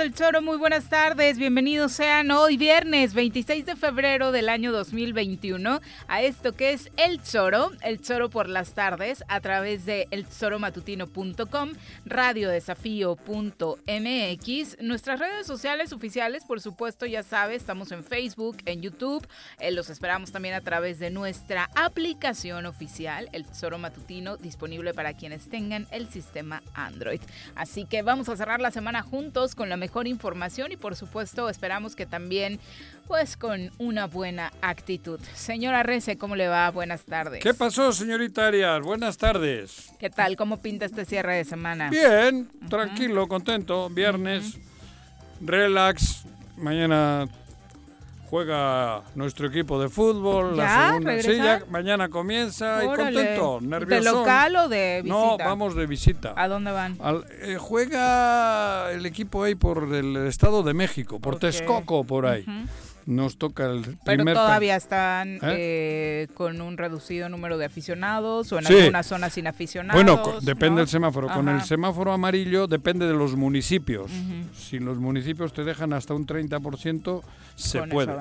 del Choro? Muy buenas tardes, bienvenidos sean hoy viernes 26 de febrero del año 2021 a esto que es El Choro, El Choro por las tardes a través de elchoromatutino.com, radiodesafío.mx, nuestras redes sociales oficiales, por supuesto, ya sabe, estamos en Facebook, en YouTube, eh, los esperamos también a través de nuestra aplicación oficial, El Choro Matutino, disponible para quienes tengan el sistema Android. Así que vamos a cerrar la semana juntos con la mejor información y por supuesto esperamos que también pues con una buena actitud. Señora Rece, ¿cómo le va? Buenas tardes. ¿Qué pasó, señorita Arias? Buenas tardes. ¿Qué tal? ¿Cómo pinta este cierre de semana? Bien, tranquilo, contento. Viernes, relax. Mañana juega nuestro equipo de fútbol. ¿Ya? La Sí, ya mañana comienza y contento, nervioso. ¿De local o de visita? No, vamos de visita. ¿A dónde van? Eh, juega el equipo ahí por el Estado de México, por Texcoco, por ahí nos toca el primer... Pero todavía están ¿Eh? Eh, con un reducido número de aficionados o en algunas zonas sin aficionados. Bueno, depende del semáforo. Con el semáforo amarillo depende de los municipios. Si los municipios te dejan hasta un 30%, se puede.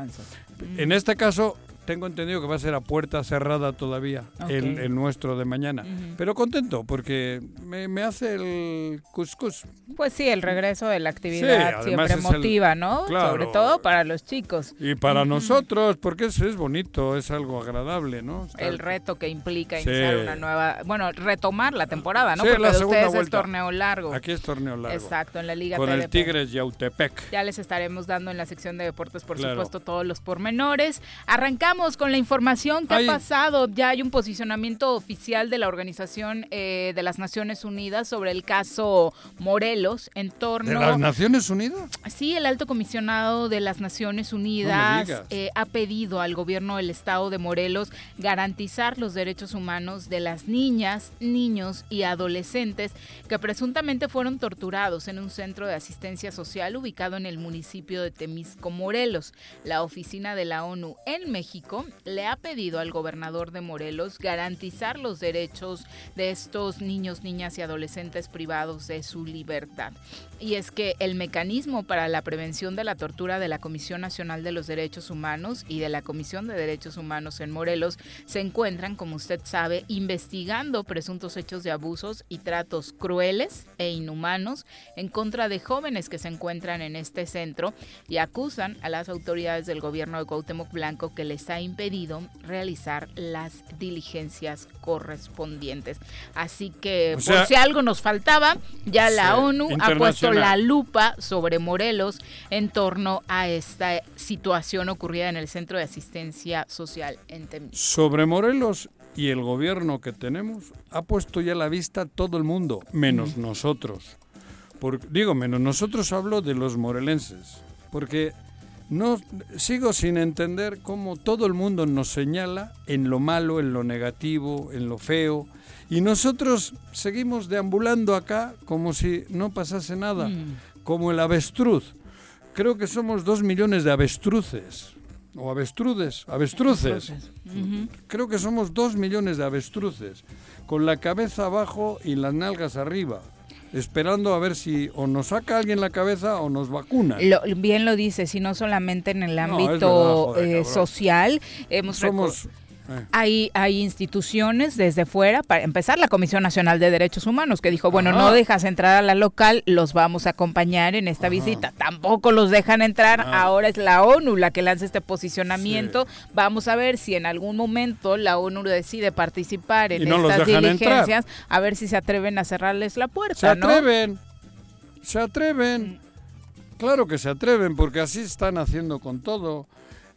En este caso, tengo entendido que va a ser a puerta cerrada todavía el, nuestro de mañana. Pero contento porque me, hace el cuscús. Pues sí, el regreso de la actividad siempre motiva, ¿no? Sobre todo para los chicos. Y para nosotros, porque es, es bonito, es algo agradable, ¿no? el reto que implica iniciar una nueva, bueno, retomar la temporada, ¿no? porque la de ustedes es torneo largo. Aquí es torneo largo. Exacto, en la Liga Con el Tigres Yautepec. Ya les estaremos dando en la sección de deportes, por supuesto, todos los pormenores. Arrancamos con la información que ha pasado. Ya hay un posicionamiento oficial de la Organización eh, de las Naciones Unidas sobre el caso Morelos en torno... ¿De las Naciones Unidas? Sí, el alto comisionado de las Naciones Unidas eh, ha pedido al gobierno del estado de Morelos garantizar los derechos humanos de las niñas, niños y adolescentes que presuntamente fueron torturados en un centro de asistencia social ubicado en el municipio de Temisco, Morelos. La oficina de la ONU en México le ha pedido al gobernador de Morelos garantizar los derechos de estos niños, niñas y adolescentes privados de su libertad. Y es que el mecanismo para la prevención de la tortura de la Comisión Nacional de los Derechos Humanos y de la Comisión de Derechos Humanos en Morelos se encuentran, como usted sabe, investigando presuntos hechos de abusos y tratos crueles e inhumanos en contra de jóvenes que se encuentran en este centro y acusan a las autoridades del gobierno de Cuauhtémoc Blanco que les ha impedido realizar las diligencias correspondientes. Así que por si algo nos faltaba, ya la ONU ha puesto la lupa sobre Morelos en torno a esta situación ocurrida en el Centro de Asistencia Social en Temis. Sobre Morelos y el gobierno que tenemos, ha puesto ya la vista todo el mundo, menos nosotros. digo, menos nosotros hablo de los morelenses, porque no sigo sin entender cómo todo el mundo nos señala en lo malo, en lo negativo, en lo feo, y nosotros seguimos deambulando acá como si no pasase nada, mm. como el avestruz. Creo que somos dos millones de avestruces, o avestrudes, avestruces. Creo que somos dos millones de avestruces, con la cabeza abajo y las nalgas arriba esperando a ver si o nos saca alguien la cabeza o nos vacuna. bien lo dice, si no solamente en el ámbito eh, social, hemos Somos, eh. Hay, hay instituciones desde fuera, para empezar la Comisión Nacional de Derechos Humanos, que dijo, bueno, no dejas entrar a la local, los vamos a acompañar en esta visita. Tampoco los dejan entrar, ah. ahora es la ONU la que lanza este posicionamiento. Vamos a ver si en algún momento la ONU decide participar en estas diligencias, a ver si se atreven a cerrarles la puerta. Se atreven, se atreven. Mm. Claro que se atreven, porque así están haciendo con todo.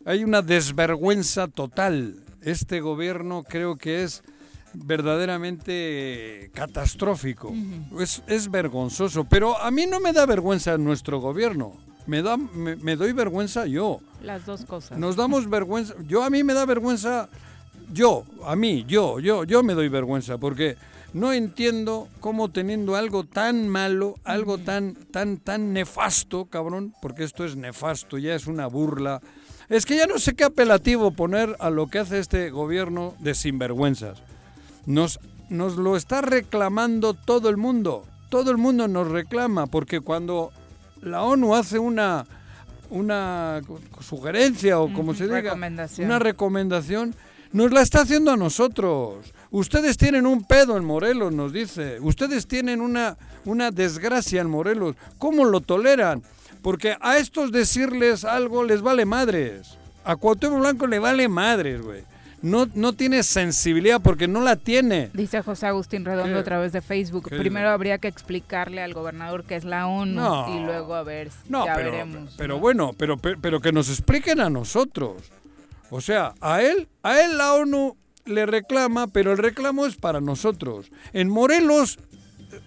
Hay una desvergüenza total este gobierno creo que es verdaderamente catastrófico. es, vergonzoso, pero a mí no me da vergüenza nuestro gobierno. Me, da, me, doy vergüenza yo. Las dos cosas. Nos damos vergüenza. Yo a mí me da vergüenza. Yo, a mí, yo, yo, yo me doy vergüenza porque no entiendo cómo teniendo algo tan malo, algo tan, tan, tan nefasto, cabrón, porque esto es nefasto, ya es una burla es que ya no sé qué apelativo poner a lo que hace este gobierno de sinvergüenzas. Nos, nos lo está reclamando todo el mundo. Todo el mundo nos reclama porque cuando la ONU hace una, una sugerencia o como se diga, una recomendación, nos la está haciendo a nosotros. Ustedes tienen un pedo en Morelos, nos dice. Ustedes tienen una, una desgracia en Morelos. ¿Cómo lo toleran? Porque a estos decirles algo les vale madres. A Cuauhtémoc Blanco le vale madres, güey. No, no tiene sensibilidad porque no la tiene. Dice José Agustín Redondo a través de Facebook. Primero habría que explicarle al gobernador que es la ONU y luego a ver, no, ya pero, veremos. Pero bueno, pero, pero que nos expliquen a nosotros. O sea, a él, a él la ONU le reclama, pero el reclamo es para nosotros. En Morelos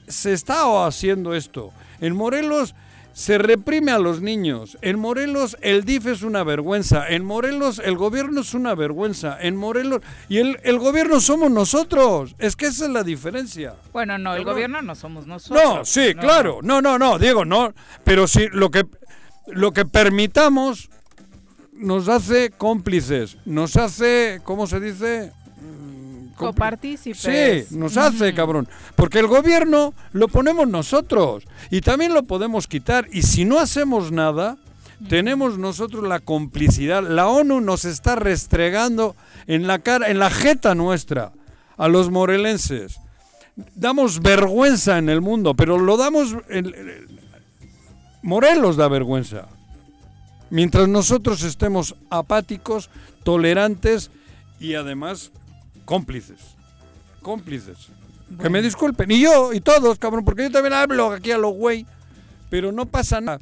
se está haciendo esto. En Morelos se reprime a los niños. En Morelos el DIF es una vergüenza. En Morelos el gobierno es una vergüenza. En Morelos... Y el, el gobierno somos nosotros. Es que esa es la diferencia. Bueno, no, el gobierno no somos nosotros. No, sí, claro. No, no, no, Diego, no. Pero sí, lo que, lo que permitamos nos hace cómplices. Nos hace, ¿cómo se dice? Copartícipes. Sí, nos hace, cabrón. Porque el gobierno lo ponemos nosotros y también lo podemos quitar. Y si no hacemos nada, tenemos nosotros la complicidad. La ONU nos está restregando en la cara, en la jeta nuestra a los morelenses. Damos vergüenza en el mundo, pero lo damos. En, Morelos da vergüenza. Mientras nosotros estemos apáticos, tolerantes y además cómplices. Cómplices. Que me disculpen. Y yo, y todos, cabrón, porque yo también hablo aquí a los güey. Pero no pasa nada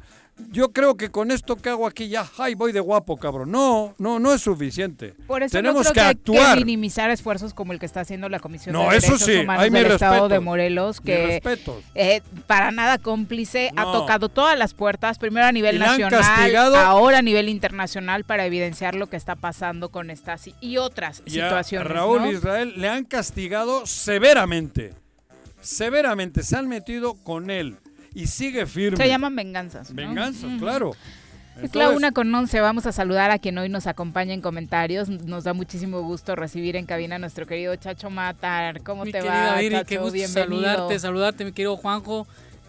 yo creo que con esto que hago aquí ya, ay, voy de guapo, cabrón. No, no, no es suficiente. Por eso Tenemos que, actuar. minimizar esfuerzos como el que está haciendo la Comisión de Derechos sí, Humanos del Estado de Morelos, que eh, para nada cómplice, ha tocado todas las puertas, primero a nivel nacional, ahora a nivel internacional, para evidenciar lo que está pasando con estas y otras situaciones. Raúl Israel le han castigado severamente. Severamente, se han metido con él y sigue firme. Se llaman venganzas. Venganzas, claro. es la una con once. Vamos a saludar a quien hoy nos acompaña en comentarios. Nos da muchísimo gusto recibir en cabina a nuestro querido Chacho Matar. ¿Cómo te va, Chacho? Qué gusto saludarte, saludarte, mi querido Juanjo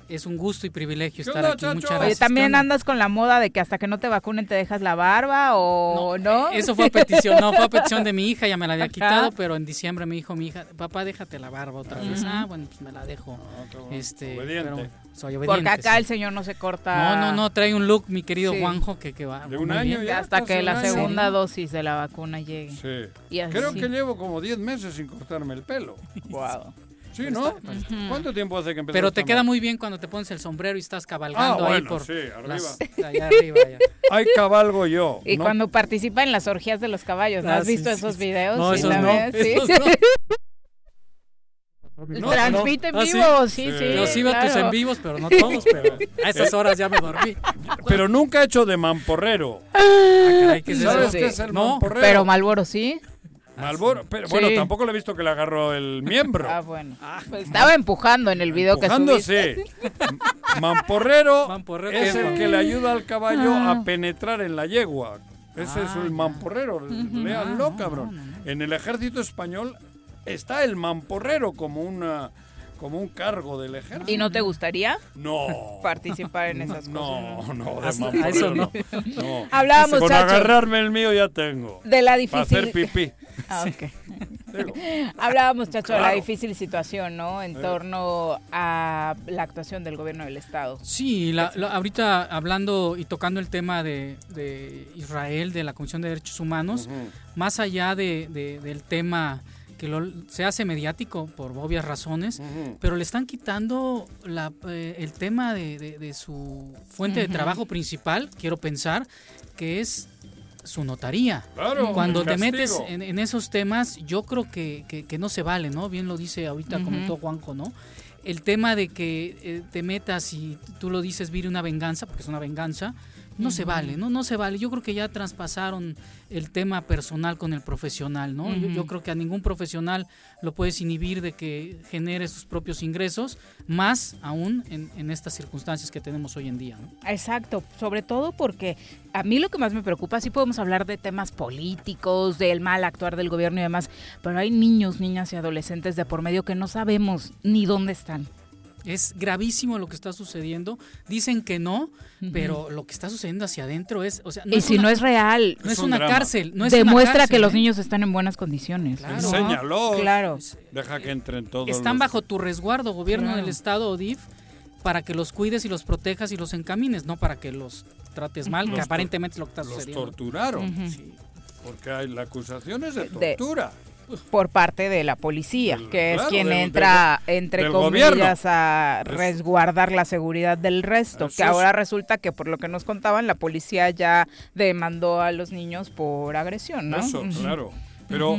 es un gusto y privilegio estar aquí. Muchas gracias. Oye, ¿también andas con la moda de que hasta que no te vacunen te dejas la barba o no? Eso fue a petición, no, fue a petición de mi hija, ya me la había quitado, pero en diciembre me dijo mi hija, papá, déjate la barba otra vez. Ah, bueno, pues me la dejo. Ah, este, obediente. Soy obediente. Porque acá el señor no se corta. No, no, no, trae un look, mi querido Juanjo, que, que va. De un año ya, Hasta que la segunda dosis de la vacuna llegue. Sí. Creo que llevo como 10 meses sin cortarme el pelo. Wow. Sí, ¿no? ¿Cuánto tiempo hace que empezó? Pero te queda muy bien cuando te pones el sombrero y estás cabalgando ah, ahí por sí, arriba. allá arriba Ahí cabalgo yo. Y cuando participa en las orgías de los caballos, ¿no has ah, visto esos videos? No, esos no, ¿Sí? Transmite en ah, vivo, sí, sí. Yo sí veo tus en vivos, pero no todos, pero a esas horas ya me dormí. Pero nunca he hecho de mamporrero. Ah, caray, ¿qué es ¿Sabes qué es el mamporrero? Pero Malboro sí. Malboro, pero bueno, tampoco le he visto que le agarró el miembro. Ah, bueno. Pues estaba empujando en el video que subiste. Mamporrero, Mamporrero es el que le ayuda al caballo a penetrar en la yegua. Ese es el mamporrero, léanlo, cabrón. En el ejército español está el mamporrero como una como un cargo del ejército. ¿Y no te gustaría? No. Participar en esas no, cosas. No, no, eso no. no. Hablábamos, Con agarrarme el mío ya tengo. De la difícil. Para hacer pipí. Ah, ok. Hablábamos, Chacho, de la difícil situación, ¿no? En torno a la actuación del gobierno del Estado. Sí, la, ahorita hablando y tocando el tema de, Israel, de la Comisión de Derechos Humanos, más allá de, del tema que se hace mediático por obvias razones, pero le están quitando la, eh, el tema de, su fuente de trabajo principal, quiero pensar, que es su notaría. Cuando te metes en, esos temas, yo creo que, que, no se vale, ¿no? Bien lo dice ahorita, comentó Juanjo, ¿no? El tema de que eh, te metas y tú lo dices, vire una venganza, porque es una venganza, no se vale, ¿no? No se vale. Yo creo que ya traspasaron el tema personal con el profesional, ¿no? yo, creo que a ningún profesional lo puedes inhibir de que genere sus propios ingresos, más aún en, estas circunstancias que tenemos hoy en día, Exacto, sobre todo porque a mí lo que más me preocupa, sí podemos hablar de temas políticos, del mal actuar del gobierno y demás, pero hay niños, niñas y adolescentes de por medio que no sabemos ni dónde están. Es gravísimo lo que está sucediendo. Dicen que no, pero lo que está sucediendo hacia adentro es, o sea, y si no es real, no es, una cárcel, no demuestra que los ¿eh? niños están en buenas condiciones. Claro. Enséñalo. Claro. Deja que entren todos. Están bajo tu resguardo, gobierno del estado ODIF, para que los cuides y los protejas y los encamines, no para que los trates mal, que aparentemente es lo que está sucediendo. Los torturaron. Porque hay, la acusación es de tortura por parte de la policía, que es quien entra, entre comillas, a resguardar la seguridad del resto. que ahora resulta que, por lo que nos contaban, la policía ya demandó a los niños por agresión, ¿no? Eso, claro. Pero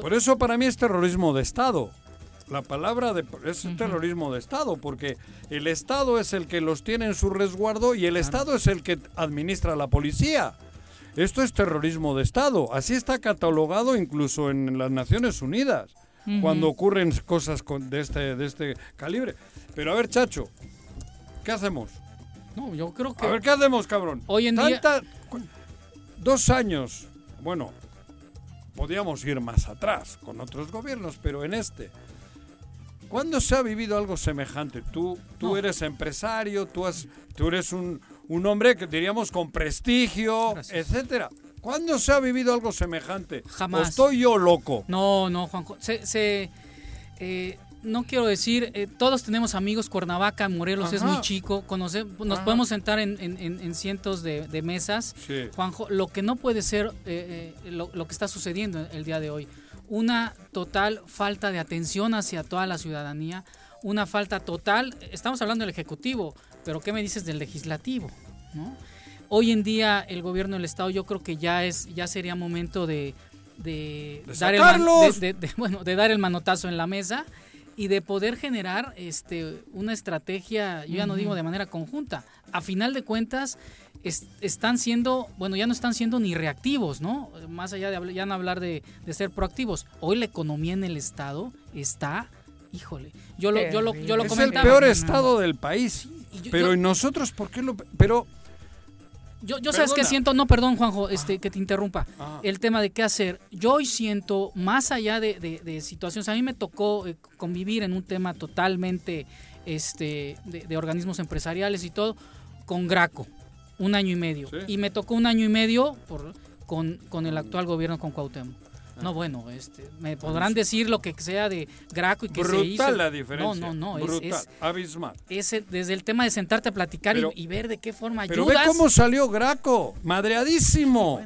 por eso para mí es terrorismo de Estado. La palabra de, es terrorismo de Estado, porque el Estado es el que los tiene en su resguardo y el Estado es el que administra la policía. Esto es terrorismo de Estado. Así está catalogado incluso en las Naciones Unidas, cuando ocurren cosas de, este, de este calibre. Pero a ver, Chacho, ¿qué hacemos? No, yo creo que... A ver, ¿qué hacemos, cabrón? Hoy en día... Dos años, bueno, podíamos ir más atrás con otros gobiernos, pero en este... ¿Cuándo se ha vivido algo semejante? Tú, tú eres empresario, tú, has, tú eres un, un hombre que diríamos con prestigio, etcétera. ¿Cuándo se ha vivido algo semejante? Jamás. estoy yo loco? No, no, Juanjo. Se, eh, no quiero decir, eh, todos tenemos amigos, Cuernavaca, Morelos es muy chico, conoce, nos podemos sentar en, cientos de, mesas. Juanjo, lo que no puede ser eh, lo, lo, que está sucediendo el día de hoy, una total falta de atención hacia toda la ciudadanía, una falta total, estamos hablando del Ejecutivo, pero ¿qué me dices del legislativo? ¿no? Hoy en día el gobierno del Estado yo creo que ya, es, ya sería momento de, dar el bueno, de dar el manotazo en la mesa y de poder generar este, una estrategia, yo ya no digo de manera conjunta, a final de cuentas están siendo, bueno, ya no están siendo ni reactivos, ¿no? Más allá de ya no hablar de, de ser proactivos. Hoy la economía en el Estado está híjole, yo lo, yo lo, yo lo es el peor estado del país. Pero ¿y nosotros por qué lo...? Pero... Yo, yo sabes que siento, no, perdón Juanjo, este, que te interrumpa, el tema de qué hacer. Yo hoy siento, más allá de, de, situaciones, a mí me tocó eh, convivir en un tema totalmente este, de, organismos empresariales y todo, con Graco, un año y medio. Y me tocó un año y medio por, con, con el actual gobierno, con Cuauhtémoc. No, bueno, este, me podrán decir lo que sea de Graco y que se hizo. la diferencia. No, no, no. Brutal, es, abismal. desde el tema de sentarte a platicar y, ver de qué forma pero ayudas. Pero ve cómo salió Graco, madreadísimo.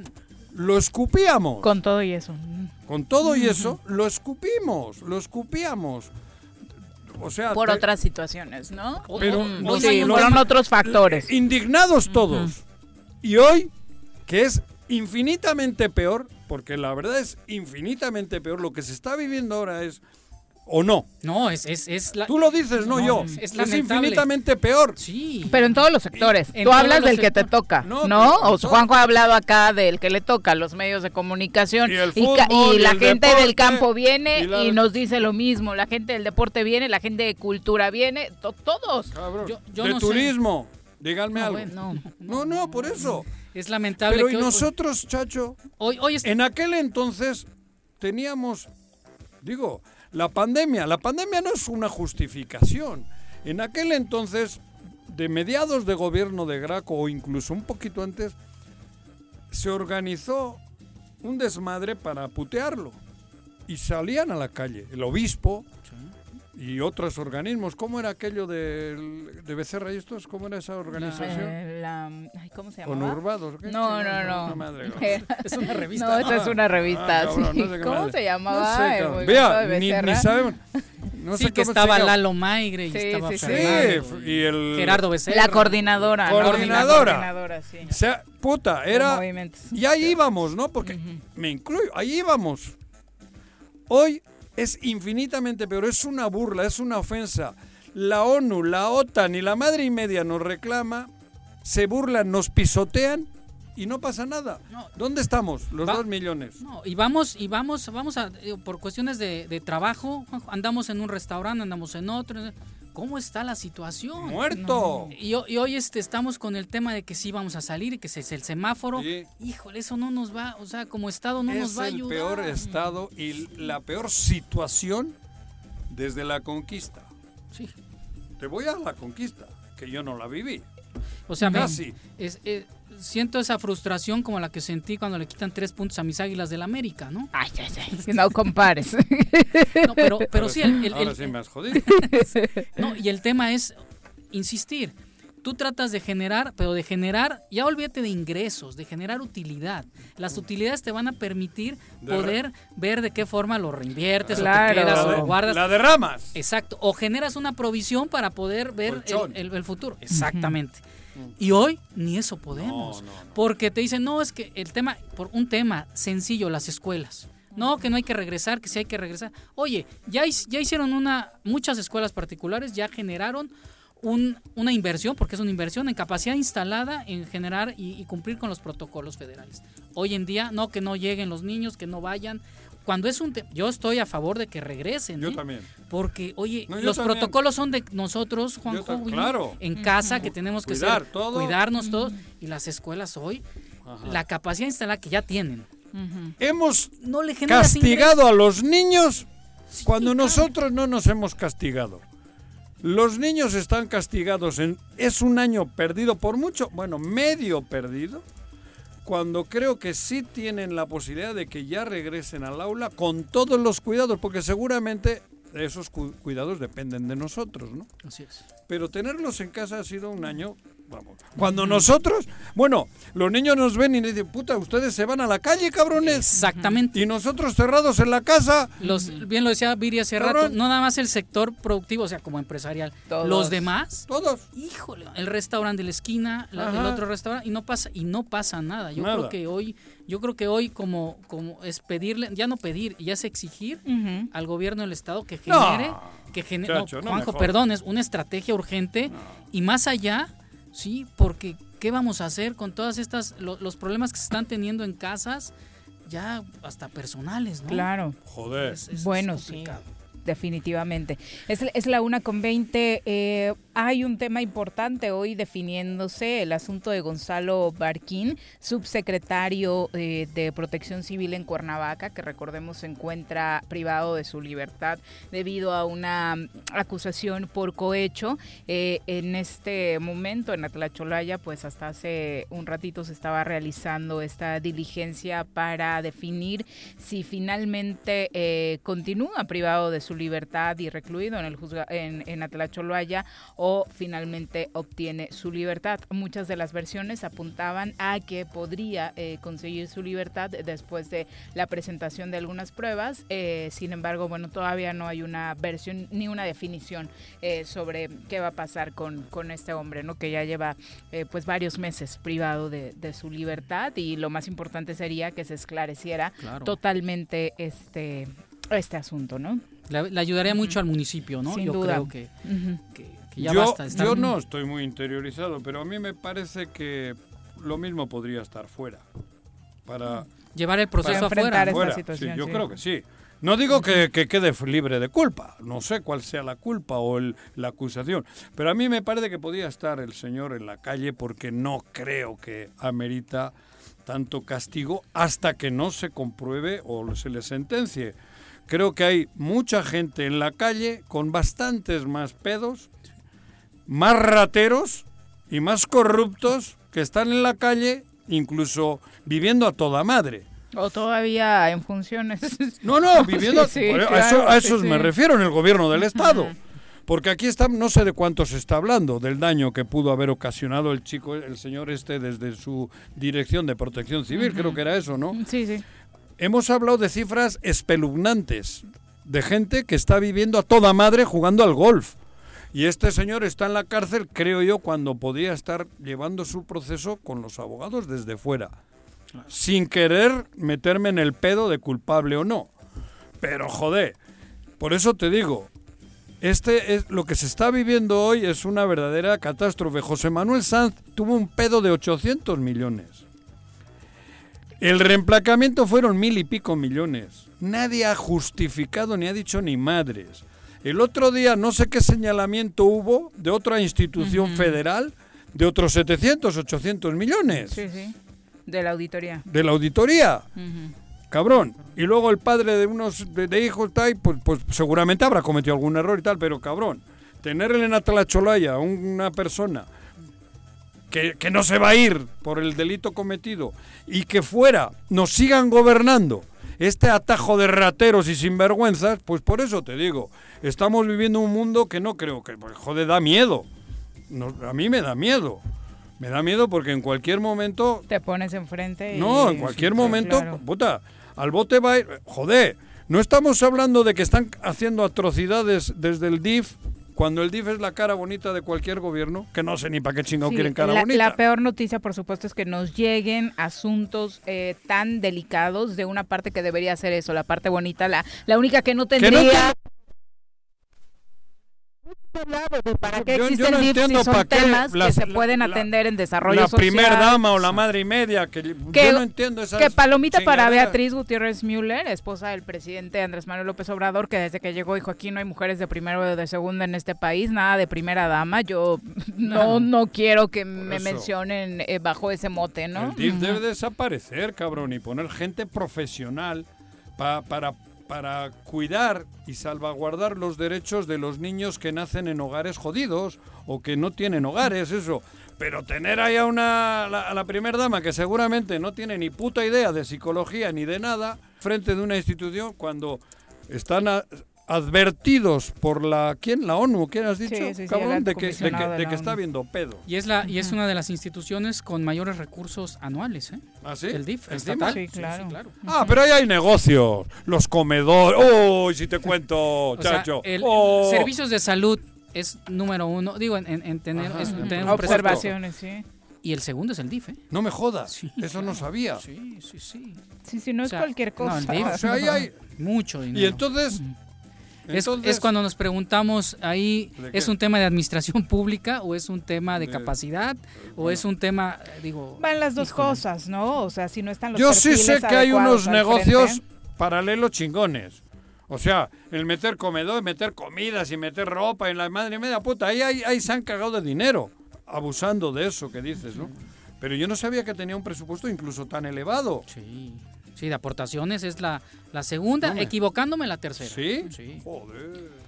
Lo escupíamos. Con todo y eso. Con todo y eso, lo escupimos, lo escupíamos. O sea, por otras situaciones, ¿no? Pero fueron otros factores. Indignados todos. Y hoy, que es infinitamente peor, porque la verdad es infinitamente peor. Lo que se está viviendo ahora es ¿O no? No, es, es, es la... Tú lo dices, no, yo. Es, infinitamente peor. Sí. Pero en todos los sectores. Tú hablas del que te toca, ¿no? ¿no? O Juanjo ha hablado acá del que le toca, los medios de comunicación. Y, la gente del campo viene y, nos dice lo mismo. La gente del deporte viene, la gente de cultura viene, todos. de turismo. Díganme algo. no, no, por eso. Es lamentable. Pero y nosotros, chacho, hoy, hoy en aquel entonces teníamos, digo, la pandemia. La pandemia no es una justificación. En aquel entonces, de mediados de gobierno de Graco o incluso un poquito antes, se organizó un desmadre para putearlo. Y salían a la calle. El obispo, y otros organismos. ¿Cómo era aquello de, de Becerra y estos? ¿Cómo era esa organización? Eh, ¿Cómo se llamaba? ¿Conurbados? No, no, no. es una revista. No, esa es una revista. Ah, ¿Cómo se llamaba? No sé, Vea, ni, ni, sabemos. No sí, que estaba Lalo Maigre y sí, estaba sí, sí. y el Gerardo Becerra. La coordinadora. Coordinadora. La coordinadora sí. O sea, puta, era... Y ahí íbamos, ¿no? Porque me incluyo, ahí íbamos. Hoy es infinitamente peor, es una burla, es una ofensa. La ONU, la OTAN y la madre y media nos reclama, se burlan, nos pisotean y no pasa nada. ¿Dónde estamos? Los dos millones. No, y vamos, y vamos, vamos a, eh, por cuestiones de, de trabajo, andamos en un restaurante, andamos en otro ¿Cómo está la situación? ¡Muerto! Y, hoy este, estamos con el tema de que sí vamos a salir y que es el semáforo. Híjole, eso no nos va, o sea, como Estado no nos va a ayudar. Es el peor Estado y la peor situación desde la conquista. Sí. Te voy a la conquista, que yo no la viví. O sea, Casi. Es, es, siento esa frustración como la que sentí cuando le quitan tres puntos a mis águilas del América, ¿no? Ay, ay, ay, no compares. no, pero, pero sí, el, Ahora sí me has jodido. no, y el tema es insistir. Tú tratas de generar, pero de generar, ya olvídate de ingresos, de generar utilidad. Las utilidades te van a permitir poder ver de qué forma lo reinviertes, claro. o te quedas, o lo guardas. La derramas. Exacto. O generas una provisión para poder ver el, futuro. Exactamente. Y hoy ni eso podemos. Porque te dicen, no, es que el tema, por un tema sencillo, las escuelas. No, que no hay que regresar, que sí hay que regresar. Oye, ya, ya hicieron una, muchas escuelas particulares, ya generaron un, una inversión, porque es una inversión en capacidad instalada en generar y, cumplir con los protocolos federales. Hoy en día, no que no lleguen los niños, que no vayan cuando es un yo estoy a favor de que regresen. Yo ¿eh? también. Porque, oye, los protocolos son de nosotros, Juanjo, claro. en casa, que tenemos que Cuidar cuidarnos todos. Y las escuelas hoy, la capacidad instalada que ya tienen. Hemos castigado a los niños cuando nosotros no nos hemos castigado. Los niños están castigados en es un año perdido por mucho, bueno, medio perdido cuando creo que sí tienen la posibilidad de que ya regresen al aula con todos los cuidados, porque seguramente esos cuidados dependen de nosotros, ¿no? Así es. Pero tenerlos en casa ha sido un año cuando nosotros, bueno, los niños nos ven y nos dicen, puta, ustedes se van a la calle, cabrones. Exactamente. Y nosotros cerrados en la casa. Los, bien lo decía Viri hace rato, no nada más el sector productivo, o sea, como empresarial. Los demás. Todos. Híjole, el restaurante de la esquina, el otro restaurante, y no pasa, y no pasa nada. Yo creo que hoy, yo creo que hoy como, como es pedirle, ya no pedir, ya es exigir al gobierno del estado que genere, que genere, Juanjo, perdón, es una estrategia urgente y más allá Sí, porque ¿qué vamos a hacer con todas estas, los problemas que se están teniendo en casas, ya hasta personales, ¿no? Claro. Joder. bueno, sí definitivamente. Es, es la una con 20. Eh, hay un tema importante hoy definiéndose el asunto de Gonzalo Barquín, subsecretario eh, de Protección Civil en Cuernavaca, que recordemos se encuentra privado de su libertad debido a una acusación por cohecho. Eh, en este momento en Atlacholaya, pues hasta hace un ratito se estaba realizando esta diligencia para definir si finalmente continúa privado de su libertad y recluido en, el en, en Atlacholoaya o finalmente obtiene su libertad. Muchas de las versiones apuntaban a que podría eh, conseguir su libertad después de la presentación de algunas pruebas. Eh, sin embargo, bueno, todavía no hay una versión ni una definición eh, sobre qué va a pasar con, con este hombre, ¿no? Que ya lleva pues varios meses privado de, de, su libertad y lo más importante sería que se esclareciera totalmente este este asunto, ¿no? Le, ayudaría mucho al municipio, ¿no? yo creo que, ya yo, basta. Yo no estoy muy interiorizado, pero a mí me parece que lo mismo podría estar fuera. Para llevar el proceso afuera. Sí, yo creo que sí. No digo que, quede libre de culpa, no sé cuál sea la culpa o la acusación, pero a mí me parece que podía estar el señor en la calle porque no creo que amerita tanto castigo hasta que no se compruebe o se le sentencie. Creo que hay mucha gente en la calle con bastantes más pedos, más rateros y más corruptos que están en la calle, incluso viviendo a toda madre. O todavía en funciones. No, no, viviendo. a eso, me refiero en el gobierno del Estado. Porque aquí está, no sé de cuánto se está hablando, del daño que pudo haber ocasionado el chico, el señor este, desde su dirección de protección civil, creo que era eso, ¿no? Sí, sí. Hemos hablado de cifras espeluznantes, de gente que está viviendo a toda madre jugando al golf. Y este señor está en la cárcel, creo yo, cuando podía estar llevando su proceso con los abogados desde fuera sin querer meterme en el pedo de culpable o no. Pero joder, por eso te digo, este es lo que se está viviendo hoy es una verdadera catástrofe. José Manuel Sanz tuvo un pedo de 800 millones. El reemplacamiento fueron mil y pico millones. Nadie ha justificado ni ha dicho ni madres. El otro día no sé qué señalamiento hubo de otra institución federal de otros 700, 800 millones. Sí, sí. De la auditoría. De la auditoría. Cabrón. Y luego el padre de unos de, hijos, tal, pues, pues seguramente habrá cometido algún error y tal, pero cabrón. Tenerle en Atlacholaya una persona que, que, no se va a ir por el delito cometido y que fuera nos sigan gobernando este atajo de rateros y sinvergüenzas, pues por eso te digo, estamos viviendo un mundo que no creo que, pues, joder, da miedo. a mí me da miedo. Me da miedo porque en cualquier momento... Te pones enfrente y... No, en cualquier momento, puta, al bote va a ir... Joder, no estamos hablando de que están haciendo atrocidades desde el DIF cuando el DIF es la cara bonita de cualquier gobierno, que no sé ni para qué chingado quieren cara la, bonita. La peor noticia, por supuesto, es que nos lleguen asuntos eh, tan delicados de una parte que debería ser eso, la parte bonita, la, la única que no tendría para qué existen no si son temas que se pueden atender en desarrollo la social. La primer dama o la madre y media, que, yo no entiendo esas Que palomita para Beatriz Gutiérrez Müller, esposa del presidente Andrés Manuel López Obrador, que desde que llegó dijo aquí no hay mujeres de primero o de segunda en este país, nada de primera dama. Yo no no quiero que me mencionen eh, bajo ese mote, ¿no? El DIF debe desaparecer, cabrón, y poner gente profesional para para cuidar y salvaguardar los derechos de los niños que nacen en hogares jodidos o que no tienen hogares, eso. Pero tener ahí a, una, a la primera dama que seguramente no tiene ni puta idea de psicología ni de nada frente de una institución cuando están advertidos por la quién la ONU quién has dicho cabrón de que, de que, está viendo pedo y es la y es una de las instituciones con mayores recursos anuales ¿eh? ¿Ah, sí? el DIF ¿El estatal sí claro. claro. ah pero ahí hay negocios los comedores uy si te cuento chacho el, oh. servicios de salud es número uno digo en, tener, observaciones sí y el segundo es el DIF, ¿eh? No me jodas, eso no sabía. Sí, sí, sí. Sí, sí, no es cualquier cosa. No, el DIF, o sea, ahí hay... Mucho dinero. Y entonces, es, cuando nos preguntamos ahí, ¿es un tema de administración pública o es un tema de, capacidad o es un tema, digo... Van las dos cosas, ¿no? O sea, si no están los Yo sí sé que hay unos negocios paralelos chingones. O sea, el meter comedor, meter comidas y meter ropa en la madre media puta, ahí, ahí, ahí se han cagado de dinero, abusando de eso que dices, ¿no? Pero yo no sabía que tenía un presupuesto incluso tan elevado. Sí. Sí, de aportaciones es la, la segunda, equivocándome la tercera. ¿Sí? Sí. Joder.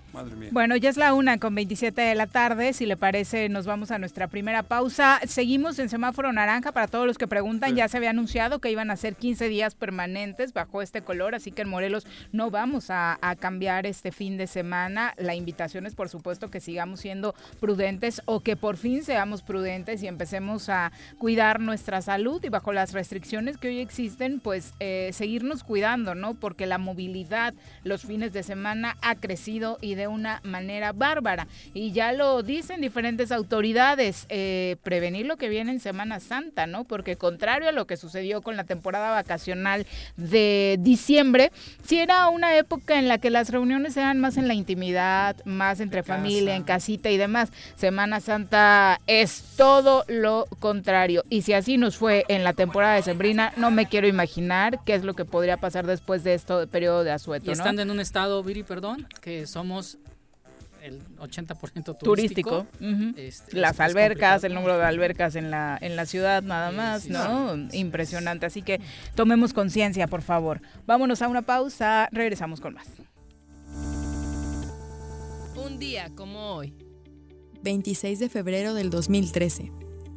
Bueno, ya es la una con 27 de la tarde. Si le parece, nos vamos a nuestra primera pausa. Seguimos en semáforo naranja para todos los que preguntan. Ya se había anunciado que iban a ser 15 días permanentes bajo este color, así que en Morelos no vamos a, cambiar este fin de semana. La invitación es, por supuesto, que sigamos siendo prudentes o que por fin seamos prudentes y empecemos a cuidar nuestra salud y bajo las restricciones que hoy existen, pues. Eh, eh, seguirnos cuidando, ¿no? Porque la movilidad los fines de semana ha crecido y de una manera bárbara. Y ya lo dicen diferentes autoridades, eh, prevenir lo que viene en Semana Santa, ¿no? Porque contrario a lo que sucedió con la temporada vacacional de diciembre, si era una época en la que las reuniones eran más en la intimidad, más entre familia, en casita y demás. Semana Santa es todo lo contrario. Y si así nos fue en la temporada de Sembrina, no me quiero imaginar qué es lo que podría pasar después de esto, periodo de asueto. Y estando en un estado, Viri, perdón, que somos el 80% turístico. Este, Las albercas, el número de albercas en la, en la ciudad nada más, ¿no? Impresionante. Así que tomemos conciencia, por favor. Vámonos a una pausa, regresamos con más. Un día como hoy. 26 de febrero del 2013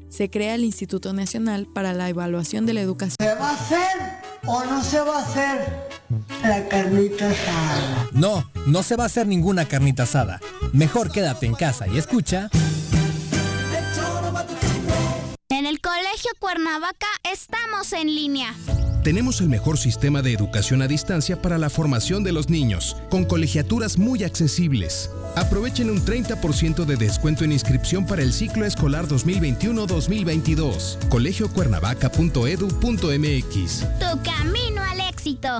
se crea el Instituto Nacional para la Evaluación de la Educación. ¿Se va a hacer o no se va a hacer la carnita asada? No, no se va a hacer ninguna carnita asada. Mejor quédate en casa y escucha. En el Colegio Cuernavaca estamos en línea tenemos el mejor sistema de educación a distancia para la formación de los niños, con colegiaturas muy accesibles. Aprovechen un 30% de descuento en inscripción para el ciclo escolar 2021-2022. colegiocuernavaca.edu.mx. Tu camino al éxito.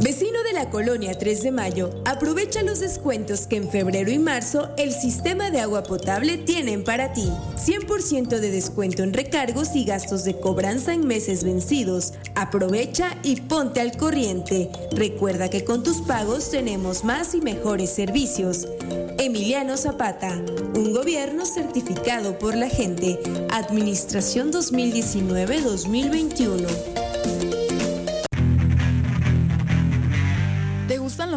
Vecino de la colonia 3 de Mayo, aprovecha los descuentos que en febrero y marzo el sistema de agua potable tienen para ti. 100% de descuento en recargos y gastos de cobranza en meses vencidos. Aprovecha y ponte al corriente. Recuerda que con tus pagos tenemos más y mejores servicios. Emiliano Zapata, un gobierno certificado por la gente. Administración 2019-2021.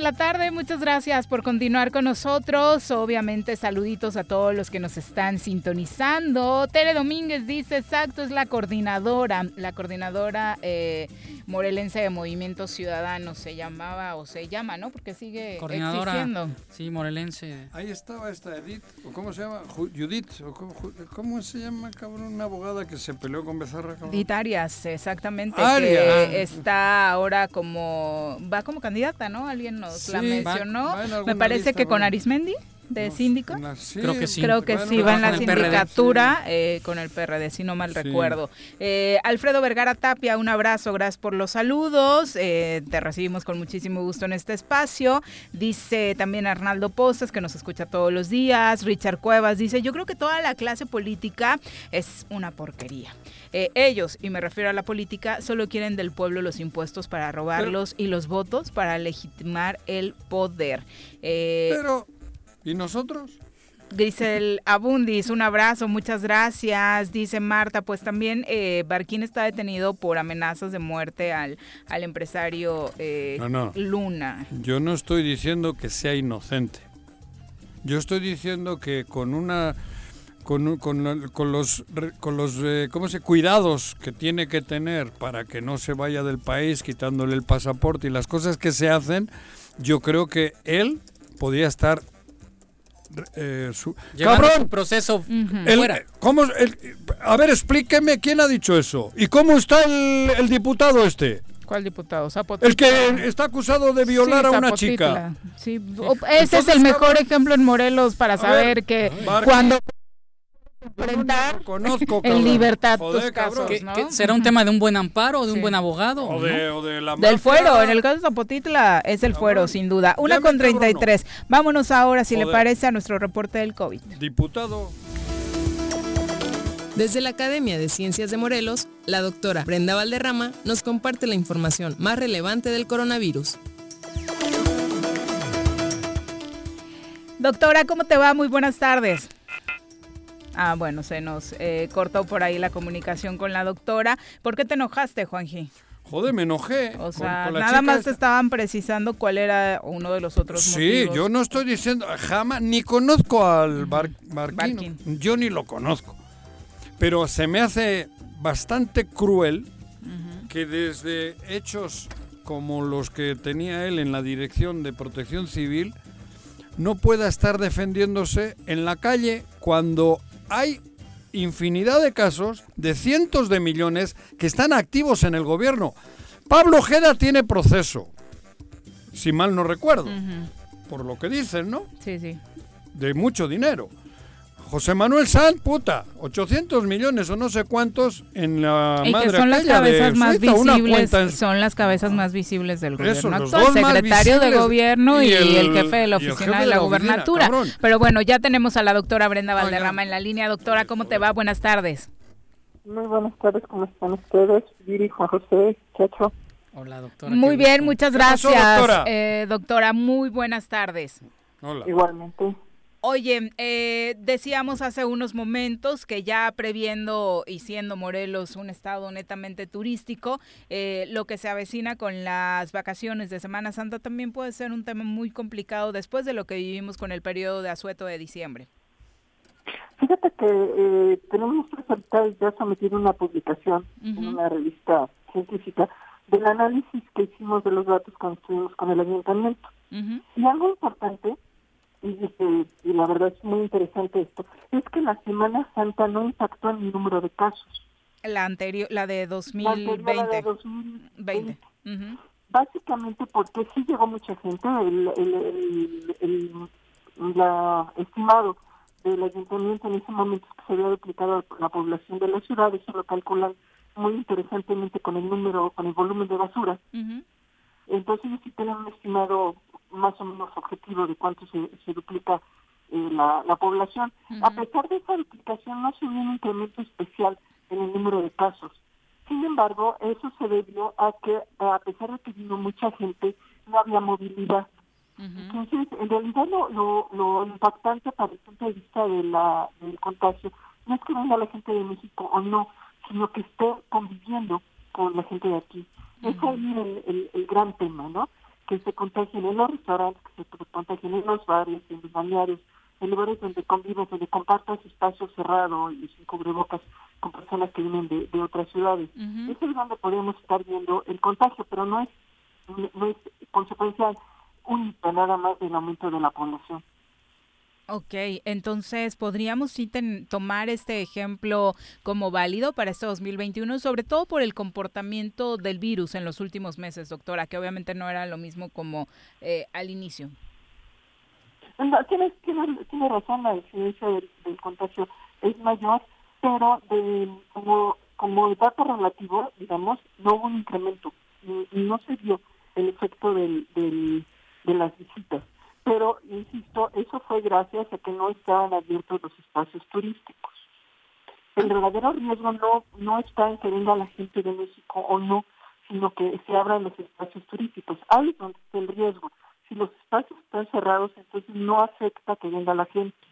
De la tarde, muchas gracias por continuar con nosotros. Obviamente, saluditos a todos los que nos están sintonizando. Tere Domínguez dice, exacto, es la coordinadora, la coordinadora eh, morelense de Movimiento Ciudadano, se llamaba o se llama, ¿no? Porque sigue coordinadora, existiendo. Sí, morelense. Ahí estaba esta Edith, o cómo se llama, Judith, cómo, se llama, cabrón, una abogada que se peleó con Becerra, cabrón. Arias, exactamente. Que está ahora como, va como candidata, ¿no? Alguien nos la mencionó. Me parece que con Arismendi de síndico. Creo que sí. Creo que sí, va en la sindicatura eh, con el PRD, si no mal recuerdo. Eh, Alfredo Vergara Tapia, un abrazo, gracias por los saludos. Eh, te recibimos con muchísimo gusto en este espacio. Dice también Arnaldo Postas, que nos escucha todos los días. Richard Cuevas dice, yo creo que toda la clase política es una porquería. ellos, y me refiero a la política, solo quieren del pueblo los impuestos para robarlos y los votos para legitimar el poder. pero ¿Y nosotros? Dice el Abundis, un abrazo, muchas gracias. Dice Marta, pues también eh, Barquín está detenido por amenazas de muerte al, al empresario eh, Luna. Yo no estoy diciendo que sea inocente. Yo estoy diciendo que con una con, con, con los con los eh, ¿cómo se cuidados que tiene que tener para que no se vaya del país quitándole el pasaporte y las cosas que se hacen, yo creo que él podría estar eh, cabrón, proceso ¿cómo, a ver, explíqueme quién ha dicho eso y cómo está el, diputado este. ¿Cuál diputado? El que está acusado de violar a una chica. Sí. Ese es el mejor ejemplo en Morelos para saber que cuando enfrentar conozco, en libertad tus casos, ¿Será un tema de un buen amparo, de un buen abogado? O, de, la Del fuero, en el caso de Zapotitla es el fuero, sin duda. Una con 33. Vámonos ahora, si le parece, a nuestro reporte del COVID. Diputado. Desde la Academia de Ciencias de Morelos, la doctora Brenda Valderrama nos comparte la información más relevante del coronavirus. Doctora, ¿cómo te va? Muy buenas tardes. Ah, bueno, se nos eh, cortó por ahí la comunicación con la doctora. ¿Por qué te enojaste, Juanji? Joder, me enojé. O sea, nada más te estaban precisando cuál era uno de los otros sí, yo no estoy diciendo, jamás, ni conozco al bar, Yo ni lo conozco. Pero se me hace bastante cruel que desde hechos como los que tenía él en la Dirección de Protección Civil no pueda estar defendiéndose en la calle cuando hay infinidad de casos de cientos de millones que están activos en el gobierno. Pablo Ojeda tiene proceso, si mal no recuerdo, por lo que dicen, ¿no? Sí, sí. De mucho dinero. José Manuel Sanz, puta, 800 millones o no sé cuántos en la y que son las cabezas más visibles, son las cabezas más visibles del gobierno actual, secretario de gobierno y, el, jefe de la oficina de la, gubernatura. Pero bueno, ya tenemos a la doctora Brenda Valderrama en la línea. Doctora, ¿cómo te va? Buenas tardes. Muy buenas tardes, ¿cómo están ustedes? Viri, Juan José, Chacho. Hola, doctora. Muy bien, muchas gracias. doctora? Eh, doctora, muy buenas tardes. Hola. Igualmente. Oye, eh, decíamos hace unos momentos que ya previendo y siendo Morelos un estado netamente turístico, eh, lo que se avecina con las vacaciones de Semana Santa también puede ser un tema muy complicado después de lo que vivimos con el periodo de asueto de diciembre. Fíjate que eh, tenemos que ya sometido una publicación en una revista científica del análisis que hicimos de los datos que construimos con el ayuntamiento. Y algo importante y, y la verdad es muy interesante esto, es que la Semana Santa no impactó en el número de casos. La anterior, la de 2020. La, de 2020. Básicamente porque sí llegó mucha gente, el, el, el, la estimado del ayuntamiento en ese momento que se había duplicado la población de la ciudad, eso lo calculan muy interesantemente con el número, con el volumen de basura. Entonces sí tienen un estimado más o menos objetivo de cuánto se, se duplica eh, la, la, población. A pesar de esa duplicación no se vio un incremento especial en el número de casos. Sin embargo, eso se debió a que, a pesar de que vino mucha gente, no había movilidad. Entonces, en realidad lo, lo, impactante para el punto de vista de la, del contagio no es que venga la gente de México o no, sino que esté conviviendo con la gente de aquí. Es ahí el, el, el gran tema, ¿no? que se contagien en los restaurantes, que se contagien en los bares, en los balnearios, en lugares donde convives, donde compartas espacio cerrado y sin cubrebocas con personas que vienen de, otras ciudades. Eso es donde podemos estar viendo el contagio, pero no es, no es consecuencia única nada más del aumento de la población. Ok, entonces podríamos tomar este ejemplo como válido para este 2021, sobre todo por el comportamiento del virus en los últimos meses, doctora, que obviamente no era lo mismo como eh, al inicio. tienes, tiene, razón, la incidencia del, contagio es mayor, pero como, como dato relativo, digamos, no hubo un incremento, y, no se dio el efecto del, del, de las visitas pero insisto, eso fue gracias a que no estaban abiertos los espacios turísticos. El verdadero riesgo no, no está en que venga la gente de México o no, sino que se abran los espacios turísticos. Ahí es donde está el riesgo. Si los espacios están cerrados, entonces no afecta que venga la gente.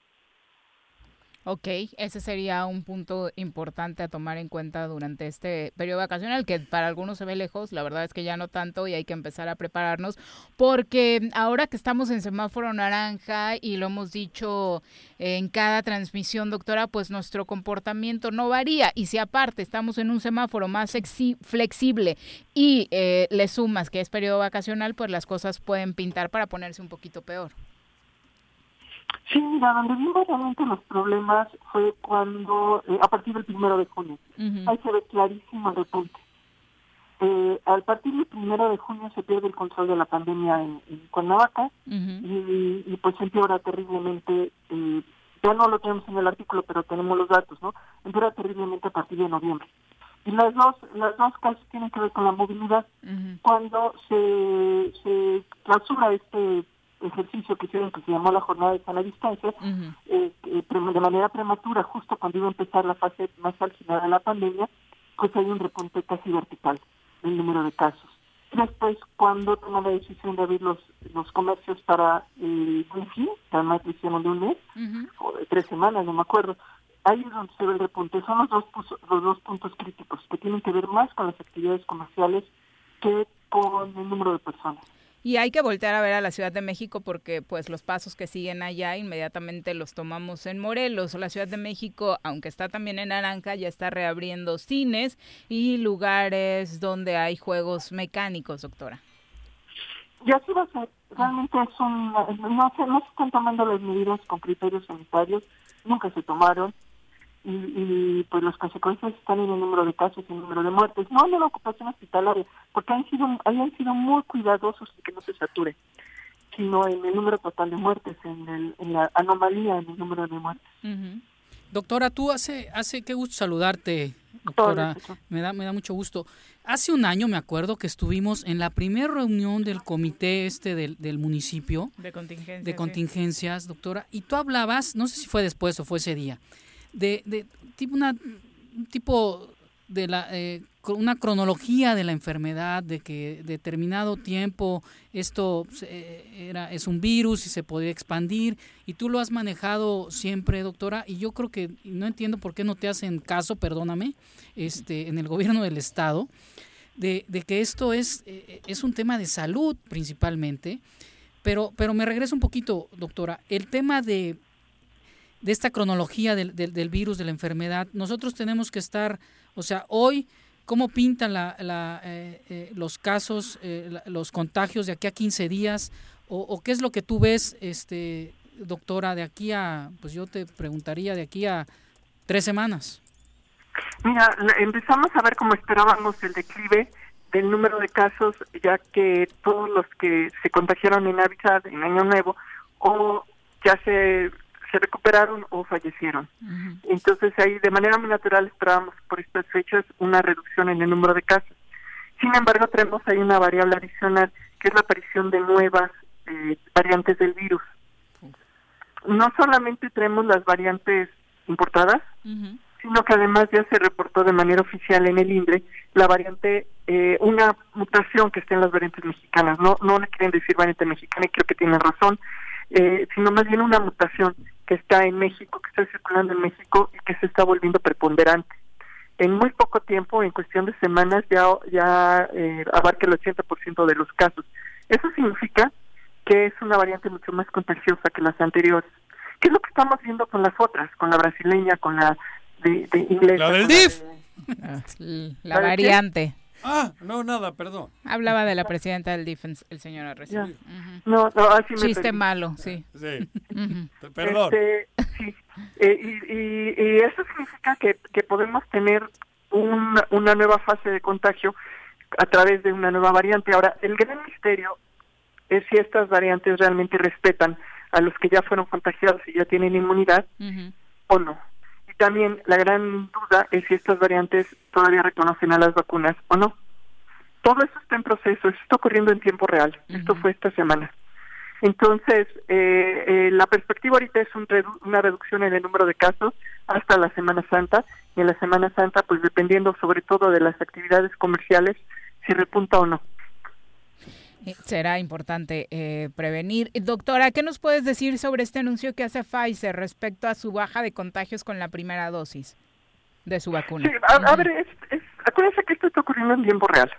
Ok, ese sería un punto importante a tomar en cuenta durante este periodo vacacional, que para algunos se ve lejos, la verdad es que ya no tanto y hay que empezar a prepararnos, porque ahora que estamos en semáforo naranja y lo hemos dicho en cada transmisión, doctora, pues nuestro comportamiento no varía y si aparte estamos en un semáforo más flexible y eh, le sumas que es periodo vacacional, pues las cosas pueden pintar para ponerse un poquito peor. Sí, mira, donde vimos realmente los problemas fue cuando, eh, a partir del primero de junio, ahí se ve clarísimo el repunte. Eh, al partir del primero de junio se pierde el control de la pandemia en, Cuernavaca y, pues se empeora terriblemente, eh, ya no lo tenemos en el artículo, pero tenemos los datos, ¿no? Empeora terriblemente a partir de noviembre. Y las dos, las dos casos tienen que ver con la movilidad. Cuando se, se clausura este ejercicio que hicieron que se llamó la jornada de sana distancia, eh, de manera prematura, justo cuando iba a empezar la fase más álgida de la pandemia, pues hay un repunte casi vertical del número de casos. Después, cuando tomó la decisión de abrir los, los comercios para eh, wifi, además lo hicieron de un mes, o de tres semanas, no me acuerdo, ahí es donde se ve el repunte. Son los dos, los dos puntos críticos, que tienen que ver más con las actividades comerciales que con el número de personas. Y hay que voltear a ver a la Ciudad de México porque pues los pasos que siguen allá inmediatamente los tomamos en Morelos. La Ciudad de México, aunque está también en naranja, ya está reabriendo cines y lugares donde hay juegos mecánicos, doctora. Va a ser. Realmente son, no, se, no se están tomando las medidas con criterios sanitarios, nunca se tomaron y, pues las consecuencias están en el número de casos y el número de muertes, no en la ocupación hospitalaria, porque han sido, hayan sido muy cuidadosos en que no se sature, sino en el número total de muertes, en, el, en la anomalía en el número de muertes. Doctora, tú hace, hace, qué gusto saludarte, doctora, me da, me da mucho gusto. Hace un año me acuerdo que estuvimos en la primera reunión del comité este del, del municipio de contingencias, de contingencias doctora, y tú hablabas, no sé si fue después o fue ese día, de, de tipo una, un tipo de la, eh, una cronología de la enfermedad, de que determinado tiempo esto era, es un virus y se podía expandir, y tú lo has manejado siempre, doctora, y yo creo que no entiendo por qué no te hacen caso, perdóname, este, en el gobierno del Estado, de, de que esto es, eh, es un tema de salud principalmente, pero, pero me regreso un poquito, doctora, el tema de de esta cronología del, del, virus, de la enfermedad, nosotros tenemos que estar, o sea, hoy, ¿cómo pintan la, la, eh, eh, los casos, eh, los contagios de aquí a 15 días? O, qué es lo que tú ves, este, doctora, de aquí a, pues yo te preguntaría, de aquí a tres semanas? Mira, empezamos a ver como esperábamos el declive del número de casos, ya que todos los que se contagiaron en Navidad, en Año Nuevo, o ya se se recuperaron o fallecieron. Entonces ahí de manera muy natural esperábamos por estas fechas una reducción en el número de casos. Sin embargo, tenemos ahí una variable adicional que es la aparición de nuevas eh, variantes del virus. No solamente tenemos las variantes importadas, sino que además ya se reportó de manera oficial en el INDRE la variante, eh, una mutación que está en las variantes mexicanas. No, no le quieren decir variante mexicana y creo que tienen razón, eh, sino más bien una mutación que está en México, que está circulando en México y que se está volviendo preponderante. En muy poco tiempo, en cuestión de semanas, ya, ya eh, abarca el 80% de los casos. Eso significa que es una variante mucho más contagiosa que las anteriores. ¿Qué es lo que estamos viendo con las otras? Con la brasileña, con la de, inglés. La del DIF. La, variante. Ah, no, nada, perdón. Hablaba de la presidenta del DIF, el señor Arrecife. No, no, así me Chiste malo, sí. Sí, perdón. Este, sí. Eh, y, y, eso significa que, que podemos tener una nueva fase de contagio a través de una nueva variante. Ahora, el gran misterio es si estas variantes realmente respetan a los que ya fueron contagiados y ya tienen inmunidad o no. También la gran duda es si estas variantes todavía reconocen a las vacunas o no. Todo eso está en proceso, eso está ocurriendo en tiempo real. Esto fue esta semana. Entonces, eh, eh, la perspectiva ahorita es una reducción en el número de casos hasta la Semana Santa. Y en la Semana Santa, pues dependiendo sobre todo de las actividades comerciales, si repunta o no. Eh, será importante eh, prevenir. Doctora, ¿qué nos puedes decir sobre este anuncio que hace Pfizer respecto a su baja de contagios con la primera dosis de su vacuna? Sí, a, ver, acuérdense que esto está ocurriendo en tiempo real.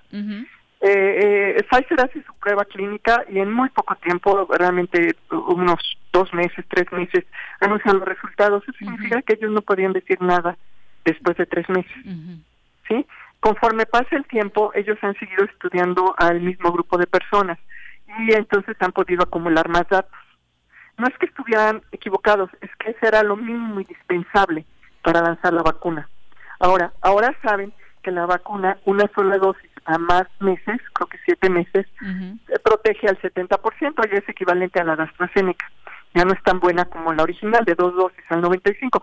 Eh, Pfizer hace su prueba clínica y en muy poco tiempo, realmente unos dos meses, tres meses, anuncian los resultados. Eso significa que ellos no podían decir nada después de tres meses. ¿Sí? Conforme pasa el tiempo, ellos han seguido estudiando al mismo grupo de personas y entonces han podido acumular más datos. No es que estuvieran equivocados, es que ese era lo mínimo indispensable para lanzar la vacuna. Ahora, ahora saben que la vacuna, una sola dosis a más meses, creo que siete meses, protege al 70%, ya es equivalente a la AstraZeneca. Ya no es tan buena como la original de dos dosis al 95%.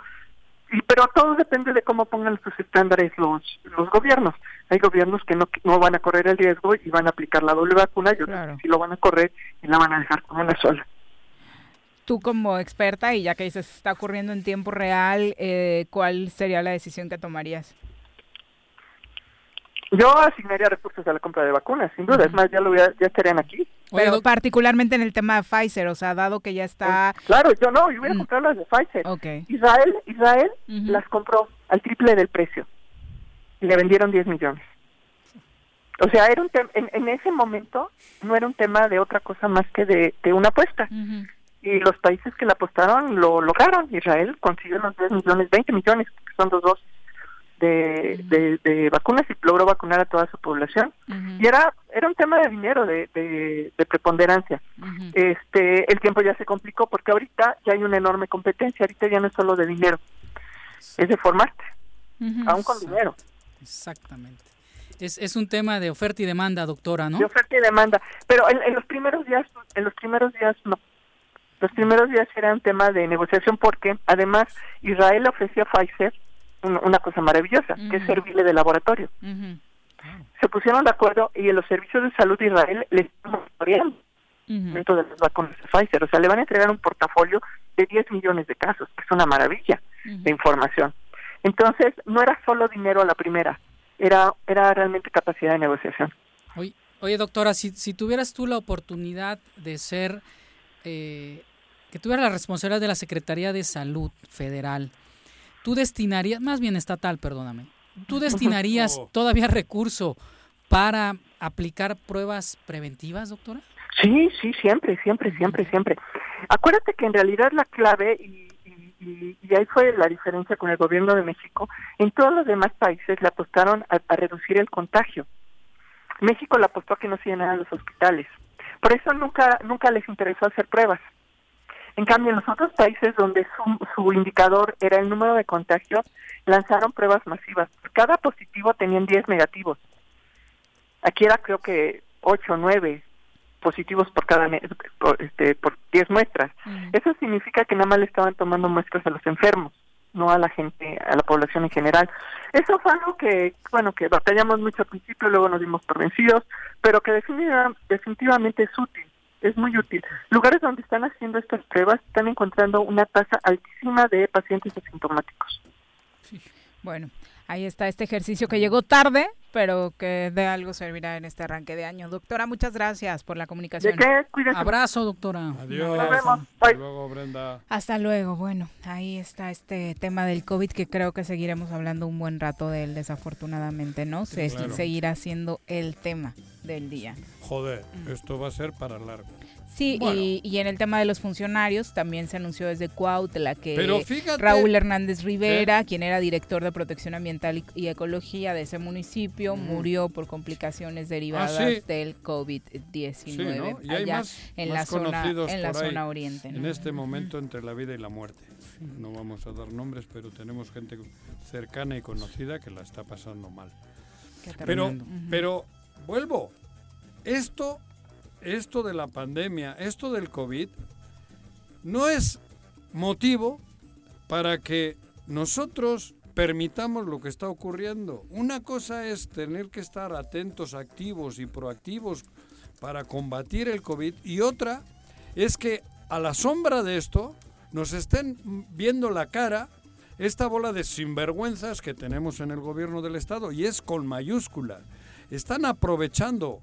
Y, pero todo depende de cómo pongan sus estándares los, los gobiernos. Hay gobiernos que no, no van a correr el riesgo y van a aplicar la doble vacuna y otros que sí lo van a correr y la van a dejar con una sola. Tú como experta, y ya que dices está ocurriendo en tiempo real, eh, ¿cuál sería la decisión que tomarías? Yo asignaría recursos a la compra de vacunas, sin duda. Es más, ya lo ya estarían aquí. Pero particularmente en el tema de Pfizer, o sea, dado que ya está... Pues, claro, yo no, yo voy a mm. comprar las de Pfizer. Israel, Israel las compró al triple del precio y le vendieron 10 millones. O sea, era un en, en, ese momento no era un tema de otra cosa más que de, una apuesta. Y los países que la apostaron lo lograron. Israel consiguió los 10 millones, 20 millones, que son dos dosis de, de, vacunas y logró vacunar a toda su población. Y era era un tema de dinero, de, de, preponderancia. este El tiempo ya se complicó porque ahorita ya hay una enorme competencia, ahorita ya no es solo de dinero, es de formarte, aún con dinero. Exactamente. Es, es un tema de oferta y demanda, doctora, ¿no? De oferta y demanda, pero en, en los primeros días, en los primeros días no. Los primeros días era un tema de negociación porque además Israel ofrecía a Pfizer una cosa maravillosa, que es servirle de laboratorio. Se pusieron de acuerdo y en los servicios de salud de Israel le están monitoreando dentro de las vacunas de Pfizer. O sea, le van a entregar un portafolio de 10 millones de casos, que es una maravilla de información. Entonces, no era solo dinero a la primera, era, era realmente capacidad de negociación. Oye, oye doctora, si, si tuvieras tú la oportunidad de ser, eh, que tuvieras la responsabilidad de la Secretaría de Salud Federal, tú destinarías, más bien estatal, perdóname, tú destinarías todavía recurso para aplicar pruebas preventivas, doctora? Sí, sí, siempre, siempre, siempre, siempre. Acuérdate que en realidad la clave, y, y, ahí fue la diferencia con el gobierno de México, en todos los demás países le apostaron a, reducir el contagio. México le apostó a que no se llenaran los hospitales. Por eso nunca, nunca les interesó hacer pruebas. En cambio, en los otros países donde su, indicador era el número de contagios, lanzaron pruebas masivas. Cada positivo tenían 10 negativos. Aquí era creo que 8 o 9 positivos por cada por, este, por 10 muestras. Mm. Eso significa que nada más le estaban tomando muestras a los enfermos, no a la gente, a la población en general. Eso fue algo que, bueno, que batallamos mucho al principio, luego nos dimos por vencidos, pero que definitivamente es útil es muy útil. Lugares donde están haciendo estas pruebas están encontrando una tasa altísima de pacientes asintomáticos. Bueno, ahí está este ejercicio que llegó tarde, pero que de algo servirá en este arranque de año. Doctora, muchas gracias por la comunicación. ¿De qué? Cuídate. Abrazo, doctora. Adiós. Nos vemos. Hasta luego, Brenda. Hasta luego. Bueno, ahí está este tema del COVID que creo que seguiremos hablando un buen rato de él, desafortunadamente, ¿no? Se claro. seguirá siendo el tema del día. Joder, esto va a ser para largo. Sí, Bueno. y, y en el tema de los funcionarios también se anunció desde Cuautla que Pero fíjate- Raúl Hernández Rivera, quien era director de Protección Ambiental y, y Ecología de ese municipio, murió por complicaciones derivadas Ah, sí. del COVID-19 Sí, ¿no? Y hay allá más, en más la zona en la zona oriente. En este momento entre la vida y la muerte. No vamos a dar nombres, pero tenemos gente cercana y conocida que la está pasando mal. Pero, pero vuelvo. Esto, esto de la pandemia, esto del COVID, no es motivo para que nosotros permitamos lo que está ocurriendo. Una cosa es tener que estar atentos, activos y proactivos para combatir el COVID y otra es que a la sombra de esto nos estén viendo la cara esta bola de sinvergüenzas que tenemos en el gobierno del Estado y es con mayúscula. Están aprovechando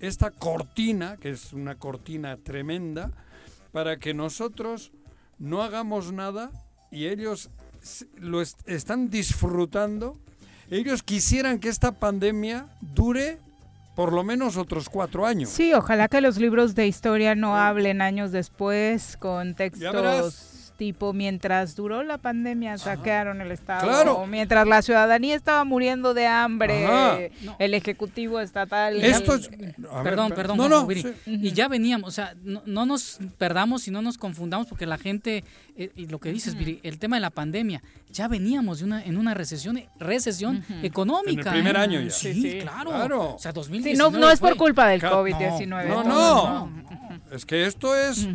esta cortina, que es una cortina tremenda, para que nosotros no hagamos nada y ellos lo est- están disfrutando. Ellos quisieran que esta pandemia dure por lo menos otros cuatro años. Sí, ojalá que los libros de historia no hablen años después con textos. Tipo mientras duró la pandemia saquearon el Estado, Claro. o mientras la ciudadanía estaba muriendo de hambre, Ajá. el Ejecutivo Estatal... Esto es- ver, Perdón, per- perdón, no, no, sí. Y ya veníamos, o sea, no, no nos perdamos y no nos confundamos porque la gente, eh, y lo que dices, Viri, el tema de la pandemia, ya veníamos de una, en una recesión, recesión económica. En el primer ¿eh? año ya. Sí, Sí, sí. claro. Claro. O sea, Sí, 2019 no, no es por culpa del Ca- COVID-19. No, no. Es que esto es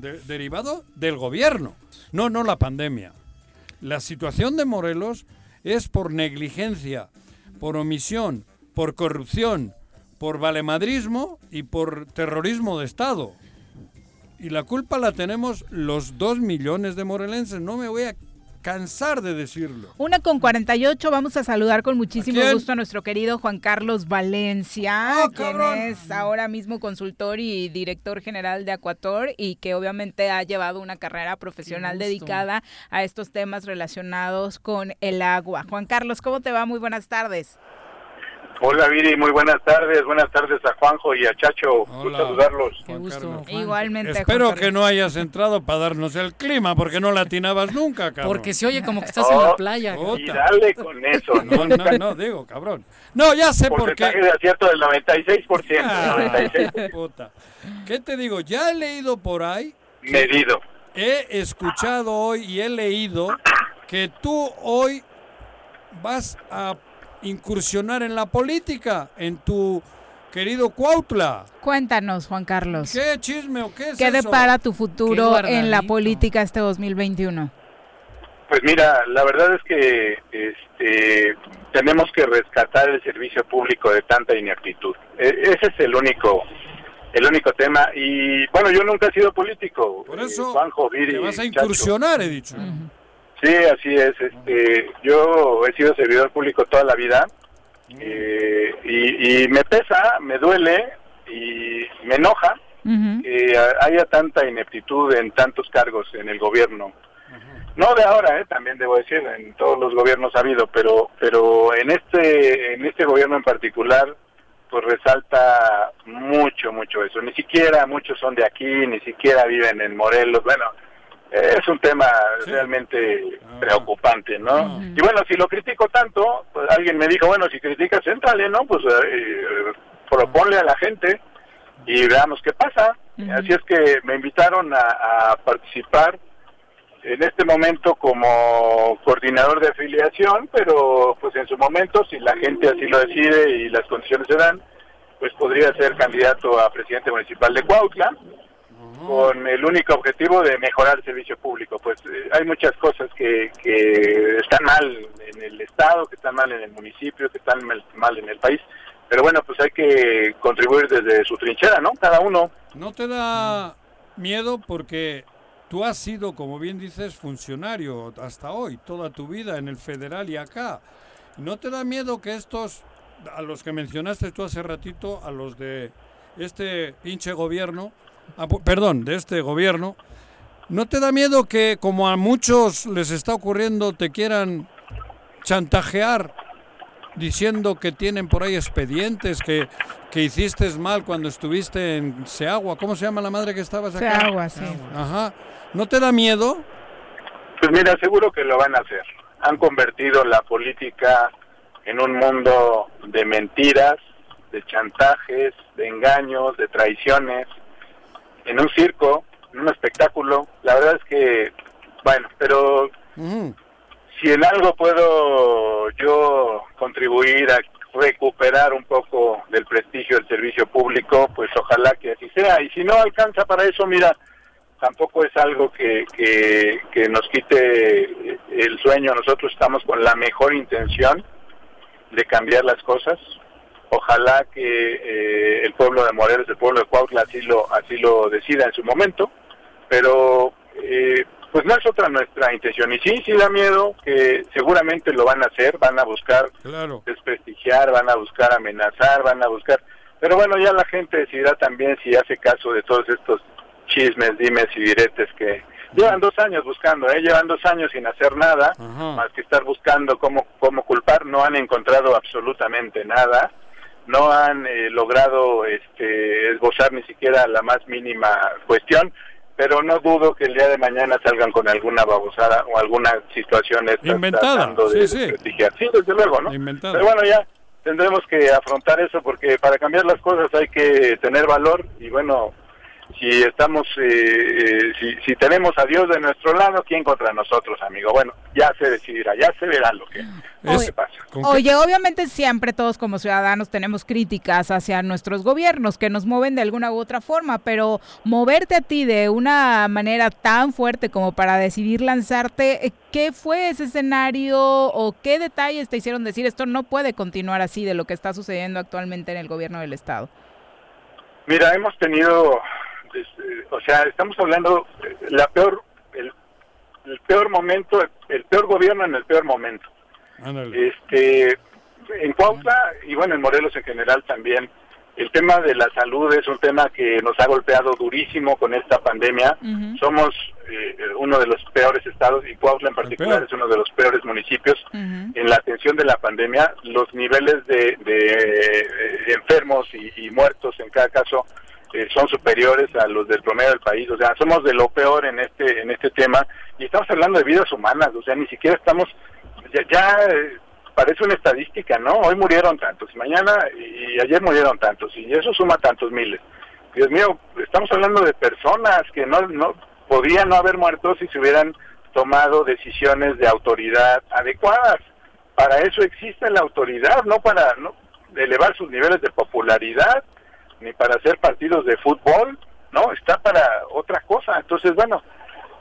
de- derivado del gobierno, no, no la pandemia. La situación de Morelos es por negligencia, por omisión, por corrupción, por valemadrismo y por terrorismo de Estado. Y la culpa la tenemos los dos millones de morelenses. No me voy a cansar de decirlo. Una con 48, vamos a saludar con muchísimo gusto a nuestro querido Juan Carlos Valencia, ¡Ah, quien cabrón! es ahora mismo consultor y director general de Acuator y que obviamente ha llevado una carrera profesional dedicada a estos temas relacionados con el agua. Juan Carlos, ¿cómo te va? Muy buenas tardes. Hola Viri, muy buenas tardes. Buenas tardes a Juanjo y a Chacho. Gusto Hola. saludarlos. Qué gusto, Juan. Igualmente. Espero que no hayas entrado para darnos el clima, porque no latinabas nunca, cabrón. Porque se oye como que estás en la Oh, playa. Oh, Y Puta. dale con eso. No, no, no, digo, cabrón. No, ya sé por Porcentaje qué. de acierto del 96%. Ah, 96 puta. ¿Qué te digo? Ya he leído por ahí, medido. he escuchado hoy y he leído que tú hoy vas a incursionar en la política, en tu querido Cuautla. Cuéntanos, Juan Carlos. ¿Qué chisme o qué es ¿Qué eso? depara tu futuro en la política este 2021? Pues mira, la verdad es que este, tenemos que rescatar el servicio público de tanta ineptitud. E- ese es el único el único tema. Y bueno, yo nunca he sido político. Por Eh, eso Juanjo, Viri, te vas a Chacho. incursionar, he dicho. Sí, así es. Este, yo he sido servidor público toda la vida eh, y, y me pesa, me duele y me enoja que haya tanta ineptitud en tantos cargos en el gobierno. No de ahora, eh, también debo decir, en todos los gobiernos ha habido, pero pero en este en este gobierno en particular pues resalta mucho mucho eso. Ni siquiera muchos son de aquí, ni siquiera viven en Morelos. Bueno, es un tema realmente preocupante, ¿no? Y bueno, si lo critico tanto, pues alguien me dijo, bueno, si criticas, entrale, ¿no? Pues eh, proponle a la gente y veamos qué pasa. Así es que me invitaron a, a participar en este momento como coordinador de afiliación, pero pues en su momento, si la gente así lo decide y las condiciones se dan, pues podría ser candidato a presidente municipal de Cuautla con el único objetivo de mejorar el servicio público. Pues eh, hay muchas cosas que, que están mal en el Estado, que están mal en el municipio, que están mal, mal en el país. Pero bueno, pues hay que contribuir desde su trinchera, ¿no? Cada uno. ¿No te da miedo porque tú has sido, como bien dices, funcionario hasta hoy, toda tu vida en el federal y acá. ¿No te da miedo que estos, a los que mencionaste tú hace ratito, a los de este pinche gobierno, perdón, de este gobierno, ¿no te da miedo que como a muchos les está ocurriendo te quieran chantajear diciendo que tienen por ahí expedientes, que, que hiciste mal cuando estuviste en Seagua? ¿Cómo se llama la madre que estabas acá? Seagua, sí. Ajá. ¿No te da miedo? Pues mira, seguro que lo van a hacer. Han convertido la política en un mundo de mentiras, de chantajes, de engaños, de traiciones, en un circo, en un espectáculo. La verdad es que, bueno, pero si en algo puedo yo contribuir a recuperar un poco del prestigio del servicio público, pues ojalá que así sea. Y si no alcanza para eso, mira, tampoco es algo que, que, nos quite el sueño. Nosotros estamos con la mejor intención de cambiar las cosas. Ojalá que eh, el pueblo de Morelos, el pueblo de Cuautla así lo, así lo decida en su momento, pero eh, pues no es otra nuestra intención. Y sí, sí da miedo que seguramente lo van a hacer, van a buscar desprestigiar, van a buscar amenazar, van a buscar... Pero bueno, ya la gente decidirá también si hace caso de todos estos chismes, dimes y diretes que llevan dos años buscando, ¿eh? llevan dos años sin hacer nada, más que estar buscando cómo, cómo culpar, no han encontrado absolutamente nada, no han eh, logrado este, esbozar ni siquiera la más mínima cuestión, pero no dudo que el día de mañana salgan con alguna babosada o alguna situación inventada, sí, sí. sí, desde luego, ¿no? Pero bueno, ya tendremos que afrontar eso porque para cambiar las cosas hay que tener valor y bueno, si estamos, eh, eh, si, si, tenemos a Dios de nuestro lado, ¿quién contra nosotros, amigo? Bueno, ya se decidirá, ya se verá lo que, pasa. Oye, obviamente siempre todos como ciudadanos tenemos críticas hacia nuestros gobiernos que nos mueven de alguna u otra forma, pero moverte a ti de una manera tan fuerte como para decidir lanzarte, eh, ¿qué fue ese escenario o qué detalles te hicieron decir esto no puede continuar así de lo que está sucediendo actualmente en el gobierno del Estado? Mira, hemos tenido este, o sea, estamos hablando la peor, el, peor momento, el peor gobierno en el peor momento. Este, en Cuautla y bueno, en Morelos en general también, el tema de la salud es un tema que nos ha golpeado durísimo con esta pandemia. Somos eh, uno de los peores estados y Cuautla en particular es uno de los peores municipios en la atención de la pandemia. Los niveles de, eh, enfermos y, muertos en cada caso eh, son superiores a los del promedio del país, o sea, somos de lo peor en este en este tema y estamos hablando de vidas humanas, o sea, ni siquiera estamos ya, eh, parece una estadística, ¿no? Hoy murieron tantos, mañana y ayer murieron tantos y eso suma tantos miles. Dios mío, estamos hablando de personas que no no podían no haber muerto si se hubieran tomado decisiones de autoridad adecuadas. Para eso existe la autoridad, no para no elevar sus niveles de popularidad ni para hacer partidos de fútbol, no, está para otra cosa. Entonces, bueno,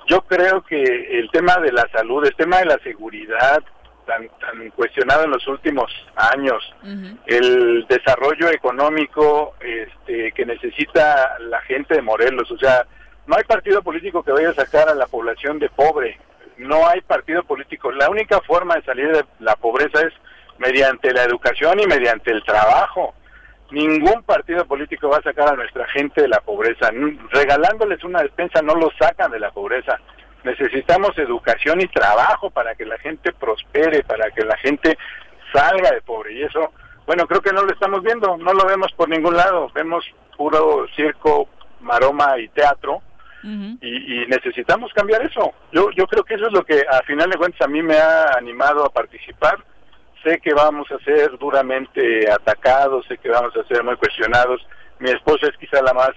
yo creo que el tema de la salud, el tema de la seguridad, tan, tan cuestionado en los últimos años, el desarrollo económico este, que necesita la gente de Morelos, o sea, no hay partido político que vaya a sacar a la población de pobre, no hay partido político. La única forma de salir de la pobreza es mediante la educación y mediante el trabajo. Ningún partido político va a sacar a nuestra gente de la pobreza. Regalándoles una despensa no los sacan de la pobreza. Necesitamos educación y trabajo para que la gente prospere, para que la gente salga de pobre. Y eso, bueno, creo que no lo estamos viendo, no lo vemos por ningún lado. Vemos puro circo, maroma y teatro. y, y, necesitamos cambiar eso. Yo, yo creo que eso es lo que a final de cuentas a mí me ha animado a participar sé que vamos a ser duramente atacados, sé que vamos a ser muy cuestionados. Mi esposa es quizá la más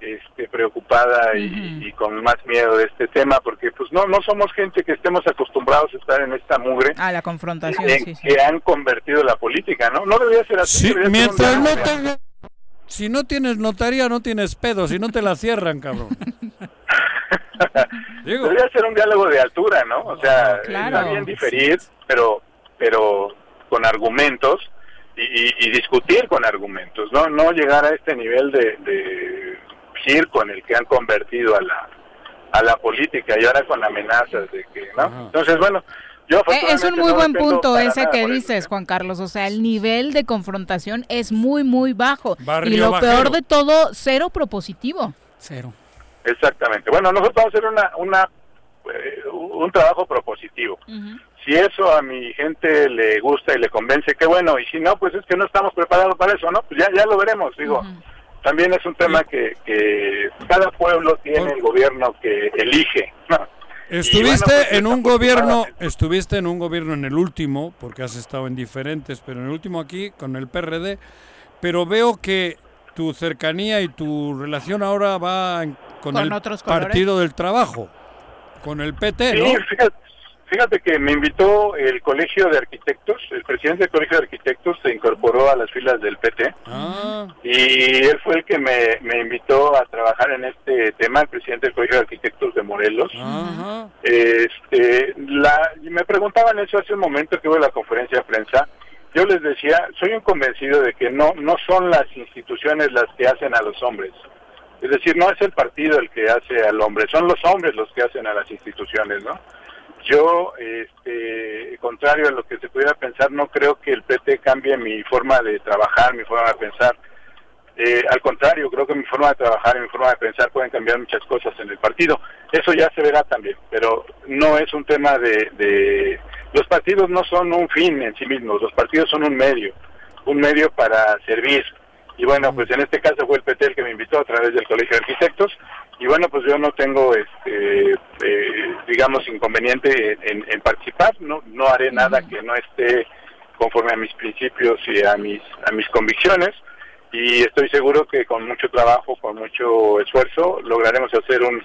este, preocupada y, con más miedo de este tema, porque pues no no somos gente que estemos acostumbrados a estar en esta mugre. A la confrontación, Que han convertido la política, ¿no? No debería ser así. mientras no tenga... Si no tienes notaría, no tienes pedo, si no te la cierran, cabrón. Debería ser un diálogo de altura, ¿no? O sea, está bien diferir, pero pero con argumentos y, discutir con argumentos, no no llegar a este nivel de, circo en el que han convertido a la a la política y ahora con amenazas de que, ¿no? Entonces, bueno, yo eh, es un muy buen punto ese que dices, Juan Carlos. O sea, el nivel de confrontación es muy, muy bajo. y lo peor de todo, cero propositivo. Cero. Exactamente. Bueno, nosotros vamos a hacer una, una un trabajo propositivo. Si eso a mi gente le gusta y le convence, qué bueno. Y si no, pues es que no estamos preparados para eso, ¿no? Pues ya, ya lo veremos. Digo, también es un tema que, que cada pueblo tiene el gobierno que elige. Estuviste pues, en un gobierno, estuviste en un gobierno en el último, porque has estado en diferentes, pero en el último aquí con el PRD, pero veo que tu cercanía y tu relación ahora va con, el Partido del Trabajo, con el PT, ¿no? Fíjate que me invitó el Colegio de Arquitectos, el presidente del Colegio de Arquitectos se incorporó a las filas del PT ah. y él fue el que me, invitó a trabajar en este tema, el presidente del Colegio de Arquitectos de Morelos. Este, la, y me preguntaban eso hace un momento que hubo la conferencia de prensa. Yo les decía, soy un convencido de que no, no son las instituciones las que hacen a los hombres. Es decir, no es el partido el que hace al hombre, son los hombres los que hacen a las instituciones, ¿no? Yo, este, contrario a lo que se pudiera pensar, no creo que el PT cambie mi forma de trabajar, mi forma de pensar. Eh, al contrario, creo que mi forma de trabajar y mi forma de pensar pueden cambiar muchas cosas en el partido. Eso ya se verá también, pero no es un tema de, de... Los partidos no son un fin en sí mismos, los partidos son un medio, un medio para servir. Y bueno, pues en este caso fue el PT el que me invitó a través del Colegio de Arquitectos y bueno, pues yo no tengo, este, eh, digamos, inconveniente en, participar, no, no haré nada que no esté conforme a mis principios y a mis, a mis convicciones y estoy seguro que con mucho trabajo, con mucho esfuerzo, lograremos hacer un,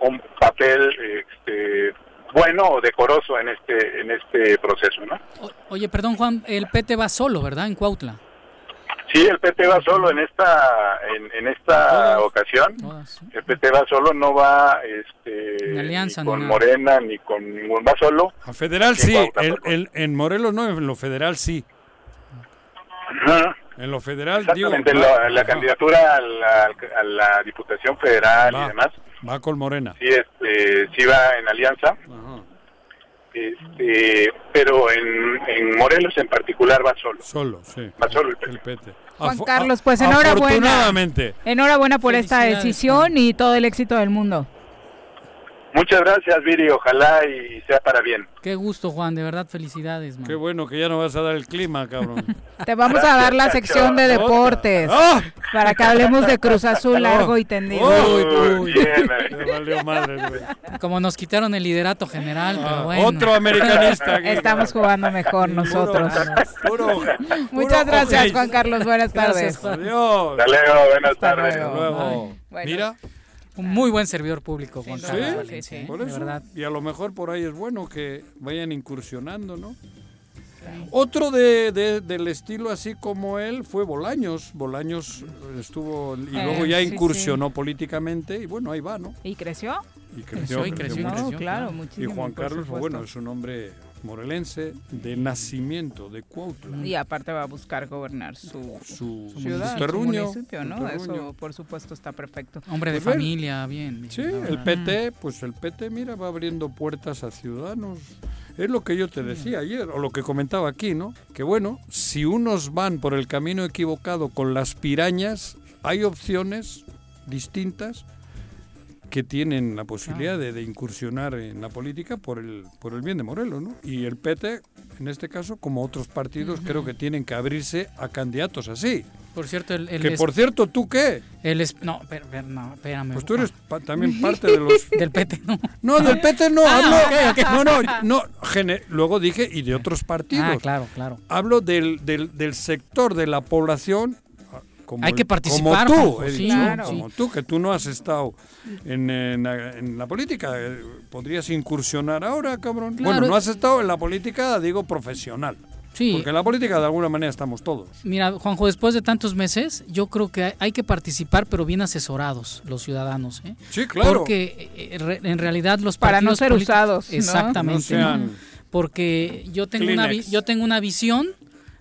un papel este, bueno o decoroso en este, en este proceso, ¿no? oye, perdón Juan, el PT va solo, ¿verdad? En Cuautla. Sí, el PT va solo en esta en, esta ocasión. El PT va solo, no va este, con Morena ni con ningún, va solo. A federal sí, el, en Morelos no, en lo federal sí. En lo federal, digo, la, candidatura a la, Diputación Federal y demás. Va con Morena. Sí, este, sí va en alianza. Este, pero en, en, Morelos en particular va solo. Solo, sí. Va solo el PT. Juan Carlos, pues enhorabuena. Enhorabuena por esta decisión y todo el éxito del mundo. Muchas gracias, Viri. Ojalá y sea para bien. Qué gusto, Juan. De verdad, felicidades. Qué bueno que ya no vas a dar el clima, cabrón. Te vamos a dar la sección de deportes. ¡Ah! Para que hablemos de Cruz Azul largo y tendido. Uy, bien, Como nos quitaron el liderato general, pero ah, bueno. Otro americanista. Estamos jugando mejor nosotros. Muchas gracias, Juan Carlos. Buenas tardes. Adiós. Hasta luego. Buenas tardes. luego. Mira. Un muy buen servidor público, Juan Carlos sí, por eso. Y a lo mejor por ahí es bueno que vayan incursionando, ¿no? Otro de, del estilo así como él fue Bolaños. Bolaños estuvo y eh, luego ya incursionó políticamente y bueno, ahí va, ¿no? ¿Y creció? Y creció, y creció, claro, muchísimo. Y Juan Carlos, bueno, es un hombre morelense de nacimiento de Cuautla. Y aparte va a buscar gobernar su, su, ciudad, su municipio, ¿no? Eso por supuesto está perfecto. Hombre de pues familia, bien. Sí, el PT, pues el PT, mira, va abriendo puertas a ciudadanos. Es lo que yo te decía ayer, o lo que comentaba aquí, ¿no? Que bueno, si unos van por el camino equivocado con las pirañas, hay opciones distintas que tienen la posibilidad de, incursionar en la política por el, por el bien de Morelos, ¿no? Y el PT, en este caso, como otros partidos, creo que tienen que abrirse a candidatos así. Por cierto, el, que por cierto, ¿tú qué? El es, no, no, espérame. Pues tú eres también parte de los... del PT, ¿no? No, del PT no, ah, no, no, no, luego dije, y de otros partidos. Ah, claro, claro. Hablo del, del, del sector de la población hay que participar. Como tú, como tú, que tú no has estado en, en, la política. Eh, podrías incursionar ahora, cabrón. Bueno, no has estado en la política, digo, profesional. Sí. Porque en la política de alguna manera estamos todos. Mira, Juanjo, después de tantos meses, yo creo que hay que participar, pero bien asesorados los ciudadanos. ¿eh? Sí, claro. Porque eh, en realidad los Para no ser usados. Exactamente. Porque yo tengo, una, yo tengo una visión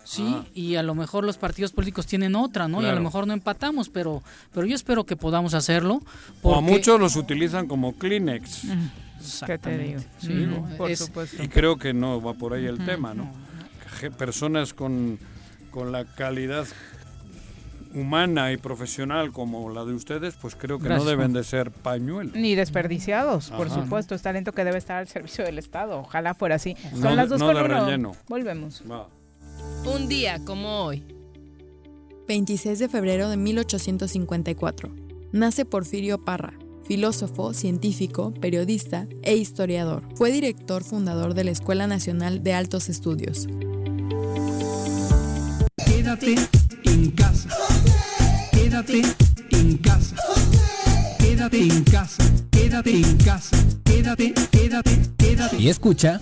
Sí, ah. y a lo mejor los partidos políticos tienen otra, ¿no? Y a lo mejor no empatamos, pero, pero yo espero que podamos hacerlo. O a muchos los utilizan como Kleenex. ¿Qué te digo? Sí, por supuesto. Y creo que no va por ahí el tema, ¿no? Personas con, con la calidad humana y profesional como la de ustedes, pues creo que no deben de ser pañuelos. Ni desperdiciados, por supuesto. Es talento que debe estar al servicio del Estado. Ojalá fuera así. Son las dos con uno. Volvemos. Un día como hoy. 26 de febrero de 1854. Nace Porfirio Parra, filósofo, científico, periodista e historiador. Fue director fundador de la Escuela Nacional de Altos Estudios. Quédate en casa. Quédate en casa. Quédate en casa. Quédate en casa. Quédate, quédate, quédate. Y escucha.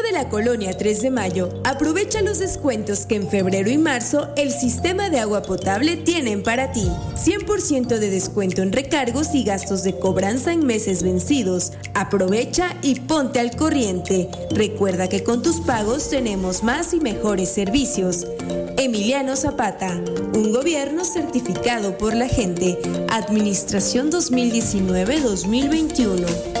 de la colonia 3 de Mayo, aprovecha los descuentos que en febrero y marzo el sistema de agua potable tienen para ti. 100% de descuento en recargos y gastos de cobranza en meses vencidos. Aprovecha y ponte al corriente. Recuerda que con tus pagos tenemos más y mejores servicios. Emiliano Zapata, un gobierno certificado por la gente. Administración 2019-2021.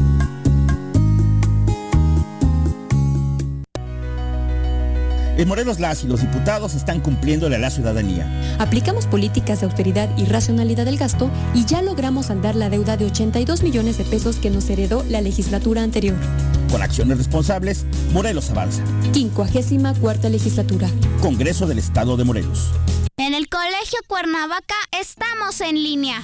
En Morelos las y los diputados están cumpliéndole a la ciudadanía. Aplicamos políticas de austeridad y racionalidad del gasto y ya logramos saldar la deuda de 82 millones de pesos que nos heredó la legislatura anterior. Con acciones responsables, Morelos avanza. 54 legislatura. Congreso del Estado de Morelos. En el Colegio Cuernavaca estamos en línea.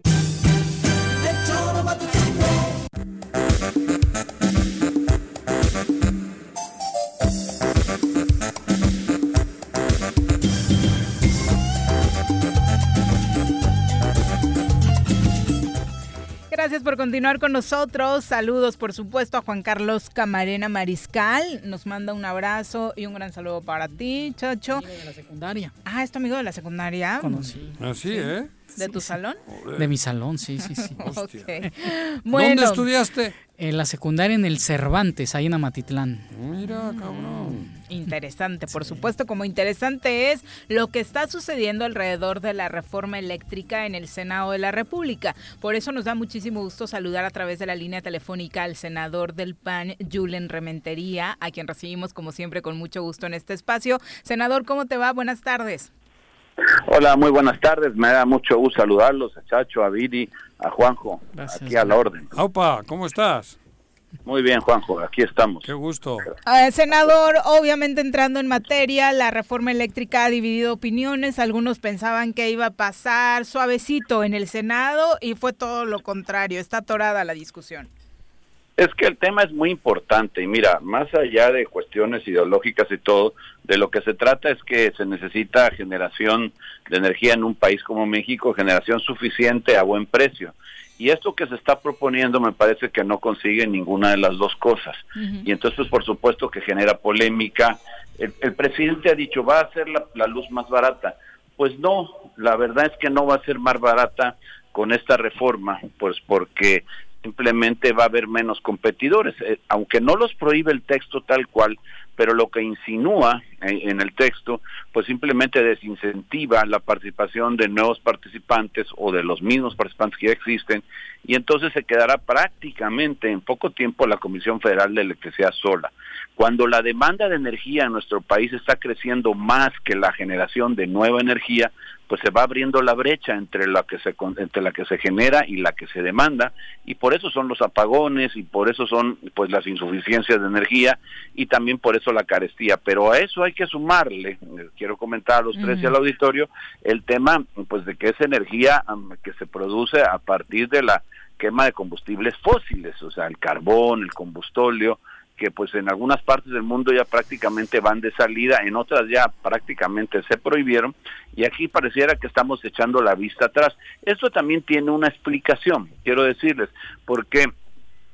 Gracias por continuar con nosotros. Saludos, por supuesto, a Juan Carlos Camarena Mariscal. Nos manda un abrazo y un gran saludo para ti, Chacho. Amigo de la secundaria. Ah, ¿es tu amigo de la secundaria? Conocí. Así, ¿eh? ¿De tu salón? De mi salón, sí, sí, sí. ¿Dónde estudiaste? En la secundaria en el Cervantes, ahí en Amatitlán. Mira, cabrón. Interesante, por supuesto, como interesante es lo que está sucediendo alrededor de la reforma eléctrica en el Senado de la República. Por eso nos da muchísimo gusto saludar a través de la línea telefónica al senador del PAN, Julen Rementería, a quien recibimos como siempre con mucho gusto en este espacio. Senador, ¿cómo te va? Buenas tardes. Hola, muy buenas tardes. Me da mucho gusto saludarlos, a Chacho, a Viri, a Juanjo, aquí a la orden. Opa, ¿cómo estás? Muy bien, Juanjo, aquí estamos. Qué gusto. Eh, senador, obviamente entrando en materia, la reforma eléctrica ha dividido opiniones. Algunos pensaban que iba a pasar suavecito en el Senado y fue todo lo contrario. Está atorada la discusión. Es que el tema es muy importante y mira, más allá de cuestiones ideológicas y todo, de lo que se trata es que se necesita generación de energía en un país como México, generación suficiente a buen precio. Y esto que se está proponiendo me parece que no consigue ninguna de las dos cosas. Y entonces, por supuesto, que genera polémica. El, presidente ha dicho, va a ser la, la luz más barata. Pues no, la verdad es que no va a ser más barata con esta reforma, pues porque simplemente va a haber menos competidores, eh, aunque no los prohíbe el texto tal cual, pero lo que insinúa en, el texto, pues simplemente desincentiva la participación de nuevos participantes o de los mismos participantes que ya existen, y entonces se quedará prácticamente en poco tiempo la Comisión Federal de Electricidad sola. Cuando la demanda de energía en nuestro país está creciendo más que la generación de nueva energía, pues se va abriendo la brecha entre la que se entre la que se genera y la que se demanda y por eso son los apagones y por eso son pues las insuficiencias de energía y también por eso la carestía, pero a eso hay que sumarle, eh, quiero comentar a los tres y al auditorio el tema pues de que es energía que se produce a partir de la quema de combustibles fósiles, o sea, el carbón, el combustóleo, que pues en algunas partes del mundo ya prácticamente van de salida, en otras ya prácticamente se prohibieron y aquí pareciera que estamos echando la vista atrás. Esto también tiene una explicación, quiero decirles, porque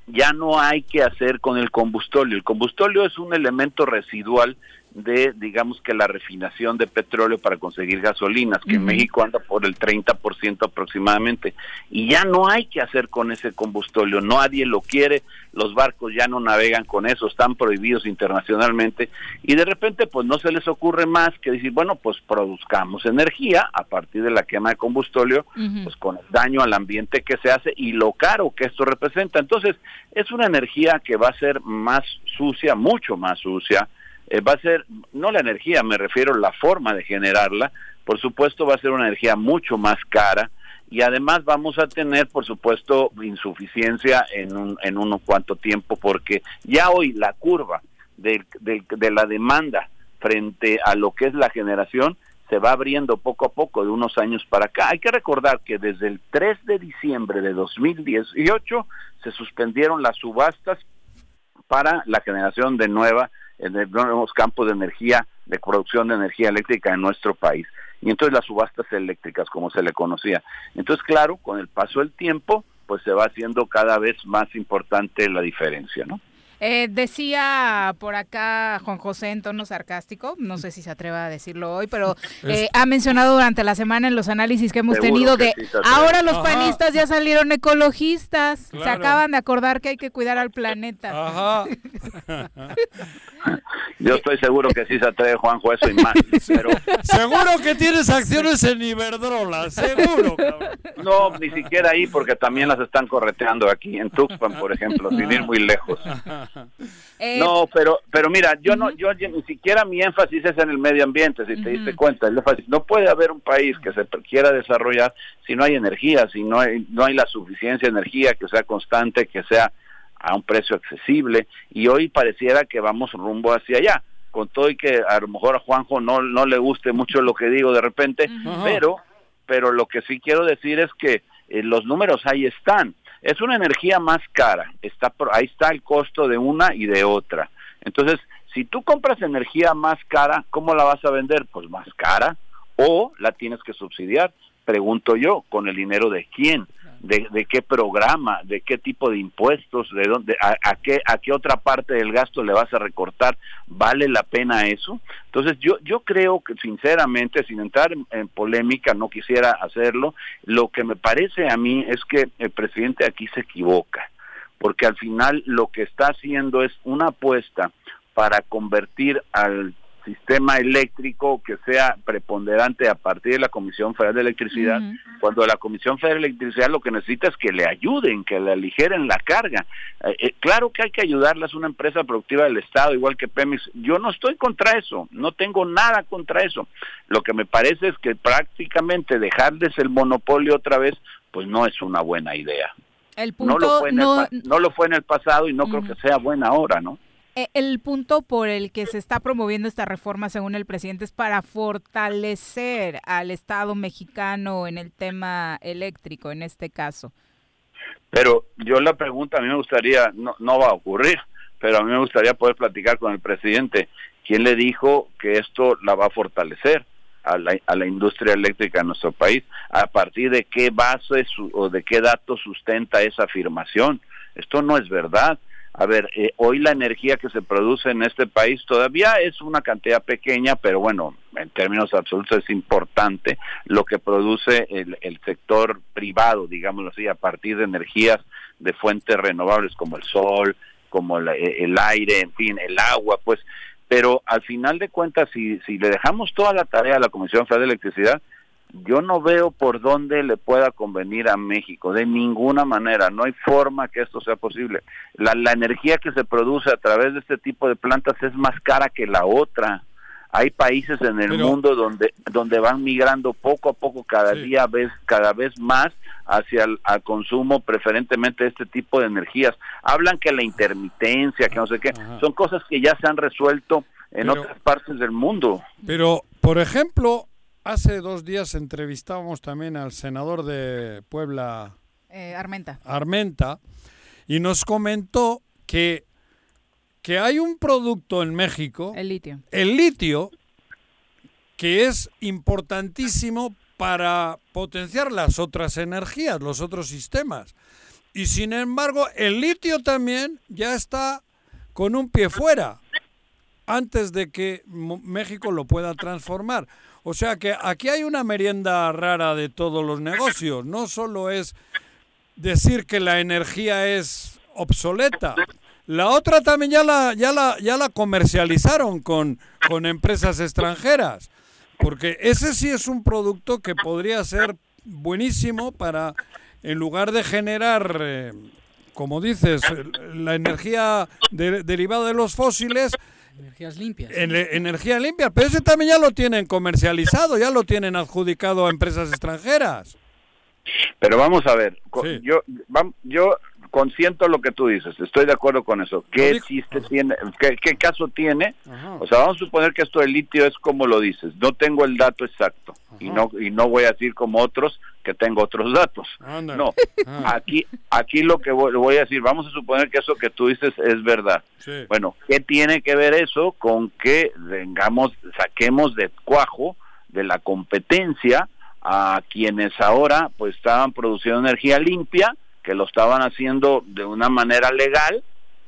ya no hay que hacer con el combustóleo. El combustóleo es un elemento residual de, digamos que la refinación de petróleo para conseguir gasolinas, que en México anda por el 30% aproximadamente. Y ya no hay que hacer con ese combustóleo, nadie lo quiere, los barcos ya no navegan con eso, están prohibidos internacionalmente. Y de repente, pues no se les ocurre más que decir, bueno, pues produzcamos energía a partir de la quema de combustóleo, pues con el daño al ambiente que se hace y lo caro que esto representa. Entonces, es una energía que va a ser más sucia, mucho más sucia, eh, va a ser, no la energía, me refiero a la forma de generarla, por supuesto va a ser una energía mucho más cara y además vamos a tener, por supuesto, insuficiencia en un, en uno cuanto tiempo porque ya hoy la curva de, de la demanda frente a lo que es la generación se va abriendo poco a poco de unos años para acá. Hay que recordar que desde el 3 de diciembre de 2018 se suspendieron las subastas para la generación de nueva nuevos campos de energía, de producción de energía eléctrica en nuestro país. Y entonces las subastas eléctricas, como se le conocía. Entonces, claro, con el paso del tiempo, pues se va haciendo cada vez más importante la diferencia, ¿no? Eh, decía por acá Juan José en tono sarcástico, no sé si se atreva a decirlo hoy, pero eh, ha mencionado durante la semana en los análisis que hemos tenido de ahora los panistas ya salieron ecologistas, se acaban de acordar que hay que cuidar al planeta. Ajá. Yo estoy seguro que sí se atreve Juanjo eso y más, pero... Seguro que tienes acciones en Iberdrola, seguro. No, ni siquiera ahí porque también las están correteando aquí en Tuxpan, por ejemplo, sin ir muy lejos. Eh, no, pero pero mira, yo no yo ni siquiera mi énfasis es en el medio ambiente, si te diste cuenta, no puede haber un país que se quiera desarrollar si no hay energía, si no hay no hay la suficiencia de energía que sea constante, que sea a un precio accesible. Y hoy pareciera que vamos rumbo hacia allá. Con todo y que a lo mejor a Juanjo no no le guste mucho lo que digo de repente, pero pero lo que sí quiero decir es que eh, los números ahí están es una energía más cara, está ahí está el costo de una y de otra. Entonces, si tú compras energía más cara, ¿cómo la vas a vender? Pues más cara o la tienes que subsidiar. Pregunto yo, ¿con el dinero de quién? De, qué programa, de qué tipo de impuestos, de dónde, a, qué, a qué otra parte del gasto le vas a recortar, ¿vale la pena eso? Entonces yo, yo creo que sinceramente, sin entrar en, polémica, no quisiera hacerlo, lo que me parece a mí es que el presidente aquí se equivoca, porque al final lo que está haciendo es una apuesta para convertir al sistema eléctrico que sea preponderante a partir de la Comisión Federal de Electricidad, cuando la Comisión Federal de Electricidad lo que necesita es que le ayuden, que le aligeren la carga. Eh, eh, claro que hay que ayudarlas, una empresa productiva del Estado, igual que Pemex. Yo no estoy contra eso, no tengo nada contra eso. Lo que me parece es que prácticamente dejarles el monopolio otra vez, pues no es una buena idea. El punto, no, lo fue en el, no lo fue en el pasado y no creo que sea buena ahora, ¿no? Eh, el punto por el que se está promoviendo esta reforma, según el presidente, es para fortalecer al Estado mexicano en el tema eléctrico, en este caso. Pero yo la pregunta, a mí me gustaría, no, no va a ocurrir, pero a mí me gustaría poder platicar con el presidente. ¿Quién le dijo que esto la va a fortalecer? A la, a la, industria eléctrica en nuestro país, a partir de qué base o de qué datos sustenta esa afirmación. Esto no es verdad. A ver, eh, hoy la energía que se produce en este país todavía es una cantidad pequeña, pero bueno, en términos absolutos es importante lo que produce el, sector privado, digámoslo así, a partir de energías de fuentes renovables como el sol, como el, el aire, en fin, el agua, pues. Pero al final de cuentas, si, si le dejamos toda la tarea a la Comisión Federal de Electricidad, yo no veo por dónde le pueda convenir a México, de ninguna manera, no hay forma que esto sea posible. La, la energía que se produce a través de este tipo de plantas es más cara que la otra. Hay países en el mundo donde donde van migrando poco a poco cada día vez cada vez más hacia el consumo preferentemente de este tipo de energías. Hablan que la intermitencia, que no sé qué, son cosas que ya se han resuelto en otras partes del mundo. Pero, por ejemplo, Hace dos días entrevistábamos también al senador de Puebla, eh, Armenta. Armenta, y nos comentó que, que hay un producto en México, el litio, el litio, que es importantísimo para potenciar las otras energías, los otros sistemas. Y sin embargo, el litio también ya está con un pie fuera antes de que México lo pueda transformar. O sea que aquí hay una merienda rara de todos los negocios. No solo es decir que la energía es obsoleta. La otra también ya la, ya la, ya la comercializaron con, con empresas extranjeras. Porque ese sí es un producto que podría ser buenísimo para, en lugar de generar, eh, como dices, la energía derivada de los fósiles, Energías limpias. energía limpia, pero ese también ya lo tienen comercializado, ya lo tienen adjudicado a empresas extranjeras. Pero vamos a ver, yo, yo consiento lo que tú dices, estoy de acuerdo con eso. ¿Qué chiste tiene, qué, caso tiene? O sea, vamos a suponer que esto del litio es como lo dices, no tengo el dato exacto y no y no voy a decir como otros que tengo otros datos. No, ah. aquí aquí lo que voy, a decir, vamos a suponer que eso que tú dices es verdad. Bueno, ¿qué tiene que ver eso con que vengamos saquemos de cuajo de la competencia a quienes ahora pues estaban produciendo energía limpia? Que lo estaban haciendo de una manera legal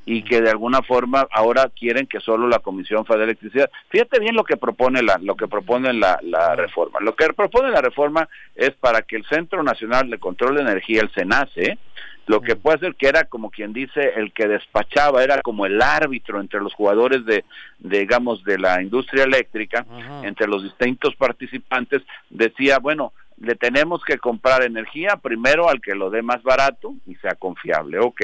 y que de alguna forma ahora quieren que solo la Comisión Federal de Electricidad. Fíjate bien lo que propone la lo que propone la, la reforma. Lo que propone la reforma es para que el Centro Nacional de Control de Energía, el CENACE, lo que puede ser que era como quien dice el que despachaba, era como el árbitro entre los jugadores de, digamos, de la industria eléctrica, entre los distintos participantes, decía, bueno, le tenemos que comprar energía primero al que lo dé más barato y sea confiable, ok.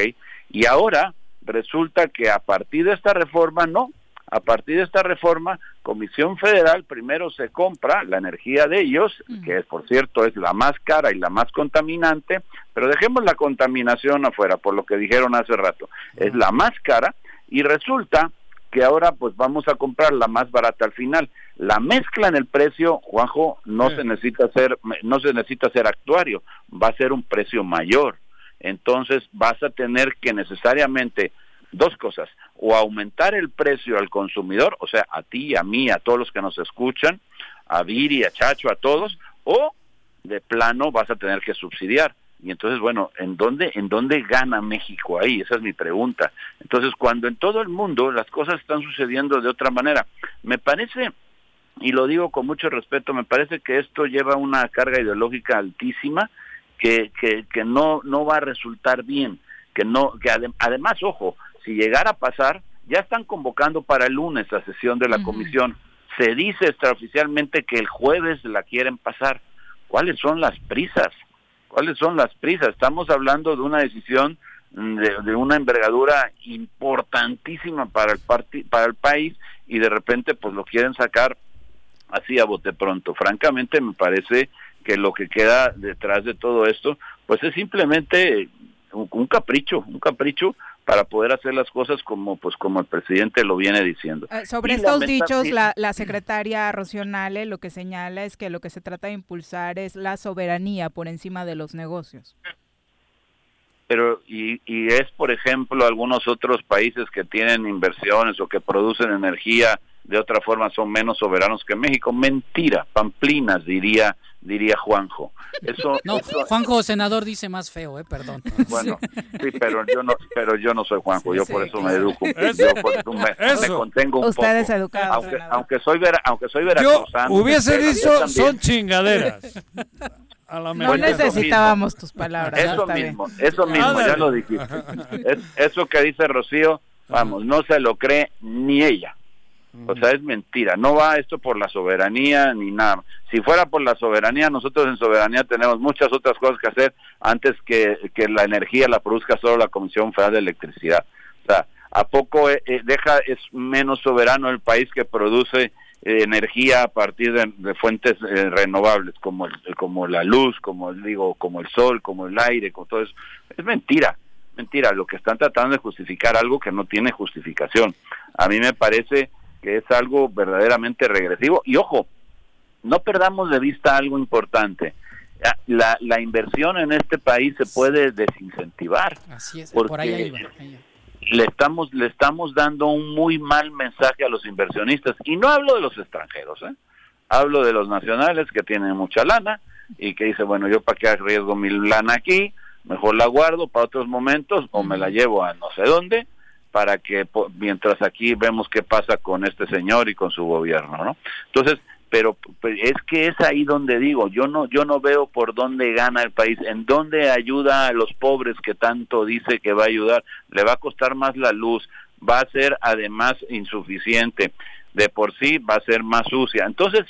Y ahora resulta que a partir de esta reforma, no, a partir de esta reforma, Comisión Federal primero se compra la energía de ellos, que por cierto es la más cara y la más contaminante, pero dejemos la contaminación afuera, por lo que dijeron hace rato, es la más cara y resulta que ahora pues vamos a comprar la más barata al final. La mezcla en el precio, Juanjo, no se necesita hacer no se necesita ser actuario, va a ser un precio mayor. Entonces vas a tener que necesariamente dos cosas, o aumentar el precio al consumidor, o sea, a ti, a mí, a todos los que nos escuchan, a Viri, a Chacho, a todos, o de plano vas a tener que subsidiar. Y entonces, bueno, ¿en dónde, ¿en dónde gana México ahí? Esa es mi pregunta. Entonces, cuando en todo el mundo las cosas están sucediendo de otra manera, me parece, y lo digo con mucho respeto, me parece que esto lleva una carga ideológica altísima que, que, que no, no va a resultar bien, que no, que además, ojo, si llegara a pasar, ya están convocando para el lunes la sesión de la comisión. Se dice extraoficialmente que el jueves la quieren pasar. ¿Cuáles son las prisas? ¿Cuáles son las prisas? Estamos hablando de una decisión de, una envergadura importantísima para el para el país y de repente pues lo quieren sacar así a bote pronto. Francamente me parece que lo que queda detrás de todo esto pues es simplemente un capricho, un capricho para poder hacer las cosas como pues como el presidente lo viene diciendo. Eh, sobre estos dichos, la, la secretaria Rocionale lo que señala es que lo que se trata de impulsar es la soberanía por encima de los negocios. Pero, y, y es, por ejemplo, algunos otros países que tienen inversiones o que producen energía de otra forma son menos soberanos que México. Mentira, pamplinas, diría diría Juanjo. Eso, no, Juanjo senador dice más feo, eh, perdón. Bueno, sí, pero yo no, pero yo no soy Juanjo, yo por eso me educo, yo por eso me, contengo un Usted es educado, aunque, aunque soy vera, aunque soy veracruzano. Yo hubiese dicho son chingaderas. no necesitábamos tus palabras. Eso mismo, eso mismo, ya lo dijiste. eso que dice Rocío, vamos, no se lo cree ni ella. O sea, es mentira. No va esto por la soberanía ni nada. Si fuera por la soberanía, nosotros en soberanía tenemos muchas otras cosas que hacer antes que, que la energía la produzca solo la Comisión Federal de Electricidad. O sea, ¿a poco eh, eh, deja es menos soberano el país que produce eh, energía a partir de, fuentes renovables como el, como la luz, como digo, como el sol, como el aire, como todo eso? Es mentira. Mentira, lo que están tratando de justificar algo que no tiene justificación. A mí me parece que es algo verdaderamente regresivo. Y ojo, no perdamos de vista algo importante. La, la inversión en este país se puede desincentivar. Así es, por ahí, Le estamos, le estamos dando un muy mal mensaje a los inversionistas. Y no hablo de los extranjeros, ¿eh? hablo de los nacionales que tienen mucha lana y que dice, bueno, yo para qué arriesgo mi lana aquí, mejor la guardo para otros momentos o me la llevo a no sé dónde para que mientras aquí vemos qué pasa con este señor y con su gobierno, ¿no? Entonces, pero es que es ahí donde digo, yo no yo no veo por dónde gana el país, en dónde ayuda a los pobres que tanto dice que va a ayudar, le va a costar más la luz, va a ser además insuficiente, de por sí va a ser más sucia. Entonces,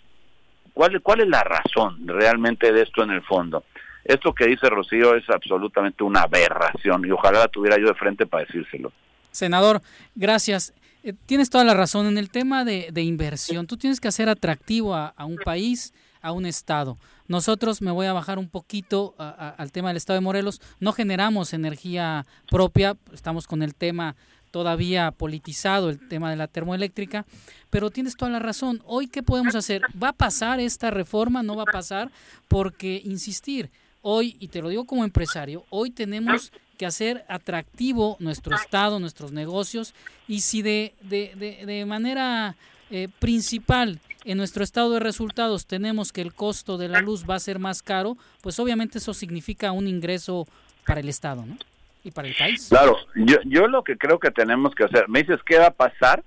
¿cuál cuál es la razón realmente de esto en el fondo? Esto que dice Rocío es absolutamente una aberración y ojalá la tuviera yo de frente para decírselo. Senador, gracias. Eh, tienes toda la razón en el tema de, inversión. Tú tienes que hacer atractivo a, un país, a un estado. Nosotros, me voy a bajar un poquito al tema del estado de Morelos, no generamos energía propia, estamos con el tema todavía politizado, el tema de la termoeléctrica, pero tienes toda la razón. Hoy, ¿qué podemos hacer? ¿Va a pasar esta reforma? ¿No va a pasar? Porque, insistir, hoy, y te lo digo como empresario, hoy tenemos que hacer atractivo nuestro estado, nuestros negocios, y si de, de, de, manera eh, principal en nuestro estado de resultados tenemos que el costo de la luz va a ser más caro, pues obviamente eso significa un ingreso para el estado, ¿no? Y para el país. Claro, yo, yo lo que creo que tenemos que hacer, me dices qué va a pasar,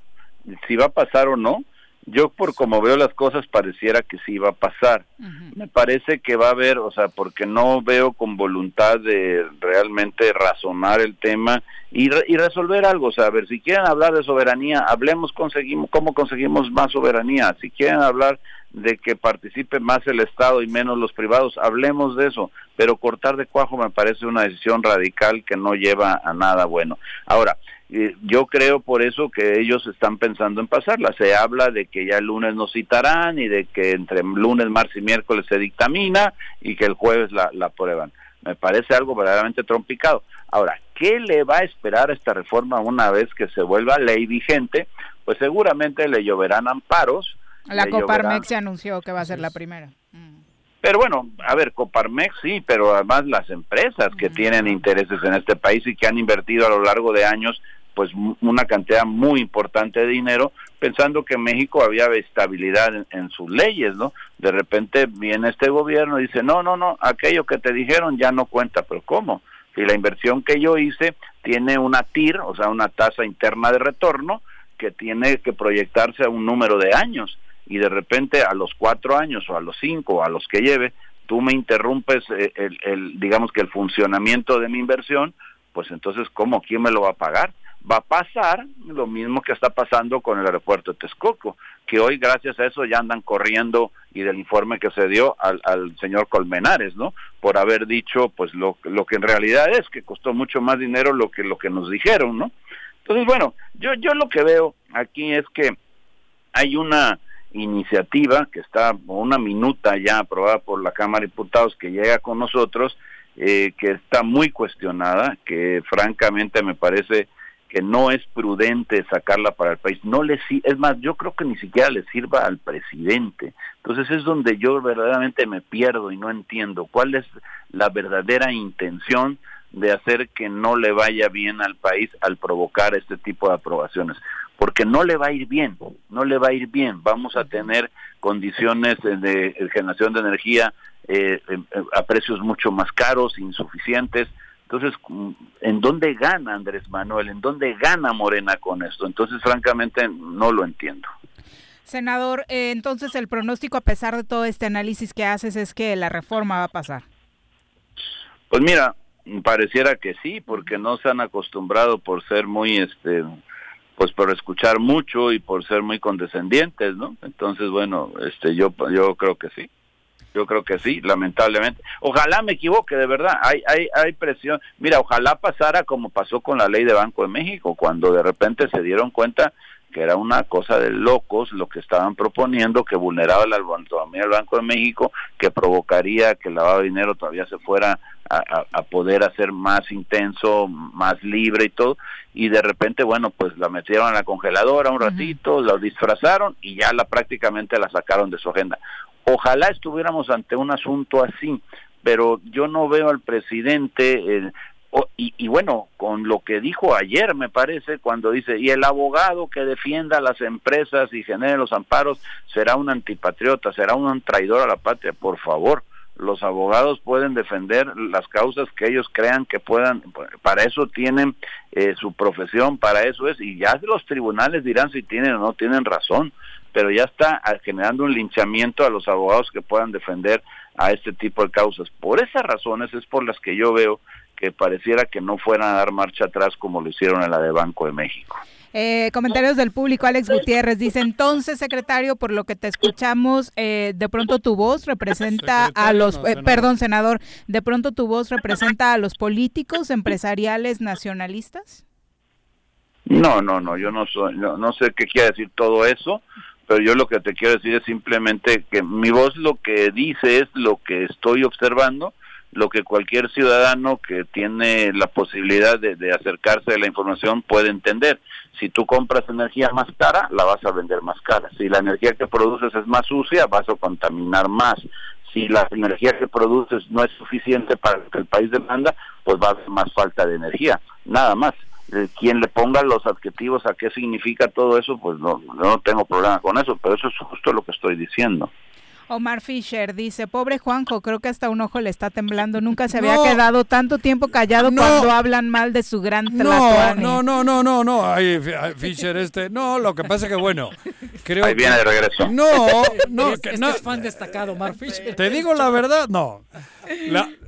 si va a pasar o no, yo por como veo las cosas pareciera que sí va a pasar. Me parece que va a haber, o sea, porque no veo con voluntad de realmente razonar el tema y, y resolver algo. O sea, a ver, si quieren hablar de soberanía, hablemos conseguimos, cómo conseguimos más soberanía. Si quieren hablar de que participe más el Estado y menos los privados, hablemos de eso, pero cortar de cuajo me parece una decisión radical que no lleva a nada bueno. Ahora, yo creo por eso que ellos están pensando en pasarla. Se habla de que ya el lunes nos citarán y de que entre lunes, martes y miércoles se dictamina y que el jueves la, la aprueban. Me parece algo verdaderamente trompicado. Ahora, ¿qué le va a esperar a esta reforma una vez que se vuelva ley vigente? Pues seguramente le lloverán amparos. La Coparmex se anunció que va a ser la primera. Pero bueno, a ver, Coparmex sí, pero además las empresas que tienen intereses en este país y que han invertido a lo largo de años pues una cantidad muy importante de dinero pensando que México había estabilidad en, sus leyes, ¿no? De repente viene este gobierno y dice, no, no, no, aquello que te dijeron ya no cuenta, pero ¿cómo? Si la inversión que yo hice tiene una TIR, o sea, una tasa interna de retorno, que tiene que proyectarse a un número de años, y de repente a los cuatro años o a los cinco o a los que lleve, tú me interrumpes eh, el, digamos que el funcionamiento de mi inversión, pues entonces, ¿cómo? ¿Quién me lo va a pagar? Va a pasar lo mismo que está pasando con el aeropuerto de Texcoco, que hoy gracias a eso ya andan corriendo y del informe que se dio al, señor Colmenares, ¿no? Por haber dicho pues lo, lo que en realidad es, que costó mucho más dinero lo que lo que nos dijeron, ¿no? Entonces, bueno, yo yo lo que veo aquí es que hay una iniciativa que está una minuta ya aprobada por la Cámara de Diputados que llega con nosotros eh, que está muy cuestionada, que francamente me parece que no es prudente sacarla para el país. No le es más, yo creo que ni siquiera le sirva al presidente. Entonces es donde yo verdaderamente me pierdo y no entiendo cuál es la verdadera intención de hacer que no le vaya bien al país al provocar este tipo de aprobaciones. Porque no le va a ir bien, no le va a ir bien. Vamos a tener condiciones de generación de energía eh, a precios mucho más caros, insuficientes entonces, ¿en dónde gana Andrés Manuel? ¿En dónde gana Morena con esto? Entonces, francamente, no lo entiendo. Senador, eh, entonces el pronóstico, a pesar de todo este análisis que haces, es que la reforma va a pasar. Pues mira, pareciera que sí, porque no se han acostumbrado por ser muy, este, pues por escuchar mucho y por ser muy condescendientes, ¿no? Entonces, bueno, este, yo, yo creo que sí. Yo creo que sí, lamentablemente. Ojalá me equivoque, de verdad. Hay, hay, hay presión. Mira, ojalá pasara como pasó con la ley de Banco de México, cuando de repente se dieron cuenta que era una cosa de locos lo que estaban proponiendo, que vulneraba la autonomía del Banco de México, que provocaría que el lavado de dinero todavía se fuera a, a, poder hacer más intenso, más libre y todo, y de repente, bueno, pues la metieron a la congeladora un ratito, la disfrazaron y ya la prácticamente la sacaron de su agenda. Ojalá estuviéramos ante un asunto así, pero yo no veo al presidente, eh, y, bueno, con lo que dijo ayer, me parece, cuando dice, y el abogado que defienda a las empresas y genere los amparos será un antipatriota, será un traidor a la patria, por favor. Los abogados pueden defender las causas que ellos crean que puedan, para eso tienen eh, su profesión, para eso es, y ya los tribunales dirán si tienen o no tienen razón pero ya está generando un linchamiento a los abogados que puedan defender a este tipo de causas. Por esas razones es por las que yo veo que pareciera que no fueran a dar marcha atrás como lo hicieron en la de Banco de México. Eh, comentarios del público, Alex Gutiérrez dice, entonces, secretario, por lo que te escuchamos, eh, de pronto tu voz representa a los, eh, perdón, senador, de pronto tu voz representa a los políticos empresariales nacionalistas. No, no, no, yo no soy, no, no sé qué quiere decir todo eso pero yo lo que te quiero decir es simplemente que mi voz lo que dice es lo que estoy observando, lo que cualquier ciudadano que tiene la posibilidad de, acercarse a la información puede entender. Si tú compras energía más cara, la vas a vender más cara. Si la energía que produces es más sucia, vas a contaminar más. Si la energía que produces no es suficiente para que el país demanda, pues va a haber más falta de energía. Nada más quien le ponga los adjetivos a qué significa todo eso, pues no, no tengo problema con eso, pero eso es justo lo que estoy diciendo. Omar Fisher dice, pobre Juanjo, creo que hasta un ojo le está temblando. Nunca se había quedado tanto tiempo callado cuando hablan mal de su gran No, no, no, no, no, no. Ay, Fisher este, no, lo que pasa es que bueno, creo Ahí viene de regreso. No, no, este, no. es fan destacado, Omar Fisher. Te digo la verdad, no.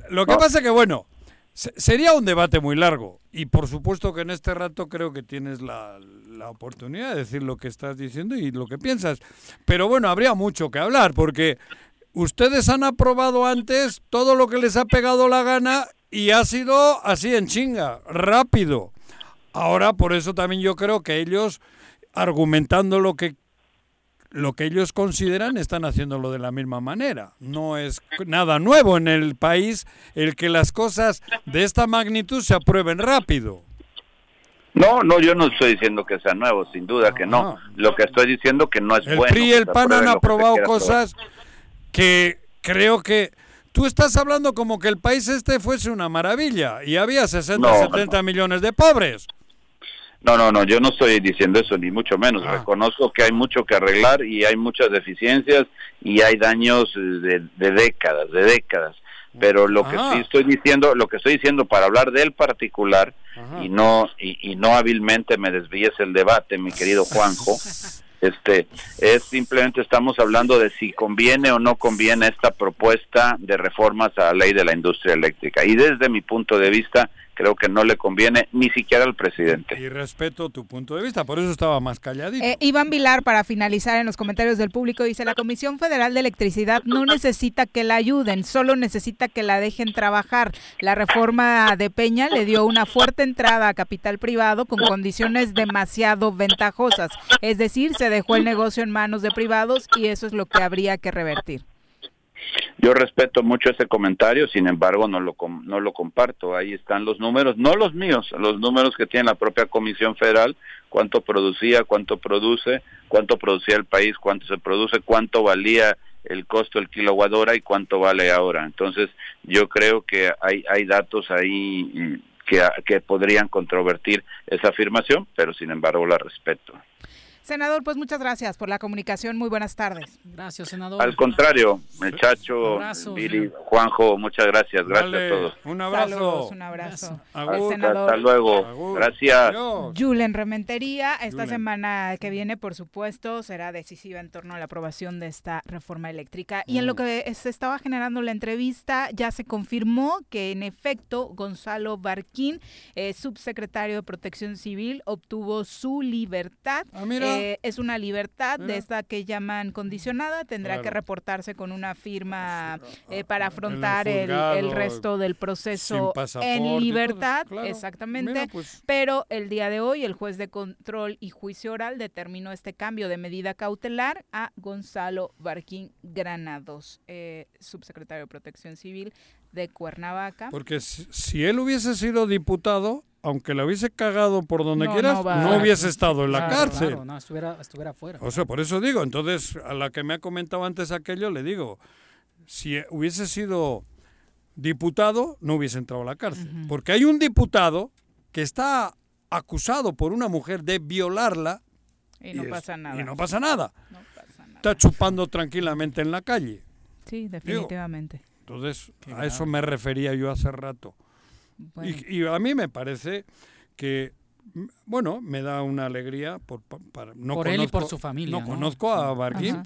lo que pasa es que bueno, Sería un debate muy largo y por supuesto que en este rato creo que tienes la, la, oportunidad de decir lo que estás diciendo y lo que piensas. Pero bueno, habría mucho que hablar porque ustedes han aprobado antes todo lo que les ha pegado la gana y ha sido así en chinga, rápido. Ahora por eso también yo creo que ellos argumentando lo que lo que ellos consideran están haciéndolo de la misma manera. No es nada nuevo en el país el que las cosas de esta magnitud se aprueben rápido. No, no, yo no estoy diciendo que sea nuevo, sin duda que no. Lo que estoy diciendo que no es el bueno. El PRI y el PAN han aprobado cosas que creo que tú estás hablando como que el país este fuese una maravilla y había 60, 70 millones de pobres. No, no, no, yo no estoy diciendo eso, ni mucho menos. Ah. Reconozco que hay mucho que arreglar y hay muchas deficiencias y hay daños de, décadas, de décadas. Pero lo que sí estoy diciendo, lo que estoy diciendo para hablar del particular y no y, no hábilmente me desvíes el debate, mi querido Juanjo. Este es simplemente estamos hablando de si conviene o no conviene esta propuesta de reformas a la ley de la industria eléctrica. Y desde mi punto de vista, creo que no le conviene ni siquiera al presidente. Y respeto tu punto de vista, por eso estaba más calladito. Eh, Iván Vilar, para finalizar en los comentarios del público, dice, la Comisión Federal de Electricidad no necesita que la ayuden, solo necesita que la dejen trabajar. La reforma de Peña le dio una fuerte entrada a capital privado con condiciones demasiado ventajosas, es decir, se dejó el negocio en manos de privados y eso es lo que habría que revertir. Yo respeto mucho ese comentario, sin embargo no lo no lo comparto. Ahí están los números, no los míos, los números que tiene la propia Comisión Federal, cuánto producía, cuánto produce, cuánto producía el país, cuánto se produce, cuánto valía el costo del kilowatt hora y cuánto vale ahora. Entonces, yo creo que hay hay datos ahí mm, que, que podrían controvertir esa afirmación, pero sin embargo la respeto. Senador, pues muchas gracias por la comunicación. Muy buenas tardes. Gracias, senador. Al contrario, Mechacho, Billy, Juanjo, muchas gracias. Gracias a todos. Un abrazo. un abrazo. Hasta luego. Gracias. Julen Rementería, esta semana que viene, por supuesto, será decisiva en torno a la aprobación de esta reforma eléctrica. Y en lo mm. que se estaba generando la entrevista, ya se confirmó que en efecto Gonzalo Barquín, eh, subsecretario de Protección Civil, obtuvo su libertad. Ah, mira. Eh, es una libertad de esta que llaman condicionada, tendrá que reportarse con una firma eh, para afrontar el, resto del proceso en libertad, exactamente, pues. pero el día de hoy el juez de control y juicio oral determinó este cambio de medida cautelar a Gonzalo Barquín Granados, eh, subsecretario de Protección Civil de Cuernavaca. Porque si él hubiese sido diputado, aunque la hubiese cagado por donde quieras, no, hubiese estado en la cárcel. no, estuviera, estuviera fuera. O sea, por eso digo, entonces, a la que me ha comentado antes aquello, le digo, si hubiese sido diputado, no hubiese entrado a la cárcel. Porque hay un diputado que está acusado por una mujer de violarla. Y no pasa nada. Y no pasa nada. Está chupando tranquilamente en la calle. Sí, definitivamente. Entonces, a eso me refería yo hace rato. Y, a mí me parece que bueno, me da una alegría por, para, no por él y por su familia. No, conozco a Barguín.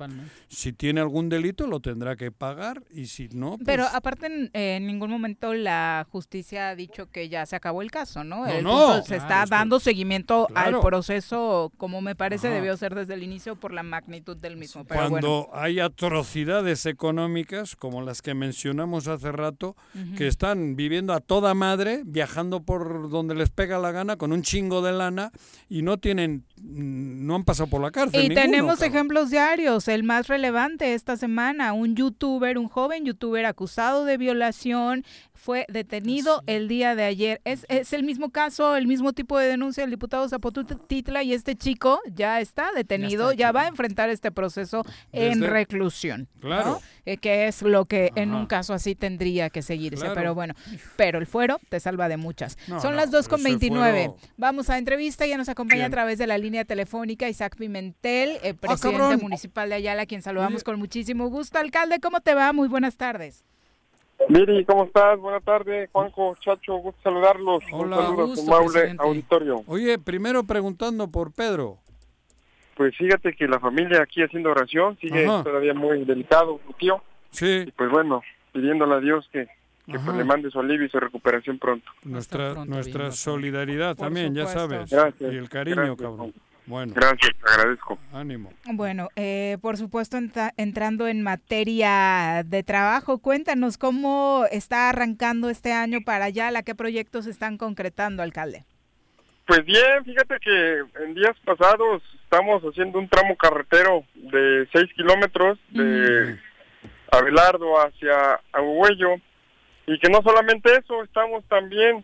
Si tiene algún delito lo tendrá que pagar y si no... Pues Pero aparte en, ningún momento la justicia ha dicho que ya se acabó el caso, ¿no? no, se está dando seguimiento al proceso como me parece debió ser desde el inicio por la magnitud del mismo. Cuando hay atrocidades económicas como las que mencionamos hace rato, que están viviendo a toda madre, viajando por donde les pega la gana con un chingo de lana y no tienen, no han pasado por la cárcel. Y tenemos ejemplos diarios. El más relevante esta semana, un youtuber, un joven youtuber acusado de violación, fue detenido ah, el día de ayer. Es, es el mismo caso, el mismo tipo de denuncia del diputado Zapotutitla y este chico ya está detenido, ya, va a enfrentar este proceso en reclusión. Claro. Eh, que es lo que en un caso así tendría que seguirse. Pero bueno, pero el fuero te salva de muchas. Son las 2.29. Vamos a entrevista, ya nos acompaña a través de la línea telefónica Isaac Pimentel, eh, ah, presidente municipal de Ayala, quien saludamos con muchísimo gusto. Alcalde, ¿cómo te va? Muy buenas tardes. Miri, ¿cómo estás? Buenas tardes, Juanjo, Chacho, gusto saludarlos. Hola, Un saludo a auditorio. Oye, primero preguntando por Pedro. Pues fíjate que la familia aquí haciendo oración sigue todavía muy delicado, mi tío. Sí. Y pues bueno, pidiéndole a Dios que, que pues le mande su alivio y su recuperación pronto. Nuestra nuestra solidaridad también, ya sabes. Gracias. Y el cariño, cabrón. Bueno. Gracias, te agradezco. Ánimo. Bueno, eh, por supuesto, entrando en materia de trabajo, cuéntanos cómo está arrancando este año para allá, ¿la qué proyectos están concretando, alcalde? Pues bien, fíjate que en días pasados estamos haciendo un tramo carretero de 6 kilómetros de Abelardo hacia Aguello y que no solamente eso, estamos también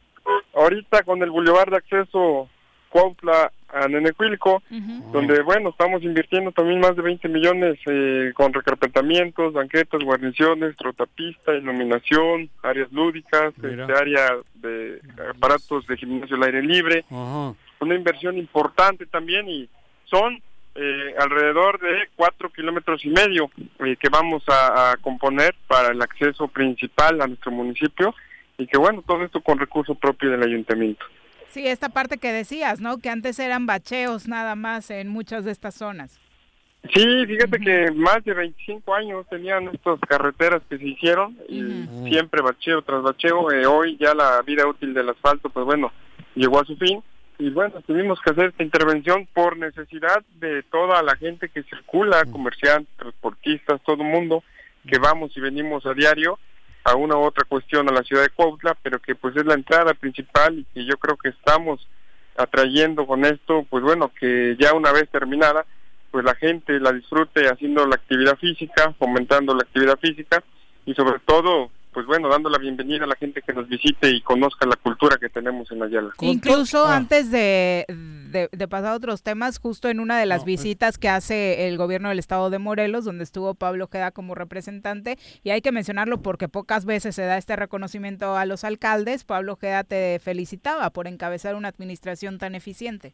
ahorita con el bulevar de acceso Cuautla a Nenecuilco, donde, bueno, estamos invirtiendo también más de 20 millones eh, con recarpetamientos, banquetas, guarniciones, trotapista, iluminación, áreas lúdicas, este área de aparatos de gimnasio al aire libre. una inversión importante también y son eh, alrededor de cuatro kilómetros y medio eh, que vamos a, componer para el acceso principal a nuestro municipio y que bueno, todo esto con recurso propio del ayuntamiento. Sí, esta parte que decías, ¿no? Que antes eran bacheos nada más en muchas de estas zonas. Sí, fíjate que más de 25 años tenían estas carreteras que se hicieron y siempre bacheo tras bacheo. Eh, hoy ya la vida útil del asfalto, pues bueno, llegó a su fin y bueno, tuvimos que hacer esta intervención por necesidad de toda la gente que circula, comerciantes, transportistas, todo el mundo que vamos y venimos a diario a una u otra cuestión a la ciudad de Cuautla, pero que pues es la entrada principal y que yo creo que estamos atrayendo con esto, pues bueno, que ya una vez terminada, pues la gente la disfrute haciendo la actividad física, fomentando la actividad física y sobre todo pues bueno, dando la bienvenida a la gente que nos visite y conozca la cultura que tenemos en Ayala. Incluso ah. antes de, de, pasar a otros temas, justo en una de las pues. visitas que hace el gobierno del estado de Morelos, donde estuvo Pablo Ojeda como representante, y hay que mencionarlo porque pocas veces se da este reconocimiento a los alcaldes, Pablo Ojeda te felicitaba por encabezar una administración tan eficiente.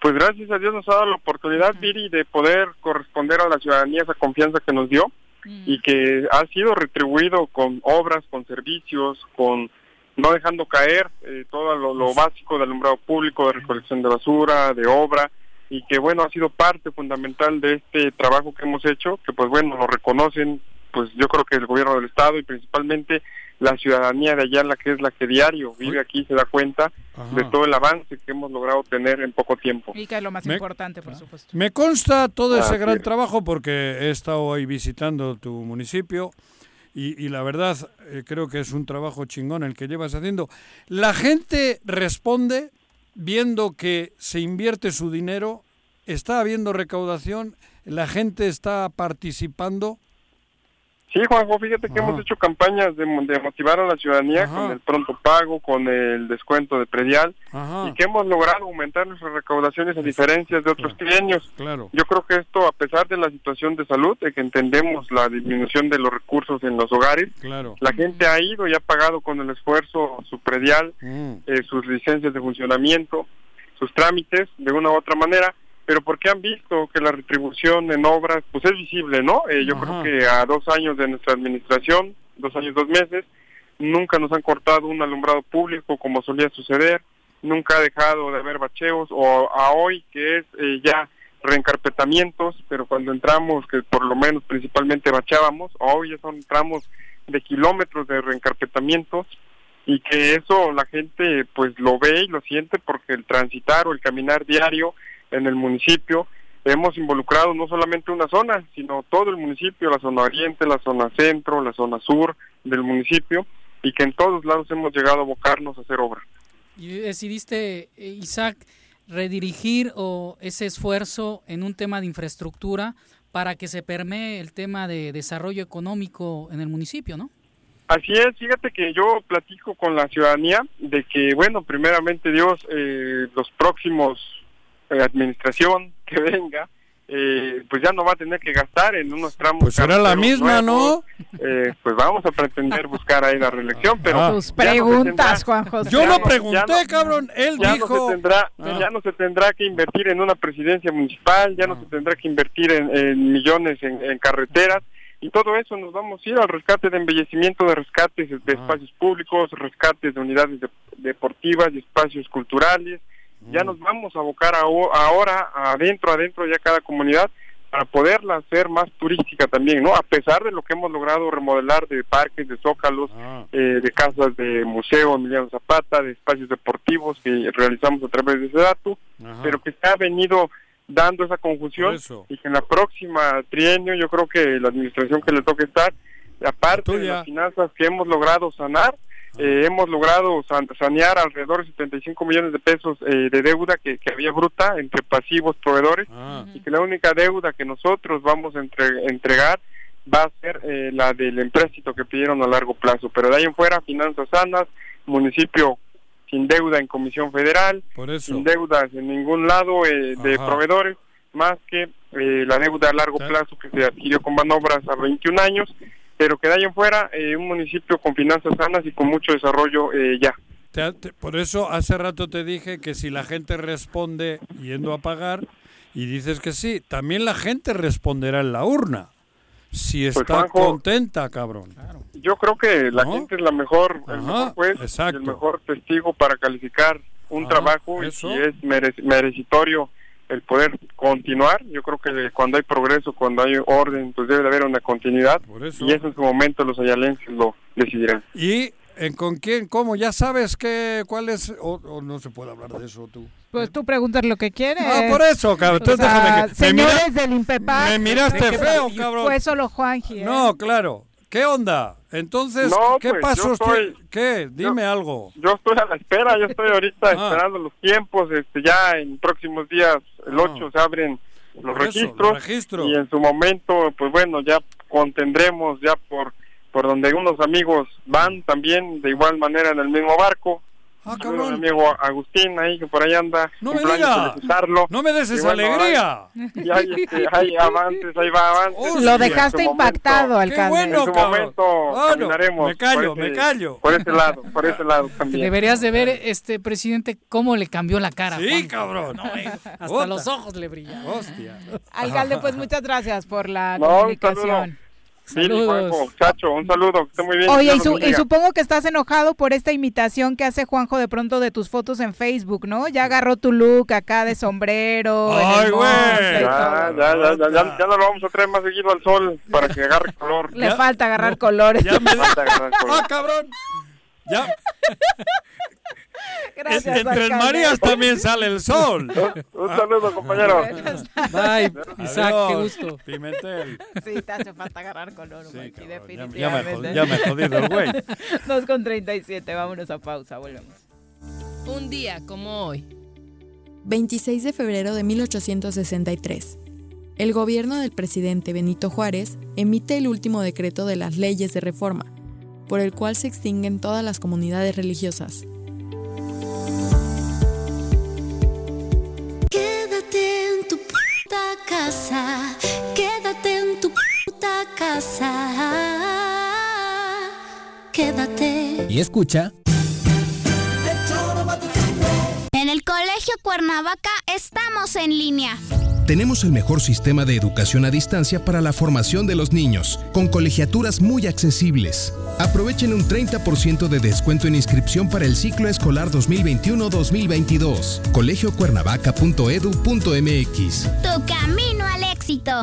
Pues gracias a Dios nos ha dado la oportunidad, Viri, de poder corresponder a la ciudadanía esa confianza que nos dio y que ha sido retribuido con obras, con servicios, con no dejando caer eh, todo lo, básico del alumbrado público, de recolección de basura, de obra, y que bueno, ha sido parte fundamental de este trabajo que hemos hecho, que pues bueno, lo reconocen, pues yo creo que el gobierno del Estado y principalmente la ciudadanía de allá, la que es la que diario vive aquí, se da cuenta de todo el avance que hemos logrado tener en poco tiempo. Y que es lo más importante, por supuesto. Me consta todo ese gran trabajo porque he estado ahí visitando tu municipio y, la verdad eh, creo que es un trabajo chingón el que llevas haciendo. La gente responde viendo que se invierte su dinero, está habiendo recaudación, la gente está participando. Sí, Juanjo, fíjate que hemos hecho campañas de, motivar a la ciudadanía con el pronto pago, con el descuento de predial y que hemos logrado aumentar nuestras recaudaciones a diferencias de otros trienios. Claro. Yo creo que esto, a pesar de la situación de salud, de que entendemos la disminución de los recursos en los hogares, claro. la gente ha ido y ha pagado con el esfuerzo su predial, mm. eh, sus licencias de funcionamiento, sus trámites, de una u otra manera pero porque han visto que la retribución en obras pues es visible, ¿no? Eh, yo creo que a dos años de nuestra administración, dos años, dos meses, nunca nos han cortado un alumbrado público como solía suceder, nunca ha dejado de haber bacheos, o a hoy que es eh, ya reencarpetamientos, pero cuando entramos, que por lo menos principalmente bachábamos, hoy ya son tramos de kilómetros de reencarpetamientos, y que eso la gente pues lo ve y lo siente porque el transitar o el caminar diario en el municipio. Hemos involucrado no solamente una zona, sino todo el municipio, la zona oriente, la zona centro, la zona sur del municipio, y que en todos lados hemos llegado a abocarnos a hacer obra. Y decidiste, eh, Isaac, redirigir o ese esfuerzo en un tema de infraestructura para que se permee el tema de desarrollo económico en el municipio, ¿no? Así es, fíjate que yo platico con la ciudadanía de que, bueno, primeramente Dios, eh, los próximos administración que venga, eh, pues ya no va a tener que gastar en unos tramos. Pues será la misma, ¿no? Eh, pues vamos a pretender buscar ahí la reelección, pero... Ah. Tus preguntas, Juan José. Yo no pregunté, cabrón, él ya dijo... No se tendrá, ah. Ya no se tendrá que invertir en una presidencia municipal, ya no ah. se tendrá que invertir en, millones en, carreteras, y todo eso nos vamos a ir al rescate de embellecimiento de rescates de espacios públicos, rescates de unidades deportivas y espacios culturales, ya nos vamos a abocar ahora adentro, adentro ya cada comunidad para poderla hacer más turística también, ¿no? A pesar de lo que hemos logrado remodelar de parques, de zócalos, ah. eh, de casas de museo Emiliano Zapata, de espacios deportivos que realizamos a través de Sedatu, pero que se ha venido dando esa confusión y que en la próxima trienio yo creo que la administración que le toque estar, aparte de las finanzas que hemos logrado sanar, eh, hemos logrado sanear alrededor de 75 millones de pesos eh, de deuda que, había bruta entre pasivos proveedores ah. y que la única deuda que nosotros vamos a entregar va a ser eh, la del empréstito que pidieron a largo plazo. Pero de ahí en fuera, finanzas sanas, municipio sin deuda en Comisión Federal, sin deudas en ningún lado de proveedores, más que la deuda a largo plazo que se adquirió con manobras a 21 años pero que de ahí en fuera eh, un municipio con finanzas sanas y con mucho desarrollo eh, ya. por eso hace rato te dije que si la gente responde yendo a pagar y dices que sí, también la gente responderá en la urna. Si pues, está contenta, cabrón. Yo creo que la gente es la mejor, el mejor juez, el mejor testigo para calificar un trabajo y si es merecitorio el poder continuar. Yo creo que cuando hay progreso, cuando hay orden, pues debe de haber una continuidad. Y eso en su momento los ayalenses lo decidirán. ¿Y en con quién? ¿Cómo? ¿Ya sabes qué, cuál es? O, no se puede hablar de eso tú? Pues tú preguntas lo que quieres. Ah, por eso, cabrón. señores del Impepar. Me miraste feo, cabrón. Fue solo Juanji. ¿eh? No, claro. ¿Qué onda? Entonces, ¿qué pues, pasos? ¿Qué? Dime algo. Yo estoy a la espera, yo estoy ahorita ah. esperando los tiempos. Este, ya en próximos días, el 8, ah. se abren los registros. y en su momento, pues bueno, ya contendremos ya por, por donde unos amigos van también, de igual manera en el mismo barco. Ah, cabrón. Mi amigo Agustín ahí que por ahí anda. No me digas. No me des esa alegría. Y hay, este, hay avances, ahí va avances. Oh, Lo dejaste impactado, alcalde. Qué bueno, en su momento caminaremos. Me callo, me callo. Por ese lado, por ese lado también. Deberías de ver, este presidente, cómo le cambió la cara. Sí, cabrón. Eh, hasta los ojos le brillan. Hostia. Alcalde, pues muchas gracias por la comunicación. Sí, Juanjo, Chacho, un saludo, que esté muy bien. Oye, y, supongo que estás enojado por esta imitación que hace Juanjo de pronto de tus fotos en Facebook, ¿no? Ya agarró tu look acá de sombrero. ¡Ay, güey! Ya, ya, ya, ya, ya, no lo vamos a traer más seguido al sol para que agarre color. Le falta agarrar colores. Ya me falta agarrar color. ¡Ah, cabrón! Ya. Gracias, Entre el Marías también sale el sol. Un saludo, compañero. Bye, Isaac, qué gusto. Pimentel. Sí, te hace falta agarrar color, güey, definitivamente. Ya, me, ya me he jodido, güey. 2 con 37, vámonos a pausa, volvemos. Un día como hoy. 26 de febrero de 1863. El gobierno del presidente Benito Juárez emite el último decreto de las leyes de reforma, por el cual se extinguen todas las comunidades religiosas, Quédate. Y escucha. En el Colegio Cuernavaca estamos en línea. Tenemos el mejor sistema de educación a distancia para la formación de los niños, con colegiaturas muy accesibles. Aprovechen un 30% de descuento en inscripción para el ciclo escolar 2021-2022. colegiocuernavaca.edu.mx. Tu camino al éxito.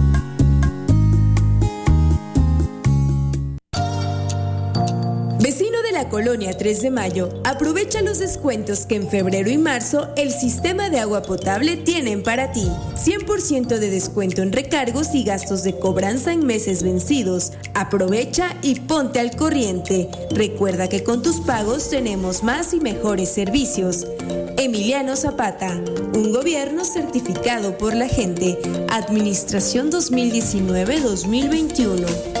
Vecino de la colonia 3 de Mayo, aprovecha los descuentos que en febrero y marzo el sistema de agua potable tienen para ti. 100% de descuento en recargos y gastos de cobranza en meses vencidos. Aprovecha y ponte al corriente. Recuerda que con tus pagos tenemos más y mejores servicios. Emiliano Zapata, un gobierno certificado por la gente. Administración 2019-2021.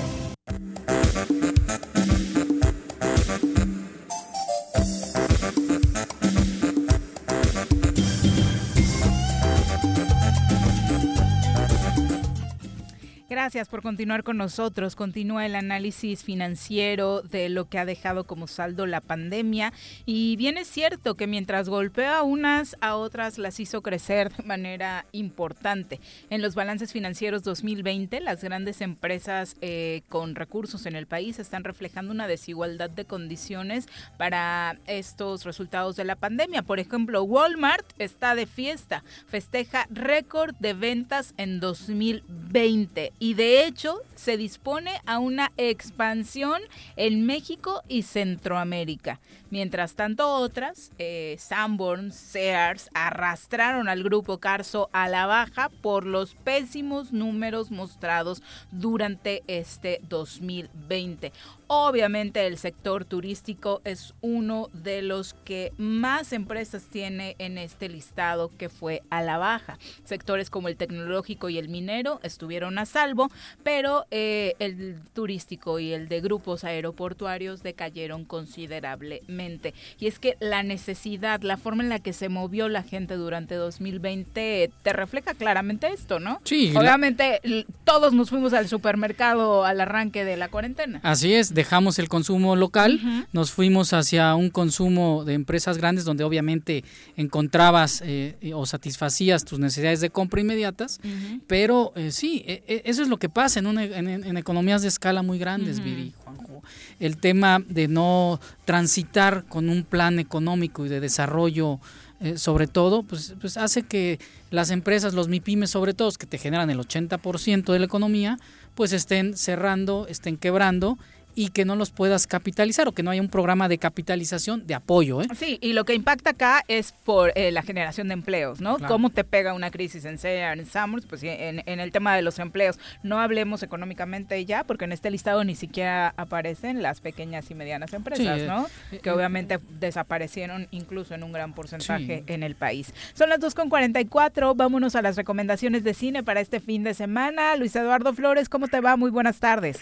Gracias por continuar con nosotros. Continúa el análisis financiero de lo que ha dejado como saldo la pandemia. Y bien es cierto que mientras golpea a unas, a otras las hizo crecer de manera importante. En los balances financieros 2020, las grandes empresas eh, con recursos en el país están reflejando una desigualdad de condiciones para estos resultados de la pandemia. Por ejemplo, Walmart está de fiesta, festeja récord de ventas en 2020 y de hecho se dispone a una expansión en México y Centroamérica. Mientras tanto, otras, eh, Sanborn, Sears, arrastraron al grupo Carso a la baja por los pésimos números mostrados durante este 2020. Obviamente el sector turístico es uno de los que más empresas tiene en este listado que fue a la baja. Sectores como el tecnológico y el minero estuvieron a salvo, pero eh, el turístico y el de grupos aeroportuarios decayeron considerablemente. Y es que la necesidad, la forma en la que se movió la gente durante 2020 te refleja claramente esto, ¿no? Sí. Obviamente todos nos fuimos al supermercado al arranque de la cuarentena. Así es, dejamos el consumo local, nos fuimos hacia un consumo de empresas grandes donde obviamente encontrabas eh, o satisfacías tus necesidades de compra inmediatas, pero eh, sí, e, e, eso es lo que pasa en, en, economías de escala muy grandes, Viri, Juanjo. El tema de no transitar con un plan económico y de desarrollo eh, sobre todo, pues, pues hace que las empresas, los MIPIMES sobre todo, que te generan el 80% de la economía, pues estén cerrando, estén quebrando y que no los puedas capitalizar o que no haya un programa de capitalización de apoyo. ¿eh? Sí, y lo que impacta acá es por eh, la generación de empleos, ¿no? ¿Cómo te pega una crisis en SEA, en Summers? Pues en, en, el tema de los empleos, no hablemos económicamente ya, porque en este listado ni siquiera aparecen las pequeñas y medianas empresas, ¿no? Eh, que obviamente desaparecieron incluso en un gran porcentaje en el país. Son las 2.44, vámonos a las recomendaciones de cine para este fin de semana. Luis Eduardo Flores, ¿cómo te va? Muy buenas tardes.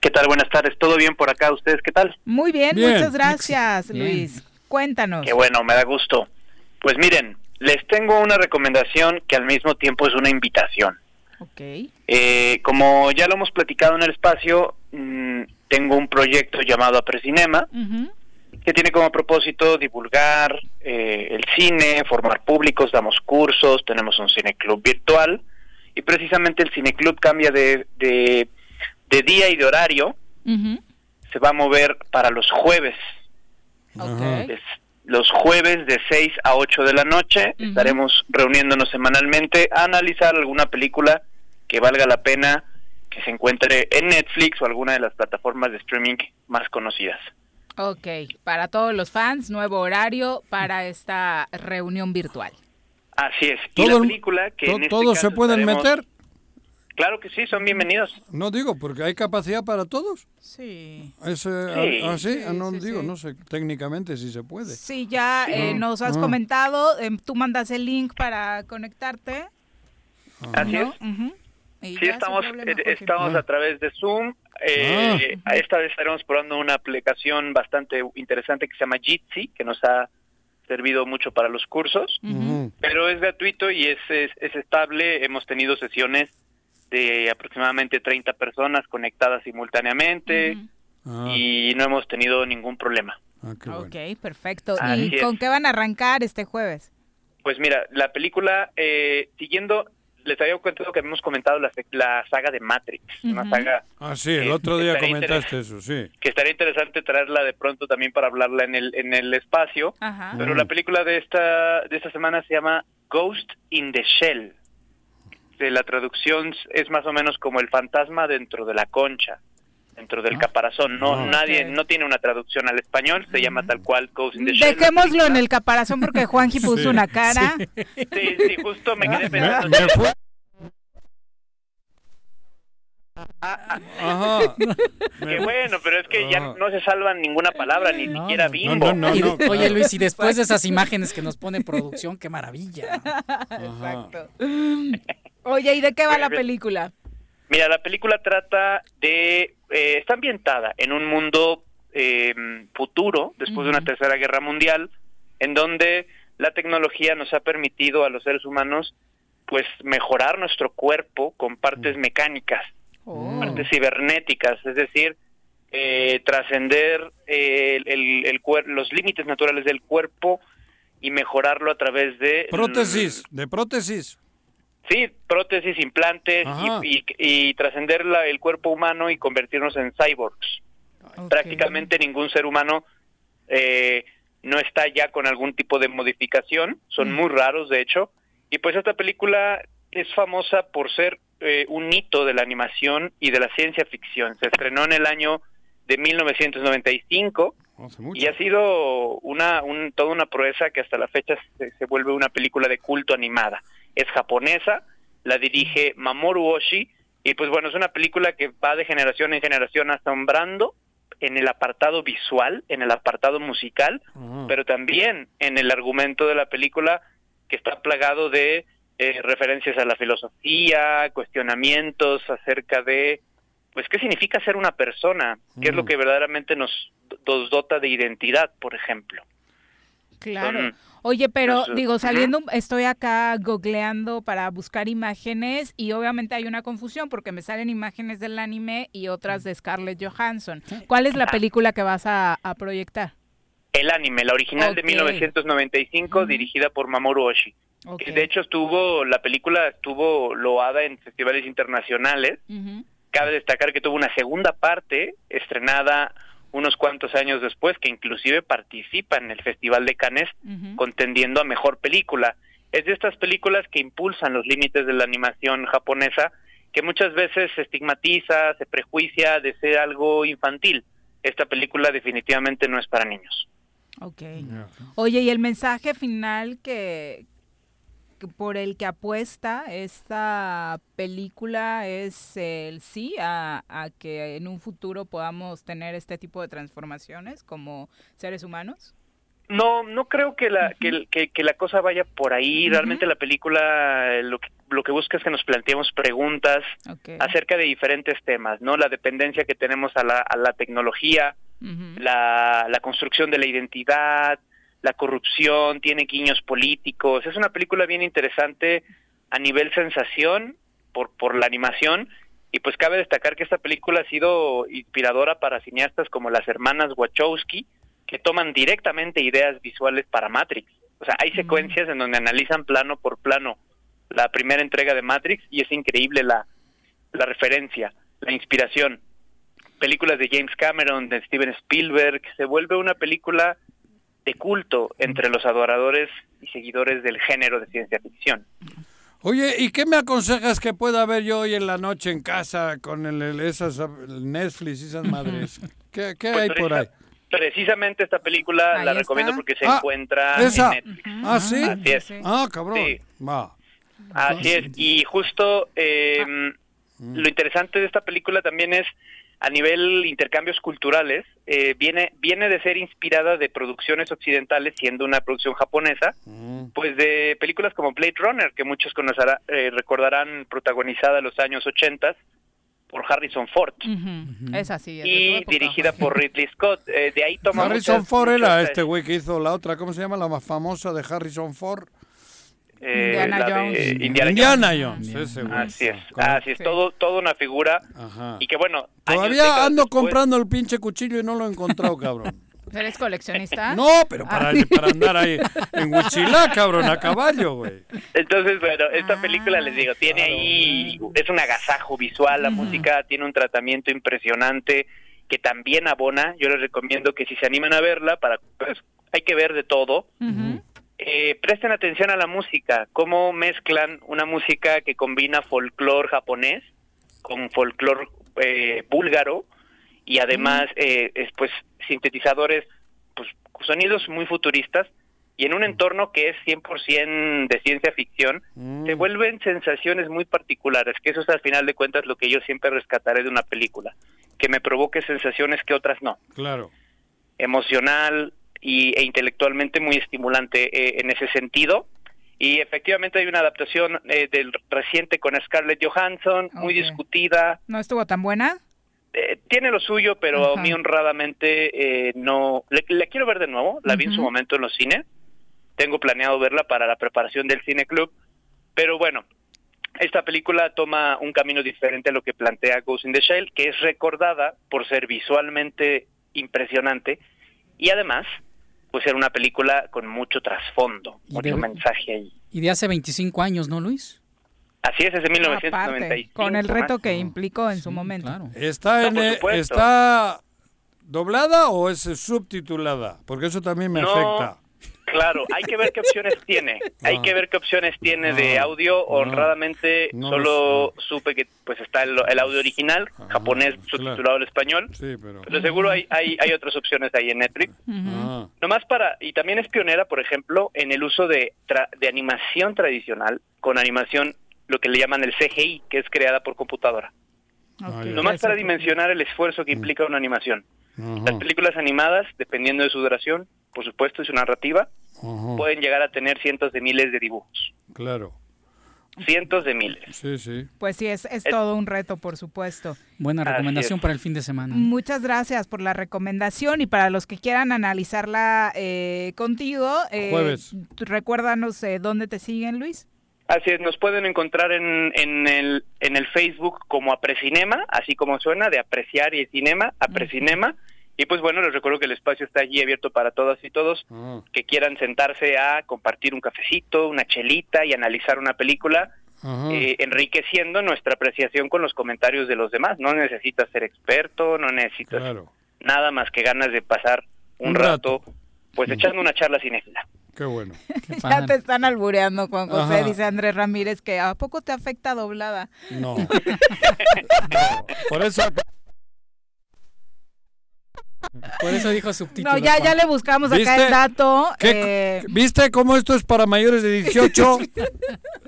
¿Qué tal? Buenas tardes. ¿Todo bien por acá? ¿Ustedes qué tal? Muy bien, muchas gracias, Luis. Cuéntanos. Qué bueno, me da gusto. Pues miren, les tengo una recomendación que al mismo tiempo es una invitación. Ok. Eh, como ya lo hemos platicado en el espacio, mm, tengo un proyecto llamado Aprecinema, que tiene como propósito divulgar eh, el cine, formar públicos, damos cursos, tenemos un cineclub virtual, y precisamente el cineclub cambia de de día y de horario se va a mover para los jueves. los jueves de 6 a 8 de la noche estaremos reuniéndonos semanalmente a analizar alguna película que valga la pena que se encuentre en Netflix o alguna de las plataformas de streaming más conocidas. Ok, para todos los fans, nuevo horario para esta reunión virtual. Así es. Y la película que en este ¿Todos se pueden meter? Claro que sí, son bienvenidos. No digo, porque hay capacidad para todos. Sí. Es, eh, así, ah, no digo, no sé técnicamente si se puede. Sí, ya eh, nos has comentado, em, tú mandas el link para conectarte. Así es. sí, estamos, eh, estamos a través de Zoom. Eh, ah. Esta vez estaremos probando una aplicación bastante interesante que se llama Jitsi, que nos ha servido mucho para los cursos, pero es gratuito y es, es, estable. Hemos tenido sesiones de aproximadamente 30 personas conectadas simultáneamente ah. y no hemos tenido ningún problema. Ah, ok, perfecto. ¿Y con qué van a arrancar este jueves? Pues mira, la película, eh, siguiendo les había contado que habíamos comentado la, saga de Matrix, una saga... Ah, sí, el otro día comentaste eso, sí. Que estaría interesante traerla de pronto también para hablarla en el, en el espacio, pero la película de esta, de esta semana se llama Ghost in the Shell. De la traducción es más o menos como el fantasma dentro de la concha dentro del ah. caparazón. No, ah. nadie, no tiene una traducción al español, se llama tal cual Ghost in the Shell. Dejémoslo en el caparazón porque Juanji puso una cara. Sí. sí, justo me quedé pensando. Ah, Ajá. Qué bueno, pero es que ya no se salvan ninguna palabra, ni siquiera bimbo. oye Luis, y después de esas imágenes que nos pone producción, qué maravilla. Exacto. Oye, ¿y de qué va la película? Mira, la película trata de... Eh, está ambientada en un mundo eh, futuro, después de una tercera guerra mundial, en donde la tecnología nos ha permitido a los seres humanos pues mejorar nuestro cuerpo con partes mecánicas Oh. partes cibernéticas, es decir, eh, trascender eh, el, el, los límites naturales del cuerpo y mejorarlo a través de... Prótesis, de prótesis. Sí, prótesis, implantes y, y, trascender el cuerpo humano y convertirnos en cyborgs. Prácticamente ningún ser humano eh, no está ya con algún tipo de modificación, son mm. muy raros de hecho, y pues esta película es famosa por ser eh, un hito de la animación y de la ciencia ficción. Se estrenó en el año de 1995 y ha sido una toda una proeza que hasta la fecha se, vuelve una película de culto animada. Es japonesa, la dirige Mamoru Oshii y pues bueno, es una película que va de generación en generación asombrando en el apartado visual, en el apartado musical, pero también en el argumento de la película que está plagado de eh, referencias a la filosofía, cuestionamientos acerca de, pues, qué significa ser una persona, qué es lo mm. que verdaderamente nos, dota de identidad, por ejemplo. Claro. Oye, pero digo, saliendo, estoy acá googleando para buscar imágenes y obviamente hay una confusión porque me salen imágenes del anime y otras de Scarlett Johansson. ¿Cuál es la película que vas a, proyectar? El anime, la original de 1995, dirigida por Mamoru Oshii. De hecho estuvo, la película estuvo loada en festivales internacionales. Cabe destacar que tuvo una segunda parte estrenada unos cuantos años después, que inclusive participa en el Festival de Cannes contendiendo a Mejor Película. Es de estas películas que impulsan los límites de la animación japonesa, que muchas veces se estigmatiza, se prejuicia de ser algo infantil. Esta película definitivamente no es para niños. Ok. Oye, ¿y el mensaje final que, por el que apuesta esta película es el sí a, que en un futuro podamos tener este tipo de transformaciones como seres humanos? No, no creo que la, que, que, la cosa vaya por ahí. Realmente la película eh, lo que, lo que busca es que nos planteemos preguntas acerca de diferentes temas, ¿no? La dependencia que tenemos a la, a la tecnología, la, la construcción de la identidad, la corrupción, tiene guiños políticos. Es una película bien interesante a nivel sensación por, por la animación y pues cabe destacar que esta película ha sido inspiradora para cineastas como las hermanas Wachowski que toman directamente ideas visuales para Matrix. O sea, hay secuencias en donde analizan plano por plano la primera entrega de Matrix y es increíble la, la referencia, la inspiración. Películas de James Cameron, de Steven Spielberg, se vuelve una película de culto entre los adoradores y seguidores del género de ciencia ficción. Oye, ¿y qué me aconsejas que pueda ver yo hoy en la noche en casa con el, esas, Netflix y esas madres? ¿Qué, qué pues hay por ahí? Precisamente esta película la recomiendo porque se ah, encuentra en Netflix. Ah, sí. Así es. Ah, cabrón. Va. Así es. Y justo eh, lo interesante de esta película también es a nivel intercambios culturales, eh, viene, viene de ser inspirada de producciones occidentales, siendo una producción japonesa, mm. pues de películas como Blade Runner, que muchos conocerá, eh, recordarán protagonizada en los años 80, por Harrison Ford. Es así. y dirigida por Ridley Scott. Eh, de ahí toma Harrison Ford era este güey que hizo la otra, ¿cómo se llama? La más famosa de Harrison Ford. Eh, Indiana Jones. Indiana, Indiana Jones. ese güey. Así es, así es, todo, todo una figura. Y que bueno. Todavía ando después- comprando el pinche cuchillo y no lo he encontrado, cabrón. ¿Eres coleccionista? No, pero para, para andar ahí en Huichilá, cabrón, a caballo, güey. Entonces, bueno, esta película, les digo, tiene ahí, es un agasajo visual, la música tiene un tratamiento impresionante que también abona. Yo les recomiendo que si se animan a verla, para pues, hay que ver de todo. Eh, presten atención a la música, cómo mezclan una música que combina folclore japonés con folclore eh, búlgaro y además eh, es, pues sintetizadores, pues sonidos muy futuristas y en un entorno que es 100% de ciencia ficción, se vuelven sensaciones muy particulares, que eso es al final de cuentas lo que yo siempre rescataré de una película, que me provoque sensaciones que otras no. Claro. emocional y, e intelectualmente muy estimulante eh, en ese sentido. Y efectivamente hay una adaptación eh, del reciente con Scarlett Johansson, muy discutida. ¿No estuvo tan buena? Eh, tiene lo suyo, pero Ajá. a mí honradamente eh, no... Le, quiero ver de nuevo, la vi en su momento en los cines. Tengo planeado verla para la preparación del Cine Club. Pero bueno, esta película toma un camino diferente a lo que plantea Ghost in the Shell, que es recordada por ser visualmente impresionante y además, pues ser una película con mucho trasfondo, Y mucho de- mensaje ahí. Y de hace 25 años, ¿no, Luis? Así es, es de Aparte, 1995. con el reto ajá. que implicó en su momento. ¿Está, No, en. ¿Está doblada o es subtitulada? Porque eso también me No, afecta. Claro, hay que ver qué opciones tiene. Hay que ver qué opciones tiene de audio. Honradamente, No solo supe que pues está el, el audio original, japonés subtitulado al español. Sí, pero... Pero seguro hay, hay, hay otras opciones ahí en Netflix. Ah, Nomás para, y también es pionera, por ejemplo, en el uso de, tra- de animación tradicional con animación, lo que le llaman el CGI, que es creada por computadora. Ah, ya. Nomás para dimensionar el esfuerzo que implica una animación. Las películas animadas, dependiendo de su duración, por supuesto, y su narrativa, pueden llegar a tener cientos de miles de dibujos. Claro. Cientos de miles. Sí, sí. Pues sí, es, es todo un reto, por supuesto. Buena recomendación para el fin de semana. Muchas gracias por la recomendación y para los que quieran analizarla eh, contigo, eh, Jueves. recuérdanos eh, dónde te siguen, Luis. Así es, nos pueden encontrar en, en, el, en el Facebook como Aprecinema, así como suena, de apreciar y cinema, Aprecinema. Y pues bueno, les recuerdo que el espacio está allí abierto para todas y todos Ah, que quieran sentarse a compartir un cafecito, una chelita y analizar una película, eh, enriqueciendo nuestra apreciación con los comentarios de los demás. No necesitas ser experto, no necesitas Claro. nada más que ganas de pasar un, Un rato, rato. pues echando una charla cinéfila. Qué bueno. Ya te están albureando, Juan José, Ajá. dice Andrés Ramírez, que ¿a poco te afecta doblada? No. No. Por eso... Por eso dijo subtítulos. No, ya, ya le buscamos acá ¿Viste? el dato. ¿Qué- eh, ¿Viste cómo esto es para mayores de 18?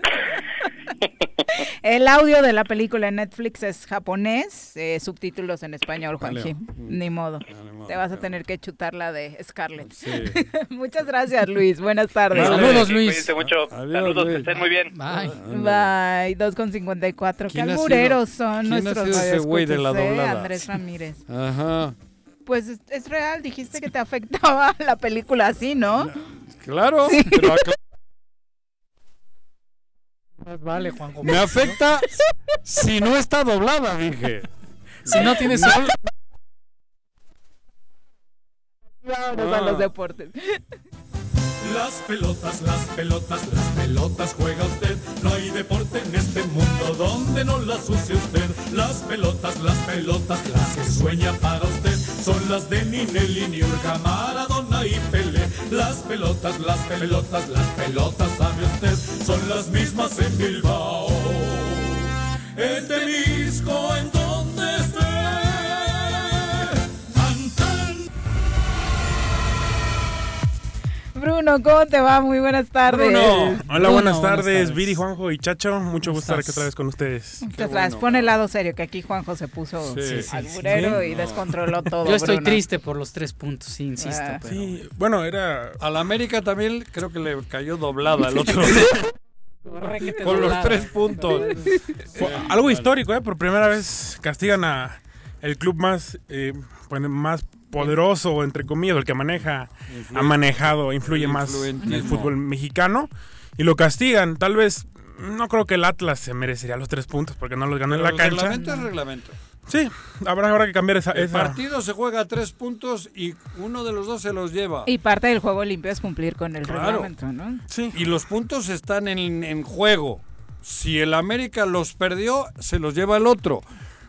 el audio de la película en Netflix es japonés, eh, subtítulos en español, Juanji. Vale. Ni modo. ni modo, Te vas a tener que chutar la de Scarlett. Sí. Muchas gracias, Luis. Buenas tardes. Vale. Saludos, Sí, Luis. Cuídense mucho. Adiós, Saludos, Luis. que estén muy bien. Bye. Bye, 2 con 54. Qué ¿Quién ha albureros sido- son quién ha nuestros sido ese güey de la eh? doblada? Andrés Ramírez. Ajá. Pues es, es real, dijiste que te afectaba la película así, ¿no? Claro, pero acá- Más vale, Juanjo. me afecta si no está doblada, dije. Si no tienes... Vámonos a Ah. los deportes. Las pelotas, las pelotas, las pelotas juega usted. No hay deporte en este mundo donde no las use usted. Las pelotas, las pelotas, las que sueña para usted. Son las de Niurka, Maradona y Pelé. Las pelotas, las pelotas, las pelotas, sabe usted. Son las mismas en Bilbao. Bruno, ¿cómo te va? Muy buenas tardes. Bruno. Hola, Bruno, buenas tardes, tardes. Viri, Juanjo y Chacho. Mucho gusto estar aquí otra vez con ustedes. Muchas gracias. Pon el lado serio, que aquí Juanjo se puso Sí, sí, alburero sí. y descontroló todo. Yo estoy Bruno. triste por los tres puntos, sí, insisto. Ah. pero- Sí, bueno, era. A la América también creo que le cayó doblada el otro. Con los tres puntos. algo histórico, ¿eh? Por primera vez castigan a el club más, eh, pues, más poderoso, entre comillas, el que maneja, ha manejado, influye más en el fútbol mexicano. Y lo castigan. Tal vez, no creo que el Atlas se merecería los tres puntos porque no los ganó en la cancha. reglamento es reglamento. Sí, habrá, habrá que cambiar esa, El partido se juega a tres puntos y uno de los dos se los lleva. Y parte del juego limpio es cumplir con el reglamento, ¿no? Sí. Y los puntos están en, en juego. Si el América los perdió, se los lleva el otro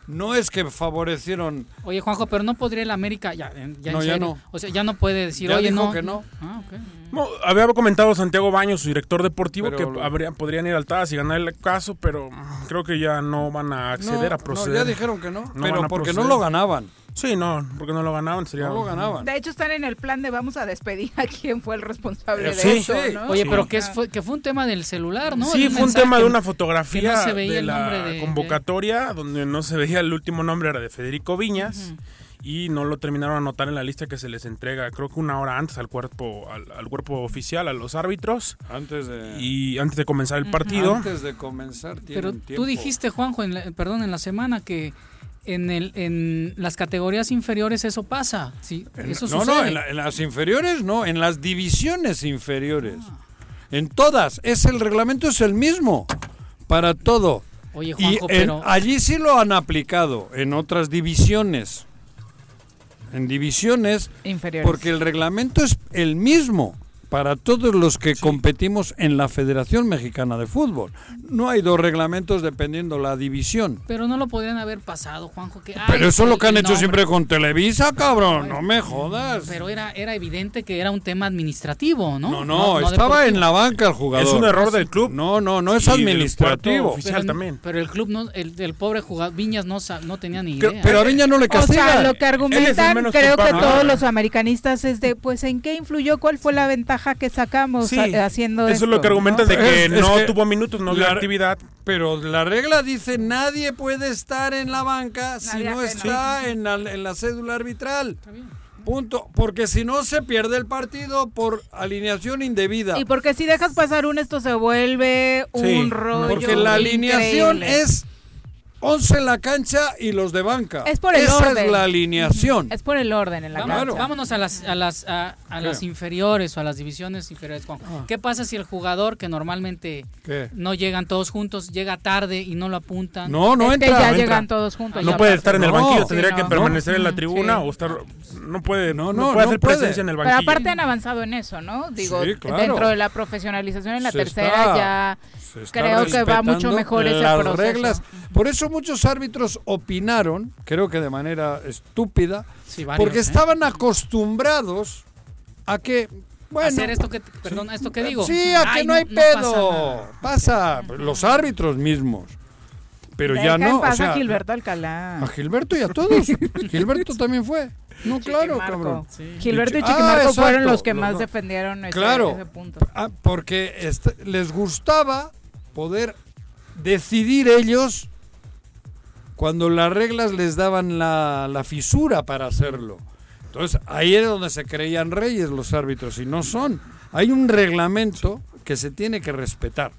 no es que favorecieron. Oye, Juanjo, pero no podría el América ya, ya no, ya no. O sea, ya no puede decir, ya oye, dijo no. que no. Ah, okay. no. Había comentado Santiago Baños, su director deportivo, que habría, podrían ir al TAS y ganar el caso, pero creo que ya no van a acceder a proceder. No, ya dijeron que no, pero porque no lo ganaban. Sí, no, porque no lo ganaban. Sería... No lo ganaban. De hecho, están en el plan de vamos a despedir a quien fue el responsable de eso, ¿no? Oye, pero que, fue, que fue un tema del celular, ¿no? Sí, fue un tema de una fotografía de la convocatoria, donde no se veía el último nombre, era de Federico Viñas. Y no lo terminaron a anotar en la lista que se les entrega, creo que una hora antes al cuerpo, al, cuerpo oficial, a los árbitros. Antes de. Y antes de comenzar el partido. Antes de comenzar, Pero tú dijiste, Juanjo, en perdón, en la semana que en, el, en las categorías inferiores eso pasa. Sí, eso no, no, en, las inferiores no, en las divisiones inferiores. Ah. En todas, es el reglamento es el mismo para todo. Oye, Juanjo, y allí sí lo han aplicado, en otras divisiones. En divisiones, inferiores. porque el reglamento es el mismo para todos los que competimos en la Federación Mexicana de Fútbol. No hay dos reglamentos dependiendo la división. Pero no lo podrían haber pasado, Juanjo. Que, pero eso es lo que han hecho siempre con Televisa, cabrón. No, me jodas. Pero era, era evidente que era un tema administrativo, ¿no? No, no, estaba en la banca el jugador. Es un error del club. No, no, no es administrativo. Oficial pero, también. Pero el club, no, el, pobre jugador, Viñas no, no tenía ni idea. Pero a Viñas no le castiga. O sea, lo que argumentan, creo que todos los americanistas es de, pues, ¿en qué influyó? ¿Cuál fue la ventaja? Que sacamos haciendo eso es lo que argumentan de que no tuvo minutos, no dio actividad. Pero la regla dice nadie puede estar en la banca si no está en la, en la cédula arbitral. Punto. Porque si no se pierde el partido por alineación indebida. Y porque si dejas pasar un esto se vuelve un rollo. Porque la alineación es 11 en la cancha y los de banca. Es por el Esa orden. es la alineación. Es por el orden en la cancha. Vámonos a las, a las, a, las inferiores o a las divisiones inferiores. Juan. Ah. ¿Qué pasa si el jugador que normalmente no llegan todos juntos, llega tarde y no lo apuntan? No, no es entra. Que ya no llegan todos juntos. No puede estar en el banquillo, tendría que permanecer en la tribuna o estar... No puede, no, no, puede hacer presencia en el banquillo. Pero aparte han avanzado en eso, ¿no? Digo, dentro de la profesionalización en la tercera ya creo que va mucho mejor ese proceso. reglas. Por eso muchos árbitros opinaron, creo que de manera estúpida, porque ¿eh? estaban acostumbrados a que bueno, hacer esto que perdón, esto que digo. Sí, a que no hay pedo. pasa, los árbitros mismos. Pero ya no, o sea, a Gilberto Alcalá. A Gilberto y a todos. Gilberto también fue. No, claro, cabrón. Gilberto y Chiquimarco ah, fueron los que más defendieron ese, claro, ese punto. Ah, porque este, les gustaba poder decidir ellos cuando las reglas les daban la, fisura para hacerlo. Entonces ahí era donde se creían reyes los árbitros y no son. Hay un reglamento que se tiene que respetar.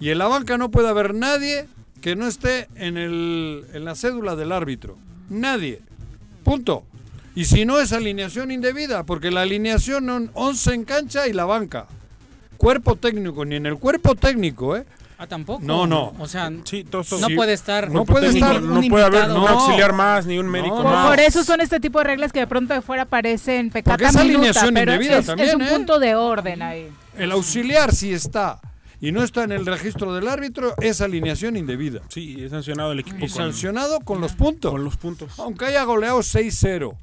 Y en la banca no puede haber nadie que no esté en, en la cédula del árbitro. Nadie. Punto. Y si no es alineación indebida, porque la alineación son 11 en cancha y la banca. Cuerpo técnico, ni en el cuerpo técnico, ¿eh? Ah, tampoco. No, no. O sea, sí, todo, todo, no sí. puede estar. No puede estar. No, puede haber un auxiliar más, ni un médico por, más. Por eso son este tipo de reglas que de pronto de fuera parecen pecata es minuta, alineación pero indebida es, también, es un ¿eh? punto de orden ahí. El auxiliar sí está y no está en el registro del árbitro, es alineación indebida. Sí, es sancionado el equipo. Y sancionado con los puntos. Con los puntos. Aunque haya goleado 6-0.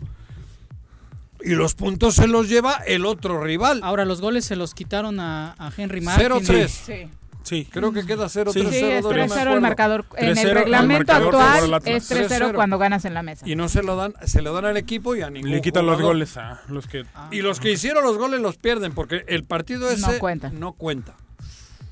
Y los puntos se los lleva el otro rival. Ahora, los goles se los quitaron a, a Henry Martin. 0-3. Sí. Sí. Creo que queda 0-3. Sí, sí es 3-0 el marcador. En el 3-0 reglamento actual es 3-0 cuando ganas en la mesa. Y no se lo dan, se lo dan al equipo y a ningún Le quitan los jugador. goles a los que... Y los que hicieron los goles los pierden porque el partido ese No cuenta. No cuenta.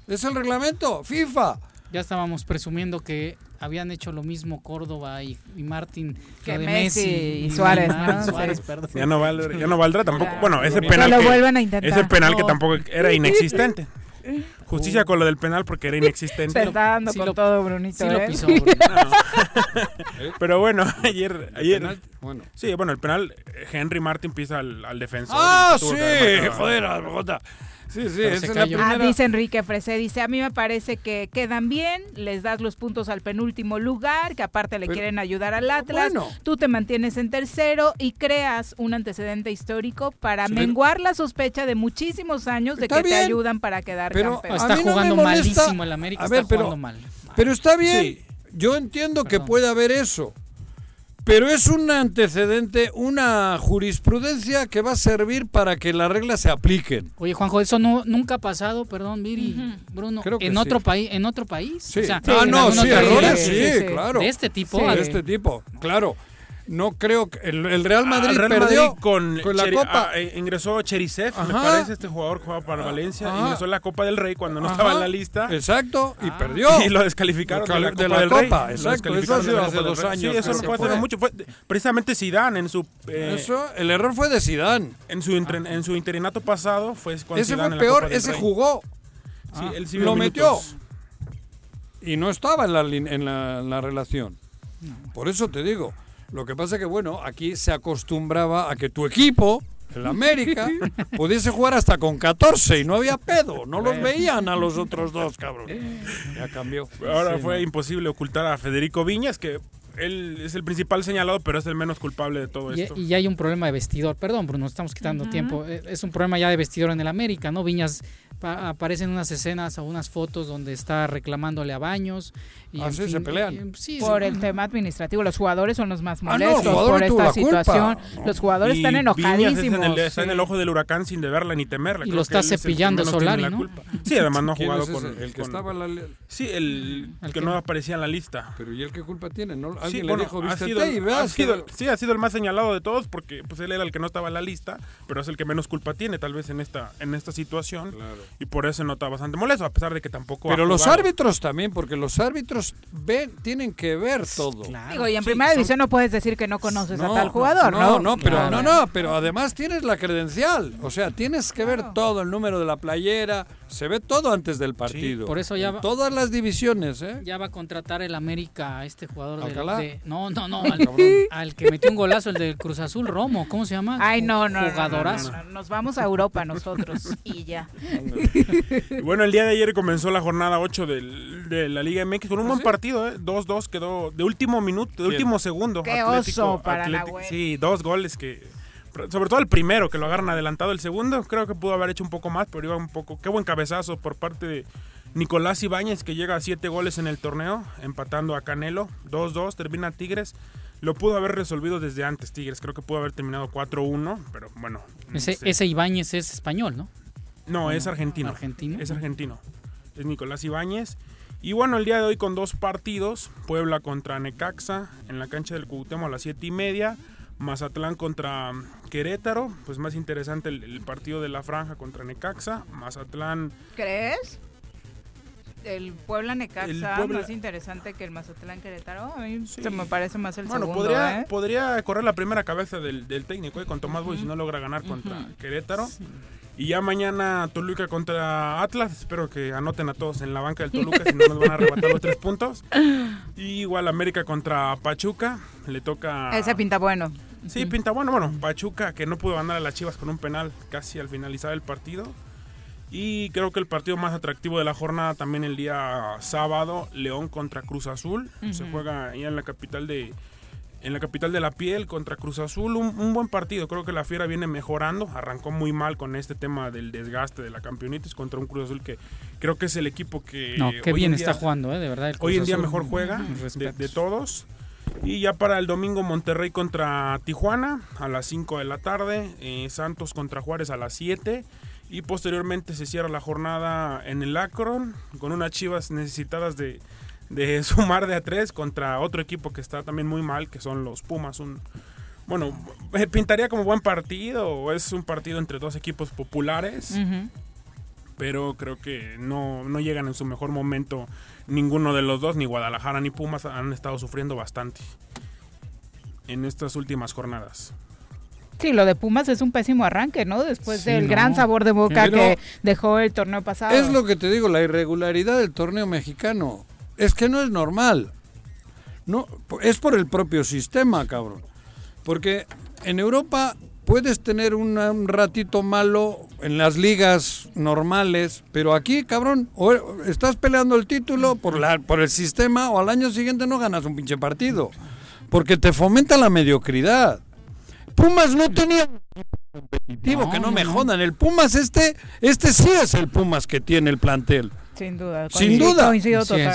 Es el reglamento, FIFA. Ya estábamos presumiendo que habían hecho lo mismo Córdoba y, y Martín Que de Messi Messi y Suárez, ¿no? Suárez, Sí. perdón. Ya no, valdrá, ya no valdrá tampoco. Bueno, ese penal lo que, vuelvan a intentar. ese penal que tampoco era inexistente. Justicia con lo del penal porque era inexistente. Se está dando con todo, Brunito. Sí lo ¿eh? pisó, Pero bueno, ayer... ayer bueno. Sí, bueno, el penal, Henry Martin pisa al, al defensor. ¡Ah, sí! Joder, Bogotá. Sí, sí, es la primera... ah, dice Enrique Fresé, dice, a mí me parece que quedan bien, les das los puntos al penúltimo lugar, que aparte le quieren ayudar al Atlas, tú te mantienes en tercero y creas un antecedente histórico para menguar la sospecha de muchísimos años de que te ayudan para quedar pero campeón. Está jugando malísimo el América, está jugando mal. Pero está bien, yo entiendo que puede haber eso, pero es un antecedente, una jurisprudencia que va a servir para que las reglas se apliquen. Oye, Juanjo, eso no nunca ha pasado, perdón, Viri, Bruno, en otro país, en otro país, sí. ah, no, sí, errores, sí, claro. De este tipo, de este tipo, claro. No creo que el, Real Madrid perdió con, la Copa. Ah, eh, ingresó Cherisev, me parece, este jugador jugaba para Valencia. Ingresó en la Copa del Rey cuando no estaba en la lista. Exacto, y ah. perdió. Y lo descalificaron de la, de la Copa. Exacto, eso ha sido hace dos años. Sí, eso no fue hace mucho. Fue precisamente Zidane en su... Eh, eso, el error fue de Zidane. En su, en su interinato pasado fue cuando Ese fue peor, ese jugó. Sí, él sí lo metió. Y no estaba en la, en la, en la relación. Por eso te digo, lo que pasa es que, bueno, aquí se acostumbraba a que tu equipo, el América, pudiese jugar hasta con 14 y no había pedo. No los veían a los otros dos, cabrón. Ya cambió. Ahora fue imposible ocultar a Federico Viñas, que él es el principal señalado, pero es el menos culpable de todo esto. Y ya hay un problema de vestidor. Perdón, Bruno, estamos quitando tiempo. Eh, es un problema ya de vestidor en el América, ¿no? Viñas aparecen unas escenas o unas fotos donde está reclamándole a Baños. Y ah, se pelean. por el tema administrativo. Los jugadores son los más ah, molestos por esta situación. Los jugadores están enojadísimos. está en el ojo del huracán sin deberla ni temerla. Y lo está cepillando Solari, ¿no? Sí, además no ha jugado con... El que estaba en la... Sí, el, que, no aparecía en la lista. Pero ¿y él qué culpa tiene? ¿No? ¿Alguien le dijo, ha sido, ha sido, Sí, ha sido el más señalado de todos porque pues él era el que no estaba en la lista, pero es el que menos culpa tiene tal vez en esta, en esta situación. Claro y por eso nota bastante molesto, a pesar de que tampoco. Pero los árbitros también, porque los árbitros ven, tienen que ver todo. Digo, y en primera división no puedes decir que no conoces a tal jugador, ¿no? No, no, pero no, no, pero además tienes la credencial, o sea, tienes que ver todo, el número de la playera, se ve todo antes del partido. por eso ya va, todas las divisiones, ¿eh? Ya va a contratar el América a este jugador de, no, no, no, al, que metió un golazo el del Cruz Azul Romo, ¿cómo se llama? Ay, no, no, jugadorazo. nos vamos a Europa nosotros y ya. bueno, el día de ayer comenzó la jornada 8 de la Liga MX con un ¿Ah, buen partido, ¿eh? 2-2 quedó de último minuto, de último segundo. Qué oso para la Sí, dos goles que sobre todo el primero, que lo agarran adelantado. El segundo, creo que pudo haber hecho un poco más, pero iba un poco. Qué buen cabezazo por parte de Nicolás Ibáñez, que llega a siete goles en el torneo, empatando a Canelo. 2-2, termina Tigres. Lo pudo haber resolvido desde antes, Tigres. Creo que pudo haber terminado 4-1, pero bueno. Ese, ese, Ibáñez es español, ¿no? No, es argentino. ¿Argentino? Es argentino. Es Nicolás Ibáñez. Y bueno, el día de hoy con dos partidos. Puebla contra Necaxa en la cancha del Cuauhtémoc a las siete y media. Mazatlán contra Querétaro, pues más interesante el, partido de la franja contra Necaxa. Mazatlán. ¿Crees? El Puebla Necaxa más interesante que el Mazatlán Querétaro. A mí se me parece más el bueno, Podría, ¿eh? podría correr la primera cabeza del, técnico ¿eh? con Tomás Boy si no logra ganar contra Querétaro. Y ya mañana Toluca contra Atlas. Espero que anoten a todos en la banca del Toluca, si no nos van a arrebatar los tres puntos. Y igual América contra Pachuca. Le toca. Ese pinta bueno. Sí, pinta bueno. Bueno, Pachuca que no pudo ganar a las Chivas con un penal casi al finalizar el partido. Y creo que el partido más atractivo de la jornada también el día sábado, León contra Cruz Azul. Se juega ahí en la capital de, en la capital de la piel contra Cruz Azul. Un, buen partido, creo que la Fiera viene mejorando. Arrancó muy mal con este tema del desgaste de la campeonitis contra un Cruz Azul que creo que es el equipo que... No, qué bien está jugando, ¿eh? de verdad. hoy en día mejor juega de, todos. Y ya para el domingo Monterrey contra Tijuana a las 5 de la tarde, eh, Santos contra Juárez a las 7 y posteriormente se cierra la jornada en el Akron con unas chivas necesitadas de de sumar de a tres contra otro equipo que está también muy mal, que son los Pumas. Un, bueno, eh, pintaría como buen partido, o es un partido entre dos equipos populares, pero creo que no, no llegan en su mejor momento ninguno de los dos, ni Guadalajara ni Pumas han estado sufriendo bastante en estas últimas jornadas. Sí, lo de Pumas es un pésimo arranque, ¿no? Después del gran sabor de boca que dejó el torneo pasado. Es lo que te digo, la irregularidad del torneo mexicano. Es que no es normal. No, es por el propio sistema, cabrón. Porque en Europa puedes tener un ratito malo en las ligas normales, pero aquí, cabrón, o estás peleando el título por, la, por el sistema o al año siguiente no ganas un pinche partido. Porque te fomenta la mediocridad. Pumas no tenía competitivo, que no, me jodan. El Pumas este, este sí es el Pumas que tiene el plantel. Sin duda. Sin duda.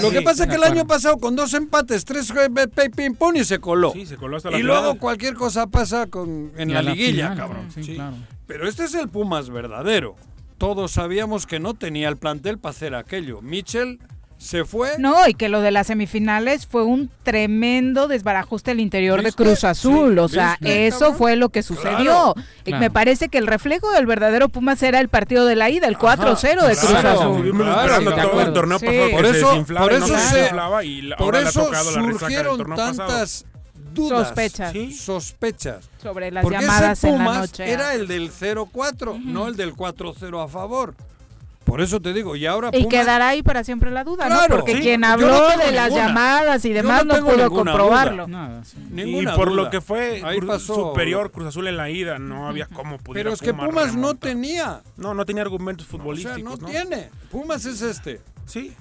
Lo que pasa es que el año pasado con dos empates, tres ping pong y se coló. y luego cualquier cosa pasa con, en la, liguilla, cabrón. Pero este es el Pumas verdadero. Todos sabíamos que no tenía el plantel para hacer aquello. Mitchell se fue. No, y que lo de las semifinales fue un tremendo desbarajuste el interior de Cruz Azul. o sea, eso fue lo que sucedió. Y me parece que el reflejo del verdadero Pumas era el partido de la ida, el 4-0 de Cruz Azul. todo el torneo pasado por eso, por eso, se, y por eso surgieron tantas dudas, sospechas, sospechas sobre las llamadas en la noche. Era el del 0-4, no el del 4-0 a favor. Por eso te digo, y ahora Y quedará ahí para siempre la duda, ¿no? Porque quien habló de las llamadas y demás no, pudo comprobarlo. y por lo que fue superior Cruz Azul en la ida, no había cómo pudiera Pero es que Pumas, no tenía. No, no tenía argumentos futbolísticos. O sea, no, tiene. Pumas es este. Sí.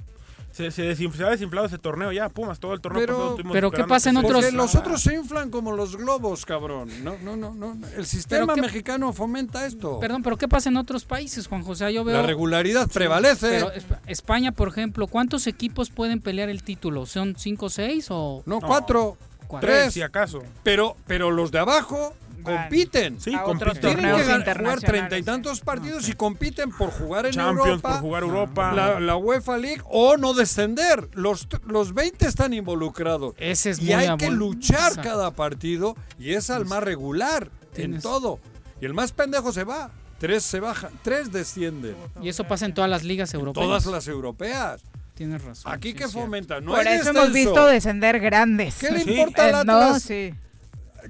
Se, se, ha desinflado ese torneo ya, Pumas, todo el torneo. Pero, pero ¿qué pasa en otros? Porque los otros se inflan como los globos, cabrón. No, no, no, no. El sistema mexicano fomenta esto. Perdón, pero ¿qué pasa en otros países, Juan José? Yo veo... La regularidad prevalece. Pero España, por ejemplo, ¿cuántos equipos pueden pelear el título? ¿Son cinco o seis o...? No, cuatro. Tres, si acaso. Pero, pero los de abajo compiten. Sí, compiten. Tienen que jugar treinta y tantos partidos y compiten por jugar en Champions, por jugar Europa. La, UEFA League o no descender. Los, los 20 están involucrados. Ese es y hay que luchar cada partido y es al más regular en todo. Y el más pendejo se va. Tres se bajan, tres descienden. Y eso pasa en todas las ligas europeas. Todas las europeas. Tienes razón. Aquí que fomenta, no Por eso hemos visto descender grandes. ¿Qué le importa al Atlas? sí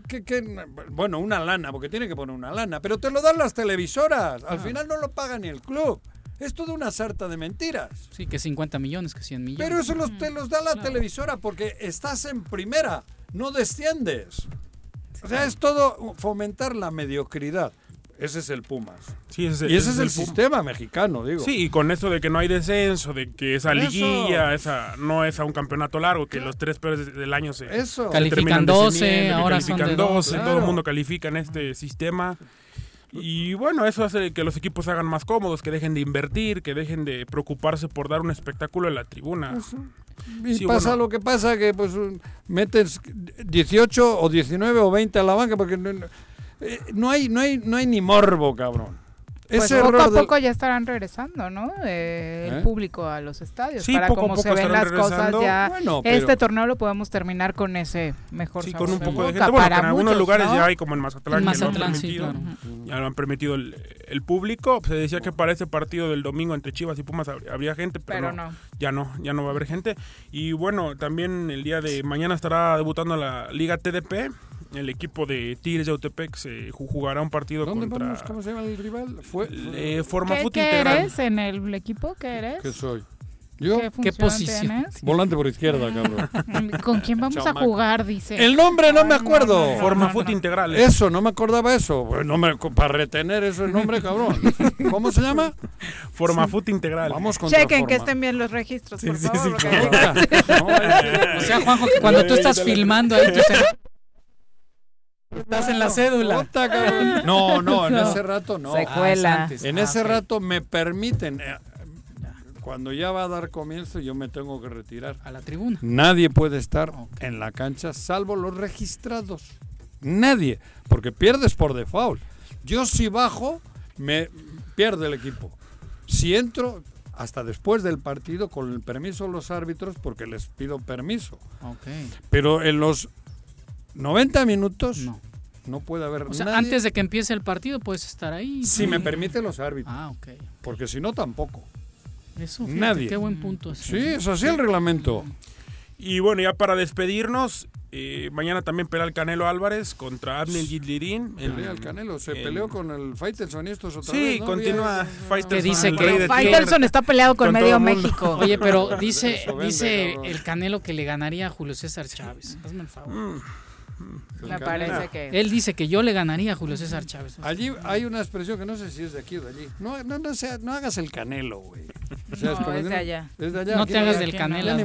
que, bueno, una lana, porque tiene que poner una lana, pero te lo dan las televisoras. Al ah. final no lo paga ni el club. Es toda una sarta de mentiras. Sí, que 50 millones, que 100 millones. Pero eso los, te los da la televisora porque estás en primera, no desciendes. O sea, es todo fomentar la mediocridad. Ese es el Pumas. Sí, ese, y ese, es el, sistema mexicano, digo. Sí, y con eso de que no hay descenso, de que esa liguilla esa no es a un campeonato largo, que los tres peores del año se, eso. califican 12, ahora califican 12, todo el mundo califica en este sistema. Y bueno, eso hace que los equipos se hagan más cómodos, que dejen de invertir, que dejen de preocuparse por dar un espectáculo en la tribuna. Y pasa lo que pasa, que pues metes 18 o 19 o 20 a la banca, porque eh, no, hay, no, hay, no hay ni morbo, cabrón. Pues poco a poco ya estarán regresando, ¿no? Eh, el ¿Eh? público a los estadios. para cómo se ven las cosas ya. Este torneo lo podemos terminar con ese mejor Sí, con un poco de, gente. Bueno, en algunos lugares ya hay, como en Mazatlán, ya, lo han permitido, ya lo han permitido el, público. Se decía que para ese partido del domingo entre Chivas y Pumas habría gente, pero, no, ya no, ya no va a haber gente. Y bueno, también el día de mañana estará debutando la Liga TDP el equipo de Tigres de Autepec se jugará un partido ¿Dónde contra... Vamos? ¿Cómo se llama el rival? Fue... Eh, forma ¿Qué, ¿qué eres en el equipo? ¿Qué eres? ¿Qué soy? ¿Yo? ¿Qué, posición? Tienes? Volante por izquierda, cabrón. ¿Con quién vamos a jugar? Dice. El nombre no me acuerdo. Forma Foot Integral. Eso, no me acordaba eso. no me, para retener eso el nombre, cabrón. ¿Cómo se llama? Forma Foot Integral. Vamos con Chequen que estén bien los registros, por sí, favor. Sí, sí, o sea, Juanjo, que cuando tú estás filmando ahí, tú Estás en la cédula. No, no, en ese rato no. Secuela. en ese ah, rato me permiten. Eh, cuando ya va a dar comienzo, yo me tengo que retirar. A la tribuna. Nadie puede estar en la cancha salvo los registrados. Nadie. Porque pierdes por default. Yo si bajo, me pierde el equipo. Si entro, hasta después del partido con el permiso de los árbitros porque les pido permiso. Pero en los 90 minutos no, no puede haber o sea, antes de que empiece el partido puedes estar ahí. Si me permite los árbitros. Ah, ok. Porque si no, tampoco. Eso, fíjate, Nadie. Qué buen punto. Sí, es así el reglamento. Y bueno, ya para despedirnos, Eh, mañana también pelea el Canelo Álvarez contra Abner Gidlirin. El, Canelo se peleó con el Faitelson y estos otra sí, vez. Sí, continúa Faitelson. dice que Faitelson está peleado con, medio México. Oye, pero dice, dice el Canelo que le ganaría a Julio César Chávez. Hazme el favor. Mm. Me parece que... Él dice que yo le ganaría a Julio César Chávez. Allí hay una expresión que no sé si es de aquí o de allí. No, no, no, sea, no hagas el canelo, güey. O sea, no, es, de allá. es de allá. No te hagas del canelo.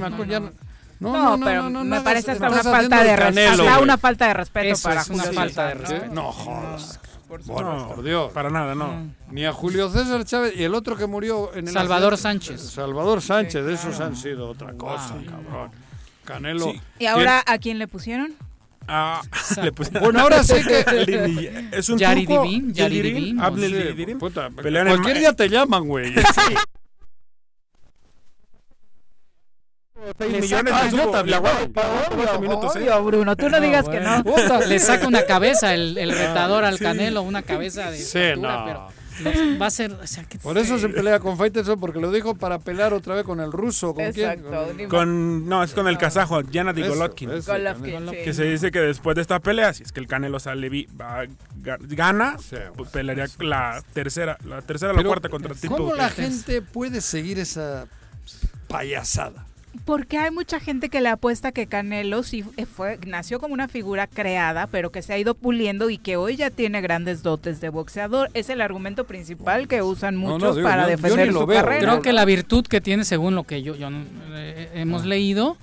No, no, pero me parece hasta una falta de respeto. Hasta una falta de respeto Eso para es una falta de respeto. No jodas. Bueno, por Dios. Para nada, no. Ni a Julio César Chávez y el otro que murió en el Salvador Sánchez. Salvador Sánchez, de esos han sido otra cosa, cabrón. Canelo. ¿Y ahora a quién le pusieron? Ah, le. Bueno, ahora sí que es un Yari truco. Divin, Yari Divin. Hable Sí, puta, cualquier día te llaman, güey. Le millones de la obvio, cuatro minutos, ¿eh? Bruno, tú no digas que no. Le saca una cabeza el, el retador al Canelo, una cabeza de Sí, estatura, no. pero va a ser... O sea, que Por eso se pelea con Faitelson, porque lo dijo para pelear otra vez con el ruso. ¿Con Exacto. quién? Con, no, es con el kazajo, Eso, Golovkin. eso. Que se dice que después de esta pelea, si es que el Canelo sale va, ga- gana, Sí, pues pelearía la tercera, la tercera o la cuarta contra Tito. ¿Cómo la gente puede seguir esa payasada? Porque hay mucha gente que le apuesta que Canelo sí fue, nació como una figura creada, pero que se ha ido puliendo y que hoy ya tiene grandes dotes de boxeador. Es el argumento principal que usan No, no, muchos digo, para yo- yo defender su veo. carrera. Creo que la virtud que tiene, según lo que yo, yo eh, hemos leído,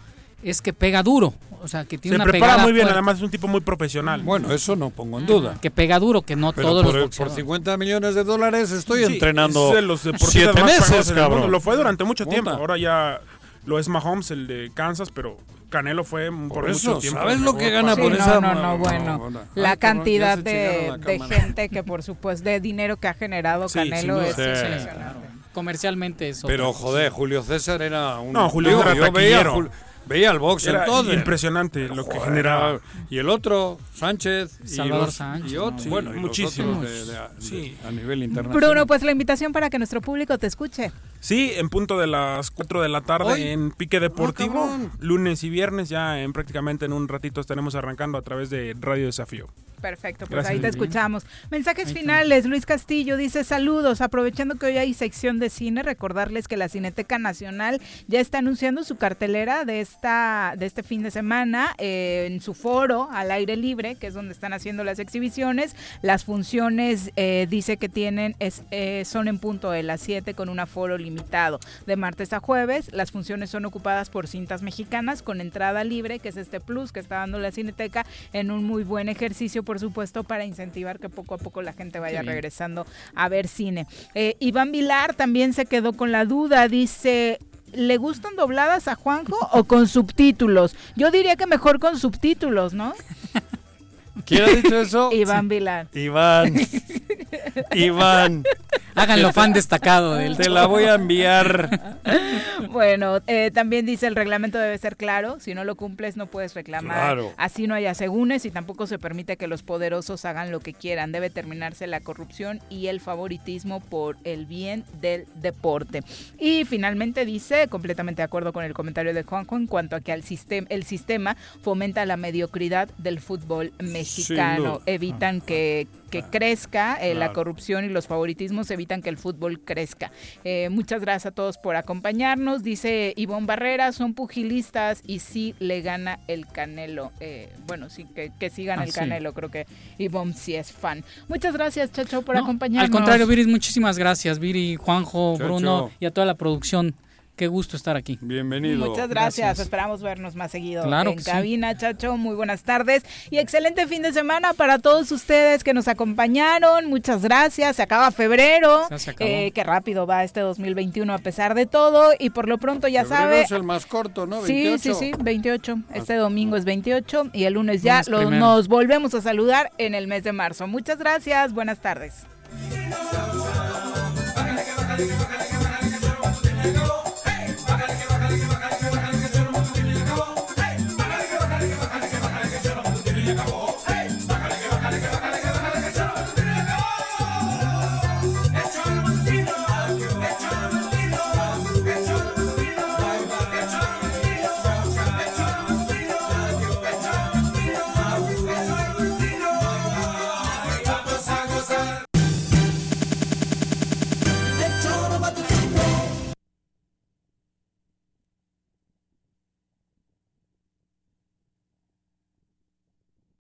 es que pega duro. O sea, que tiene Se una prepara pegada muy bien, fuerte, además es un tipo muy profesional. Bueno, eso no pongo en duda. Que pega duro, que no Pero todos por, los por boxeadores. 50 millones de dólares estoy Sí, entrenando es de los deportistas siete meses, cabrón. Lo fue durante mucho tiempo. Ahora ya lo es Mahomes, el de Kansas, pero Canelo fue por, Por eso, mucho tiempo. ¿sabes lo que gana Sí, por no, esa? no, no, bueno. La Ay, cabrón, cantidad de, la gente que, por supuesto, de dinero que ha generado Sí, Canelo es Sí. impresionante. Comercialmente es Pero joder, Julio César era un. No, Julio yo era veía, taquillero. Jul- veía el box Era entonces. impresionante lo que generaba. Y el otro, Sánchez. y Salvador los- Sánchez, Y otros, Sí, bueno, y los muchísimos. otros de- de- de- Sí. a nivel internacional. Bruno, pues la invitación para que nuestro público te escuche. Sí, en punto de las 4 de la tarde Hoy. en Pique Deportivo. cabrón. lunes y viernes, ya en prácticamente en un ratito estaremos arrancando a través de Radio Desafío. Perfecto, pues Gracias, ahí te Lili. escuchamos. Mensajes finales. Luis Castillo dice saludos. Aprovechando que hoy hay sección de cine, recordarles que la Cineteca Nacional ya está anunciando su cartelera de esta de este fin de semana eh, en su foro al aire libre, que es donde están haciendo las exhibiciones. Las funciones eh, dice que tienen es, eh, son en punto de las 7 con un aforo limitado. De martes a jueves, las funciones son ocupadas por cintas mexicanas con entrada libre, que es este plus que está dando la Cineteca en un muy buen ejercicio, por supuesto, para incentivar que poco a poco la gente vaya regresando a ver cine. Eh, Iván Vilar también se quedó con la duda, dice... ¿Le gustan dobladas a Juanjo o con subtítulos? Yo diría que mejor con subtítulos, ¿no? ¿Quién ha dicho eso? Iván Vilar. Iván. Iván. Háganlo fan destacado del Te la voy a enviar. Bueno, eh, también dice el reglamento debe ser claro, si no lo cumples no puedes reclamar, Claro. así no hay asegúnes y tampoco se permite que los poderosos hagan lo que quieran, debe terminarse la corrupción y el favoritismo por el bien del deporte. Y finalmente dice, completamente de acuerdo con el comentario de Juanjo en cuanto a que al sistema, el sistema fomenta la mediocridad del fútbol mexicano, duda. evitan que, que crezca eh, la corrupción y los favoritismos evitan que el fútbol crezca. Eh, muchas gracias a todos por acompañarnos. Dice Ivonne Barrera, son pugilistas y sí le gana el Canelo. Eh, bueno, sí, que, que sí gana Ah, el sí. Canelo. Creo que Ivonne sí es fan. Muchas gracias, Chacho, por No, acompañarnos. Al contrario, Viris, muchísimas gracias. Viri, Juanjo, Chacho. Bruno y a toda la producción. Qué gusto estar aquí. Bienvenido. Muchas gracias. Gracias. Esperamos vernos más seguido Claro en sí. cabina, Chacho. Muy buenas tardes y excelente fin de semana para todos ustedes que nos acompañaron. Muchas gracias. Se acaba febrero. Ya se acabó. Eh, qué rápido va este 2021 a pesar de todo. Y por lo pronto ya Febrero sabe. es el más corto, ¿no? Sí, 28. sí, sí, 28. Este domingo es 28 y el lunes ya Lunes lo- nos volvemos a saludar en el mes de marzo. Muchas gracias. Buenas tardes.